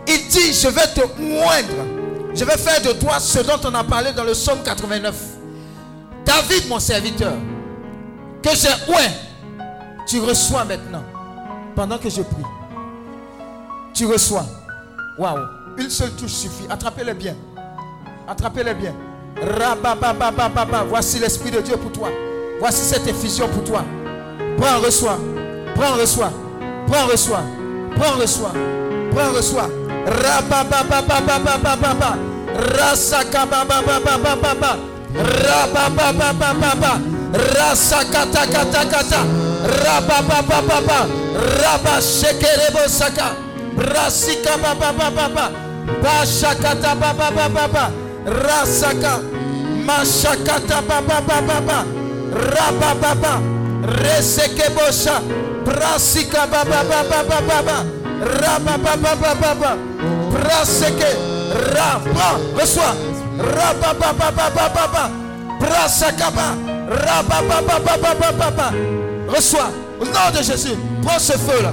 Il dit, je vais te moindre. Je vais faire de toi ce dont on a parlé dans le psaume 89. David, mon serviteur, que j'ai oué, tu reçois maintenant. Pendant que je prie. Tu reçois. Waouh. Une seule touche suffit. Attrapez-les bien. Attrapez-les bien. Rabababababa. Voici l'Esprit de Dieu pour toi. Voici cette effusion pour toi. Prends, reçois. Prends, reçois. Prends, reçois. Prends, reçois. Prends, reçois. Rabababababababa. Rasakatakatakata. Rabababababa. Rabashekerebosaka. Rasika baba baba baba. Bashakata baba baba baba. Rasaka. Mashakata baba baba baba. Raba baba. Resekebosha. Brasika baba baba baba baba. Baba baba baba. Reçois. Raba baba baba baba. Brasakaba. Raba baba baba baba baba. Reçois. Au nom de Jésus. Prends ce feu là.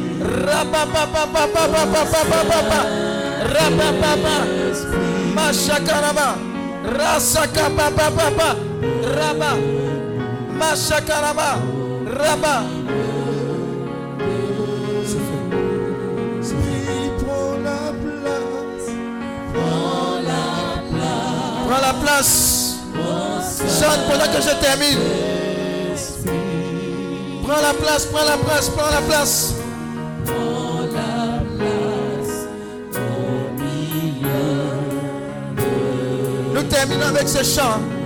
Rababababababababa. Rabababa. Mashakaraba. Rasakababababa. Raba. Mashakaraba. Raba. C'est fait. Prends la place. Prends la place. Chante pendant que je termine. Prends la place, prends la place, prends la place. Terminons avec ce chant.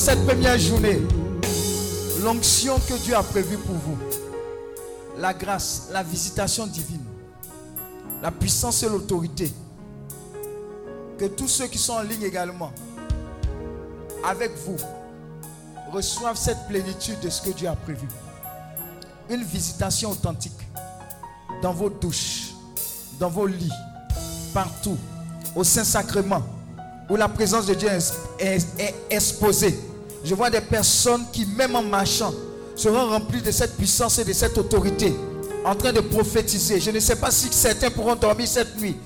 Cette première journée, l'onction que Dieu a prévue pour vous, la grâce, la visitation divine, la puissance et l'autorité, que tous ceux qui sont en ligne également, avec vous, reçoivent cette plénitude de ce que Dieu a prévu. Une visitation authentique dans vos douches, dans vos lits, partout, au Saint-Sacrement, où la présence de Dieu est, exposée. Je vois des personnes qui, même en marchant, seront remplies de cette puissance et de cette autorité, en train de prophétiser. Je ne sais pas si certains pourront dormir cette nuit.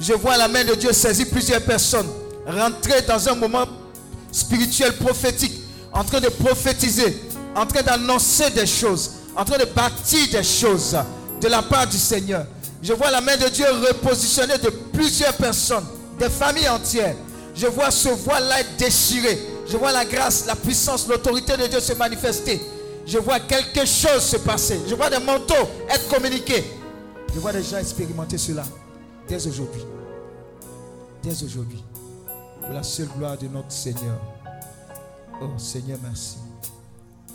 Je vois la main de Dieu saisir plusieurs personnes, rentrer dans un moment spirituel, prophétique, en train de prophétiser, en train d'annoncer des choses, en train de bâtir des choses de la part du Seigneur. Je vois la main de Dieu repositionnée de plusieurs personnes, des familles entières. Je vois ce voile-là être déchiré. Je vois la grâce, la puissance, l'autorité de Dieu se manifester. Je vois quelque chose se passer. Je vois des manteaux être communiqués. Je vois des gens expérimenter cela dès aujourd'hui. Dès aujourd'hui. Pour la seule gloire de notre Seigneur. Oh Seigneur, merci.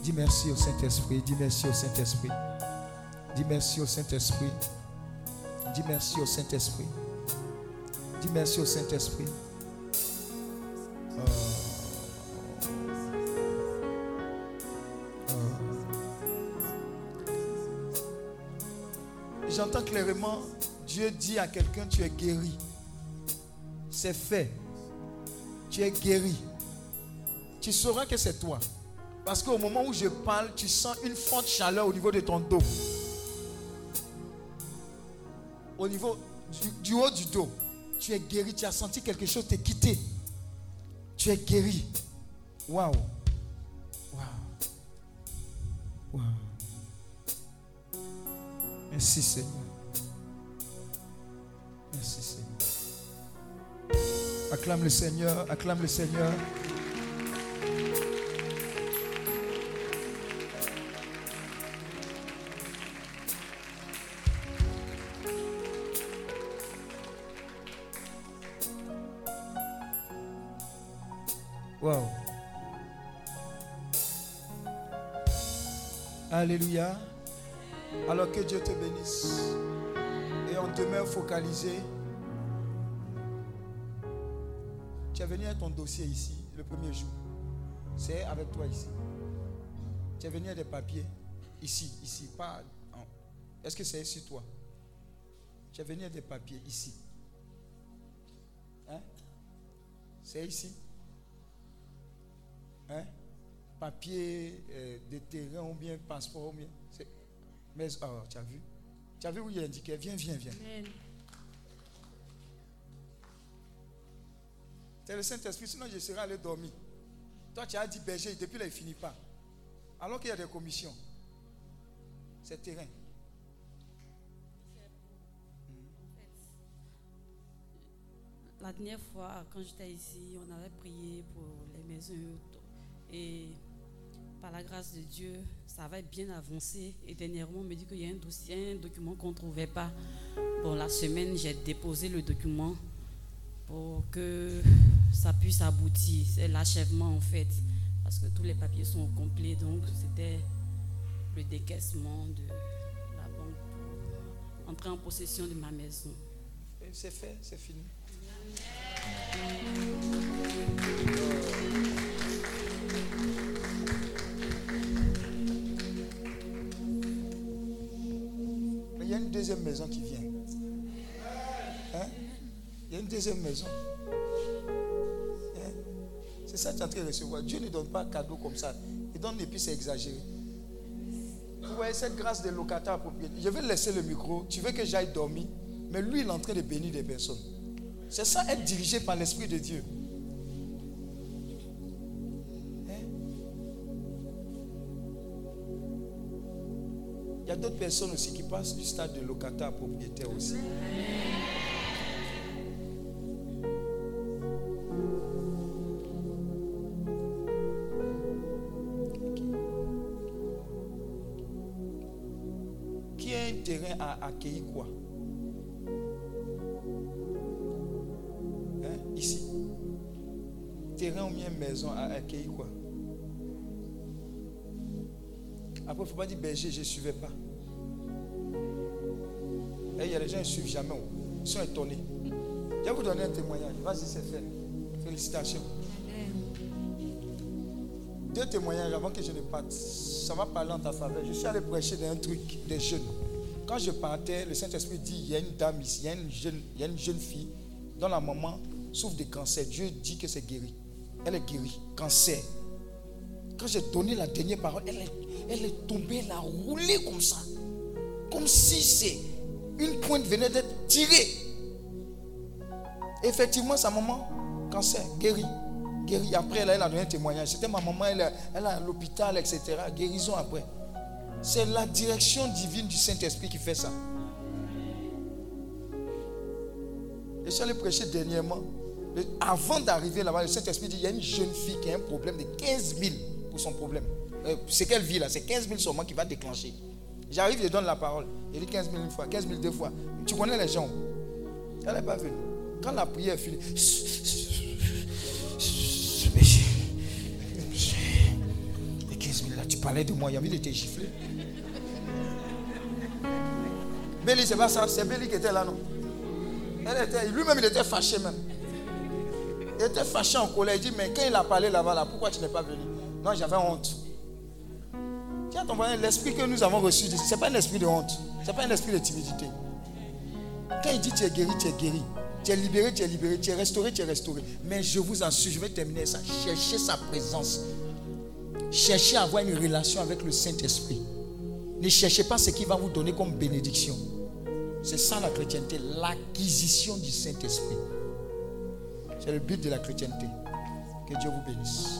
Dis merci au Saint-Esprit. Dis merci au Saint-Esprit. Dis merci au Saint-Esprit. Dis merci au Saint-Esprit. Dis merci au Saint-Esprit. Oh. J'entends clairement Dieu dit à quelqu'un, tu es guéri. C'est fait. Tu es guéri. Tu sauras que c'est toi. Parce qu'au moment où je parle, tu sens une forte chaleur au niveau de ton dos. Au niveau du, du haut du dos. Tu es guéri. Tu as senti quelque chose te quitter. Tu es guéri. Waouh. Waouh. Waouh. Merci Seigneur. Merci Seigneur. Acclame le Seigneur. Acclame le Seigneur. Wow. Alléluia. Alors que Dieu te bénisse. Et on demeure focalisé. Tu es venu ton dossier ici le premier jour. C'est avec toi ici. Tu es venu des papiers ici, ici, Est-ce que c'est ici toi? Tu es venu des papiers ici. Hein? C'est ici. Hein? Papier euh, de terrain ou bien passeport ou bien. Mais oh, tu as vu? Tu as vu où il est indiqué? Viens, viens, viens. C'est le Saint-Esprit, sinon je serais allé dormir. Toi, tu as dit berger, depuis là, il ne finit pas. Alors qu'il y a des commissions. C'est terrain. La dernière fois, quand j'étais ici, on avait prié pour les maisons. Et par la grâce de Dieu, ça avait bien avancé. Et dernièrement, on me dit qu'il y a un dossier, un document qu'on ne trouvait pas. Bon, la semaine, j'ai déposé le document pour que ça puisse aboutir. C'est l'achèvement en fait. Parce que tous les papiers sont complets. Donc, c'était le décaissement de la banque pour entrer en possession de ma maison. C'est fait, c'est fini. Deuxième maison qui vient. Hein? Il y a une deuxième maison. Hein? C'est ça que tu es en train de recevoir. Dieu ne donne pas cadeau comme ça. Il donne et puis c'est exagéré. Vous voyez cette grâce des locataires à propriété. Je vais laisser le micro. Tu veux que j'aille dormir? Mais lui, il est en train de bénir des personnes. C'est ça être dirigé par l'Esprit de Dieu. D'autres personnes aussi qui passent du stade de locataire à propriétaire aussi. Qui a un terrain à accueillir quoi? Hein, Ici. terrain ou bien maison à accueillir quoi? Après, il ne faut pas dire berger, je ne suivais pas. Des gens ne suivent jamais. Ils sont étonnés. Je vais vous donner un témoignage. Vas-y, c'est fait. Félicitations. Deux témoignages avant que je ne parte. Ça va parler en ta faveur. Je suis allé prêcher dans un truc des jeunes. Quand je partais, le Saint-Esprit dit il y a une dame ici, il y a une jeune, il y a une jeune fille dont la maman souffre de cancer. Dieu dit que c'est guéri. Elle est guérie. Cancer. Quand j'ai donné la dernière parole, elle est, elle est tombée, elle a roulé comme ça. Comme si c'est une pointe venait d'être tirée. Effectivement, sa maman, cancer, guérie. Guérie. Après, elle, a donné un témoignage. C'était ma maman, elle, est- à l'hôpital, etc. Guérison après. C'est la direction divine du Saint-Esprit qui fait ça. Je suis allé prêcher dernièrement. Avant d'arriver là-bas, le Saint-Esprit dit il y a une jeune fille qui a un problème de 15 000 pour son problème. Euh, c'est quelle vie là? C'est 15 000 seulement qui va déclencher. J'arrive, je donne la parole. Il dit 15 000 une fois, 15 000 deux fois. Tu connais les gens. Elle n'est pas venue. Quand la prière est finie, les 15 000 là, tu parlais de moi, il y a envie de te gifler. Béli, c'est pas ça, c'est Béli qui était là, non? Elle était, Lui-même, il était fâché même. Il était fâché en colère. Il dit, mais quand il a parlé là-bas, là, pourquoi tu n'es pas venu? Non, j'avais honte. L'esprit que nous avons reçu, ce n'est pas un esprit de honte. Ce n'est pas un esprit de timidité. Quand il dit tu es guéri, tu es guéri. Tu es libéré, tu es libéré. Tu es restauré, tu es restauré. Mais je vous en suis, je vais terminer ça. Cherchez sa présence. Cherchez à avoir une relation avec le Saint-Esprit. Ne cherchez pas ce qu'il va vous donner comme bénédiction. C'est ça la chrétienté, l'acquisition du Saint-Esprit. C'est le but de la chrétienté. Que Dieu vous bénisse.